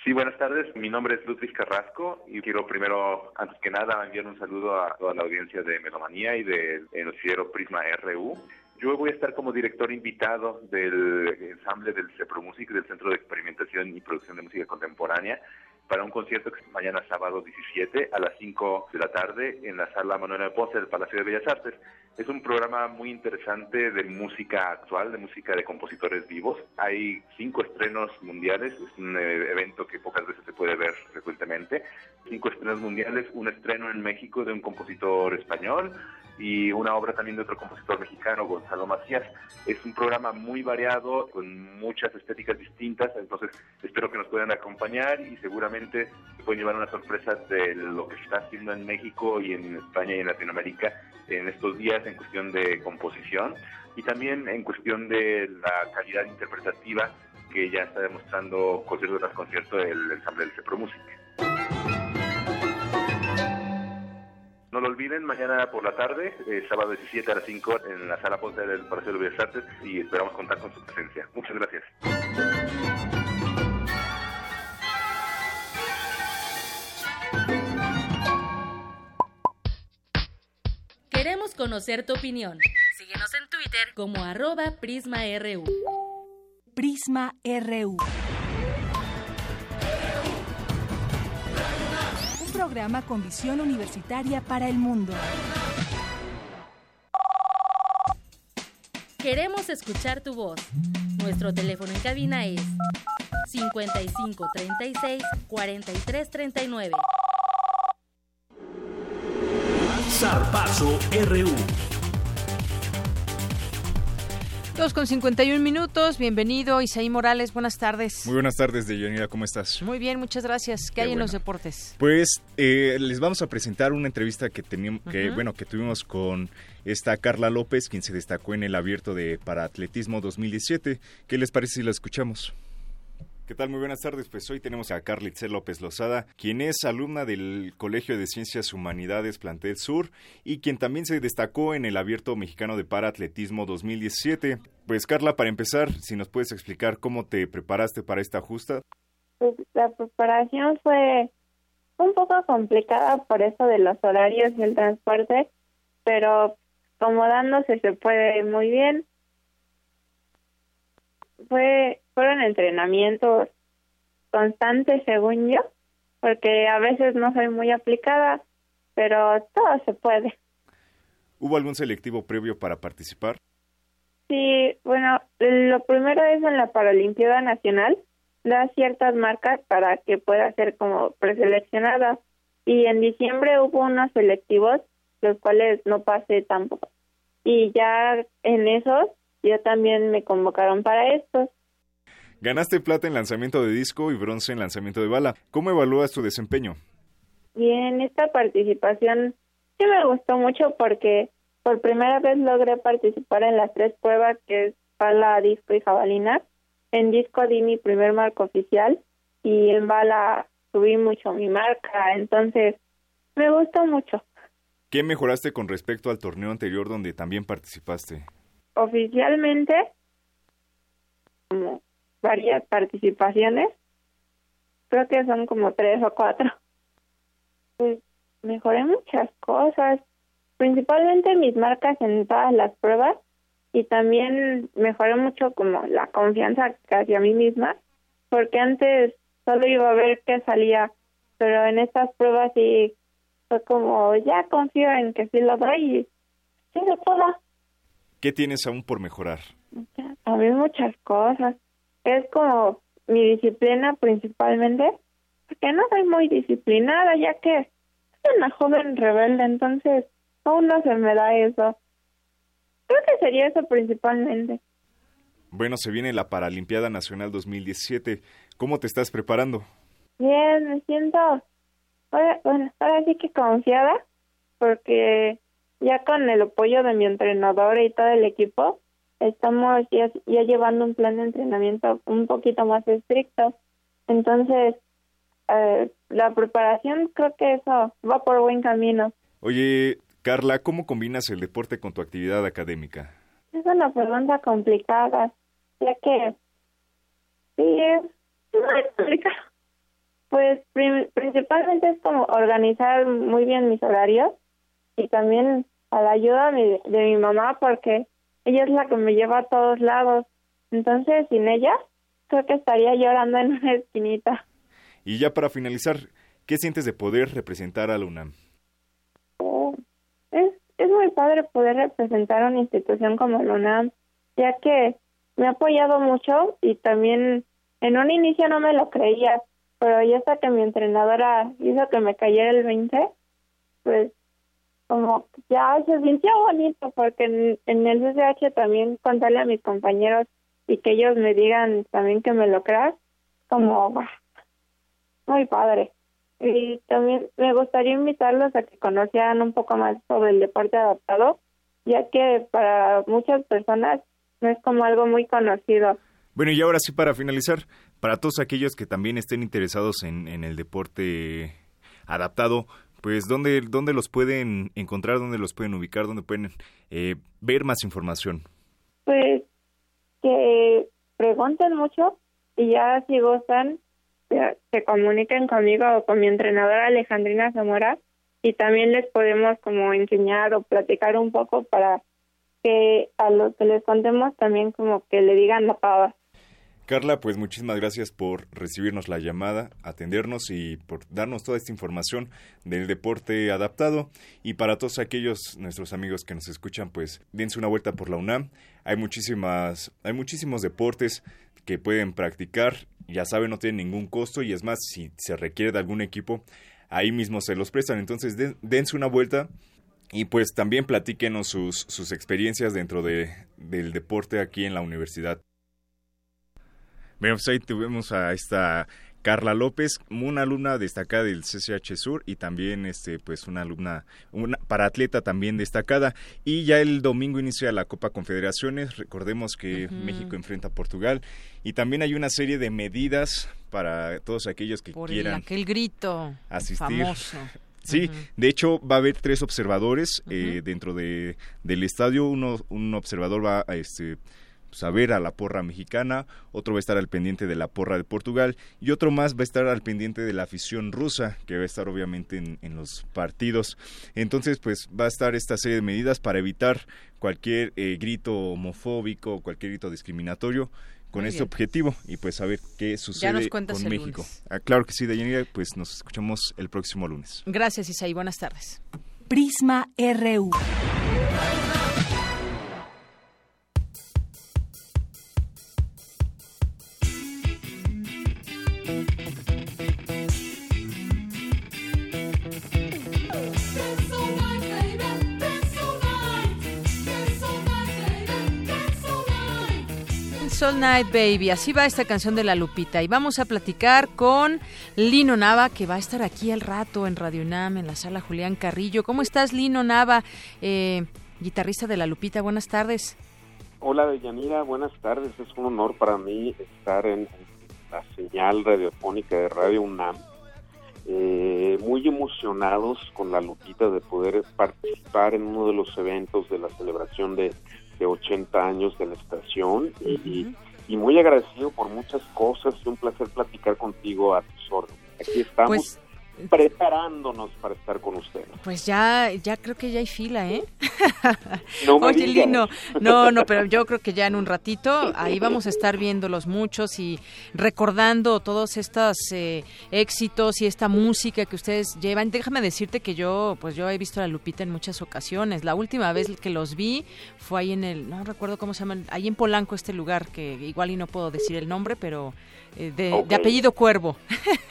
Sí, buenas tardes. Mi nombre es Ludwig Carrasco y quiero primero, antes que nada, enviar un saludo a toda la audiencia de Melomanía y del noticiero Prisma RU. Yo voy a estar como director invitado del ensamble del CEPRO Music, del Centro de Experimentación y Producción de Música Contemporánea, para un concierto que es mañana sábado 17 a las 5 de la tarde en la sala Manuel Ponce del Palacio de Bellas Artes. Es un programa muy interesante de música actual, de música de compositores vivos. Hay cinco estrenos mundiales, es un eh, evento que pocas veces se puede ver frecuentemente. Cinco estrenos mundiales, un estreno en México de un compositor español, y una obra también de otro compositor mexicano, Gonzalo Macías. Es un programa muy variado, con muchas estéticas distintas, entonces espero que nos puedan acompañar y seguramente se pueden llevar una sorpresa de lo que está haciendo en México y en España y en Latinoamérica en estos días en cuestión de composición y también en cuestión de la calidad interpretativa que ya está demostrando concierto tras concierto el ensamble del Cepro Music. No lo olviden, mañana por la tarde, eh, sábado 17 a las 5, en la sala Ponte del Palacio de Bellas Artes y esperamos contar con su presencia. Muchas gracias. Conocer tu opinión. Síguenos en Twitter como arroba PrismaRU. Prisma RU. programa con visión universitaria para el mundo. Queremos escuchar tu voz. Nuestro teléfono en cabina es 55 36 43 39. Zarpazo RU. Dos con 51 minutos, bienvenido Isaí Morales, buenas tardes. Muy buenas tardes, Deyanira, ¿cómo estás? Muy bien, muchas gracias. ¿Qué, hay en los deportes? Pues eh, les vamos a presentar una entrevista que teníamos, que bueno, que tuvimos con esta Carla López, quien se destacó en el Abierto de Paratletismo 2017. ¿Qué les parece si la escuchamos? ¿Qué tal? Muy buenas tardes. Pues hoy tenemos a Carlitze López Lozada, quien es alumna del Colegio de Ciencias Humanidades Plantel Sur y quien también se destacó en el Abierto Mexicano de Paratletismo 2017. Pues Carla, para empezar, si nos puedes explicar cómo te preparaste para esta justa. Pues la preparación fue un poco complicada por eso de los horarios y el transporte, pero como dándose se puede muy bien. Fue fueron entrenamientos constantes, según yo, porque a veces no soy muy aplicada, pero todo se puede. ¿Hubo algún selectivo previo para participar? Sí, bueno, lo primero es en la Paralimpiada Nacional, da ciertas marcas para que pueda ser como preseleccionada. Y en diciembre hubo unos selectivos, los cuales no pasé tampoco. Y ya en esos, ya también me convocaron para estos. Ganaste plata en lanzamiento de disco y bronce en lanzamiento de bala. ¿Cómo evalúas tu desempeño? Bien, esta participación sí me gustó mucho porque por primera vez logré participar en las tres pruebas que es bala, disco y jabalina. En disco di mi primer marco oficial y en bala subí mucho mi marca, entonces me gustó mucho. ¿Qué mejoraste con respecto al torneo anterior donde también participaste? oficialmente como varias participaciones, creo que son como tres o cuatro. Pues mejoré muchas cosas, principalmente mis marcas en todas las pruebas y también mejoré mucho como la confianza hacia mí misma, porque antes solo iba a ver qué salía, pero en estas pruebas sí fue como ya confío en que sí lo doy y sí se pudo. ¿Qué tienes aún por mejorar? A mí muchas cosas. Es como mi disciplina principalmente, porque no soy muy disciplinada, ya que soy una joven rebelde, entonces aún no se me da eso. Creo que sería eso principalmente. Bueno, se viene la Paralimpiada Nacional 2017. ¿Cómo te estás preparando? Bien, me siento, bueno, ahora sí que confiada, porque ya con el apoyo de mi entrenador y todo el equipo, estamos ya, ya llevando un plan de entrenamiento un poquito más estricto. Entonces, eh, la preparación creo que eso va por buen camino. Oye, Carla, ¿cómo combinas el deporte con tu actividad académica? Es una pregunta complicada, ya que sí es complicado. Pues principalmente es como organizar muy bien mis horarios y también a la ayuda de mi mamá porque ella es la que me lleva a todos lados. Entonces, sin ella, creo que estaría llorando en una esquinita. Y ya para finalizar, ¿qué sientes de poder representar a la UNAM? Oh, es, es muy padre poder representar a una institución como la UNAM, ya que me ha apoyado mucho y también en un inicio no me lo creía, pero ya hasta que mi entrenadora hizo que me cayera el 20, pues como ya se sintió bonito porque en, en el CCH también contarle a mis compañeros y que ellos me digan también que me lo creas, como muy padre. Y también me gustaría invitarlos a que conocieran un poco más sobre el deporte adaptado, ya que para muchas personas no es como algo muy conocido. Bueno, y ahora sí, para finalizar, para todos aquellos que también estén interesados en, en el deporte adaptado, pues ¿dónde, dónde los pueden encontrar, dónde los pueden ubicar, dónde pueden eh, ver más información? Pues que pregunten mucho y ya si gustan se comuniquen conmigo o con mi entrenadora Alejandrina Zamora y también les podemos como enseñar o platicar un poco para que a los que les contemos también como que le digan la pava. Carla, pues muchísimas gracias por recibirnos la llamada, atendernos y por darnos toda esta información del deporte adaptado. Y para todos aquellos nuestros amigos que nos escuchan, pues dense una vuelta por la UNAM. Hay muchísimas, hay muchísimos deportes que pueden practicar. Ya saben, no tienen ningún costo y es más, si se requiere de algún equipo, ahí mismo se los prestan. Entonces, dense una vuelta. Y pues también platíquenos sus, sus experiencias dentro de, del deporte aquí en la universidad. Bueno, pues ahí tuvimos a esta Carla López, una alumna destacada del CCH Sur y también este pues una alumna una para atleta también destacada y ya el domingo inicia la Copa Confederaciones, recordemos que México enfrenta a Portugal y también hay una serie de medidas para todos aquellos que Por quieran aquel grito asistir. famoso. Sí, de hecho va a haber tres observadores eh, dentro de, del estadio. Uno, un observador va a este, pues, a ver a la porra mexicana, otro va a estar al pendiente de la porra de Portugal y otro más va a estar al pendiente de la afición rusa, que va a estar obviamente en, en los partidos. Entonces, pues va a estar esta serie de medidas para evitar cualquier eh, grito homofóbico, cualquier grito discriminatorio con Muy este bien. objetivo y pues a ver qué sucede nos cuentas con el México. lunes. Ah, claro que sí, Dayanira, pues nos escuchamos el próximo lunes. Gracias, Isaí. Buenas tardes. Prisma RU. Soul Night Baby, así va esta canción de la Lupita y vamos a platicar con Lino Nava que va a estar aquí al rato en Radio UNAM en la sala Julián Carrillo. ¿Cómo estás Lino Nava, eh, guitarrista de la Lupita? Buenas tardes. Hola, Deyanira, buenas tardes. Es un honor para mí estar en la señal radiofónica de Radio UNAM. Eh, muy emocionados con la Lupita de poder participar en uno de los eventos de la celebración de, este 80 años de la estación y, y, muy agradecido por muchas cosas y un placer platicar contigo a tus órdenes. Aquí estamos. Pues, preparándonos para estar con ustedes. Pues ya, ya creo que ya hay fila, ¿eh? No me Oye, digas. Lino, no, no, pero yo creo que ya en un ratito ahí vamos a estar viéndolos muchos y recordando todos estos eh, éxitos y esta música que ustedes llevan. Déjame decirte que yo, pues yo he visto a la Lupita en muchas ocasiones. La última vez que los vi fue ahí en el, no recuerdo cómo se llama, ahí en Polanco este lugar que igual y no puedo decir el nombre, pero de, Ok. de apellido Cuervo.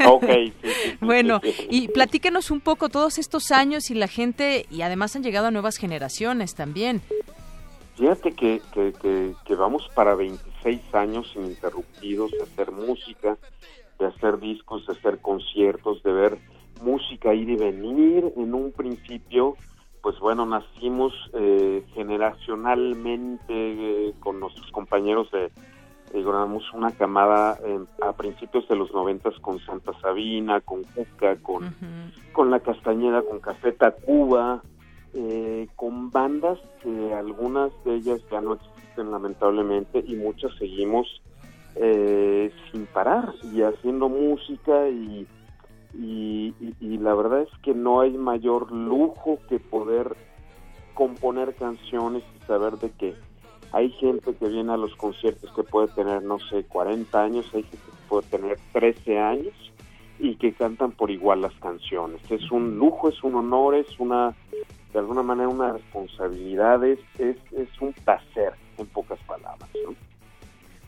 Ok, sí, sí, sí, Bueno, y platícanos un poco todos estos años y la gente, y además han llegado a nuevas generaciones también. Fíjate que, que, que, que vamos para 26 años ininterrumpidos de hacer música, de hacer discos, de hacer conciertos, de ver música ir y venir. En un principio, pues bueno, nacimos eh, generacionalmente eh, con nuestros compañeros de, éramos una camada eh, a principios de los noventas con Santa Sabina, con Cuca, con, con La Castañeda, con Café Tacuba, eh, con bandas que algunas de ellas ya no existen lamentablemente y muchas seguimos eh, sin parar y haciendo música y, y, y- y la verdad es que no hay mayor lujo que poder componer canciones y saber de que hay gente que viene a los conciertos que puede tener, no sé, 40 años, hay gente que puede tener 13 años y que cantan por igual las canciones. Es un lujo, es un honor, es una, de alguna manera, una responsabilidad, es, es, es un placer, en pocas palabras. ¿no?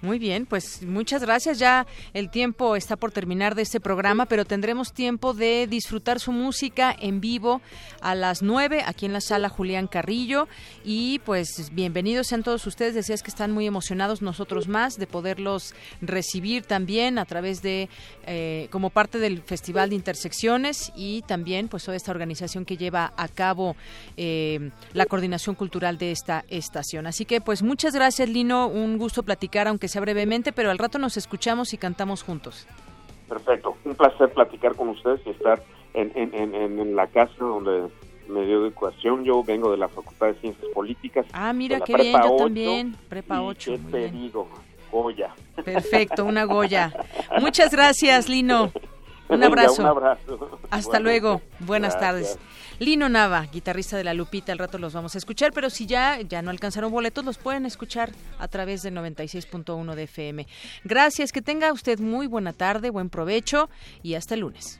Muy bien, pues muchas gracias. Ya el tiempo está por terminar de este programa, pero tendremos tiempo de disfrutar su música en vivo a las 9 aquí en la sala Julián Carrillo. Y pues bienvenidos sean todos ustedes. Decías que están muy emocionados, nosotros más, de poderlos recibir también a través de, eh, como parte del Festival de Intersecciones y también pues toda esta organización que lleva a cabo eh, la coordinación cultural de esta estación. Así que pues muchas gracias Lino, un gusto platicar aunque sea brevemente, pero al rato nos escuchamos y cantamos juntos. Perfecto, un placer platicar con ustedes y estar en, en, en, en- la casa donde me dio educación. Yo vengo de la Facultad de Ciencias Políticas. Ah, mira qué bien, yo 8, también, Prepa y 8. ¿Qué te bien. digo? Goya. Perfecto, una Goya. Muchas gracias, Lino. Un Venga, abrazo. un abrazo. Hasta luego. Buenas Gracias. tardes. Lino Nava, guitarrista de La Lupita, al rato los vamos a escuchar, pero si ya, ya no alcanzaron boletos, los pueden escuchar a través del 96.1 de FM. Gracias, que tenga usted muy buena tarde, buen provecho y hasta el lunes.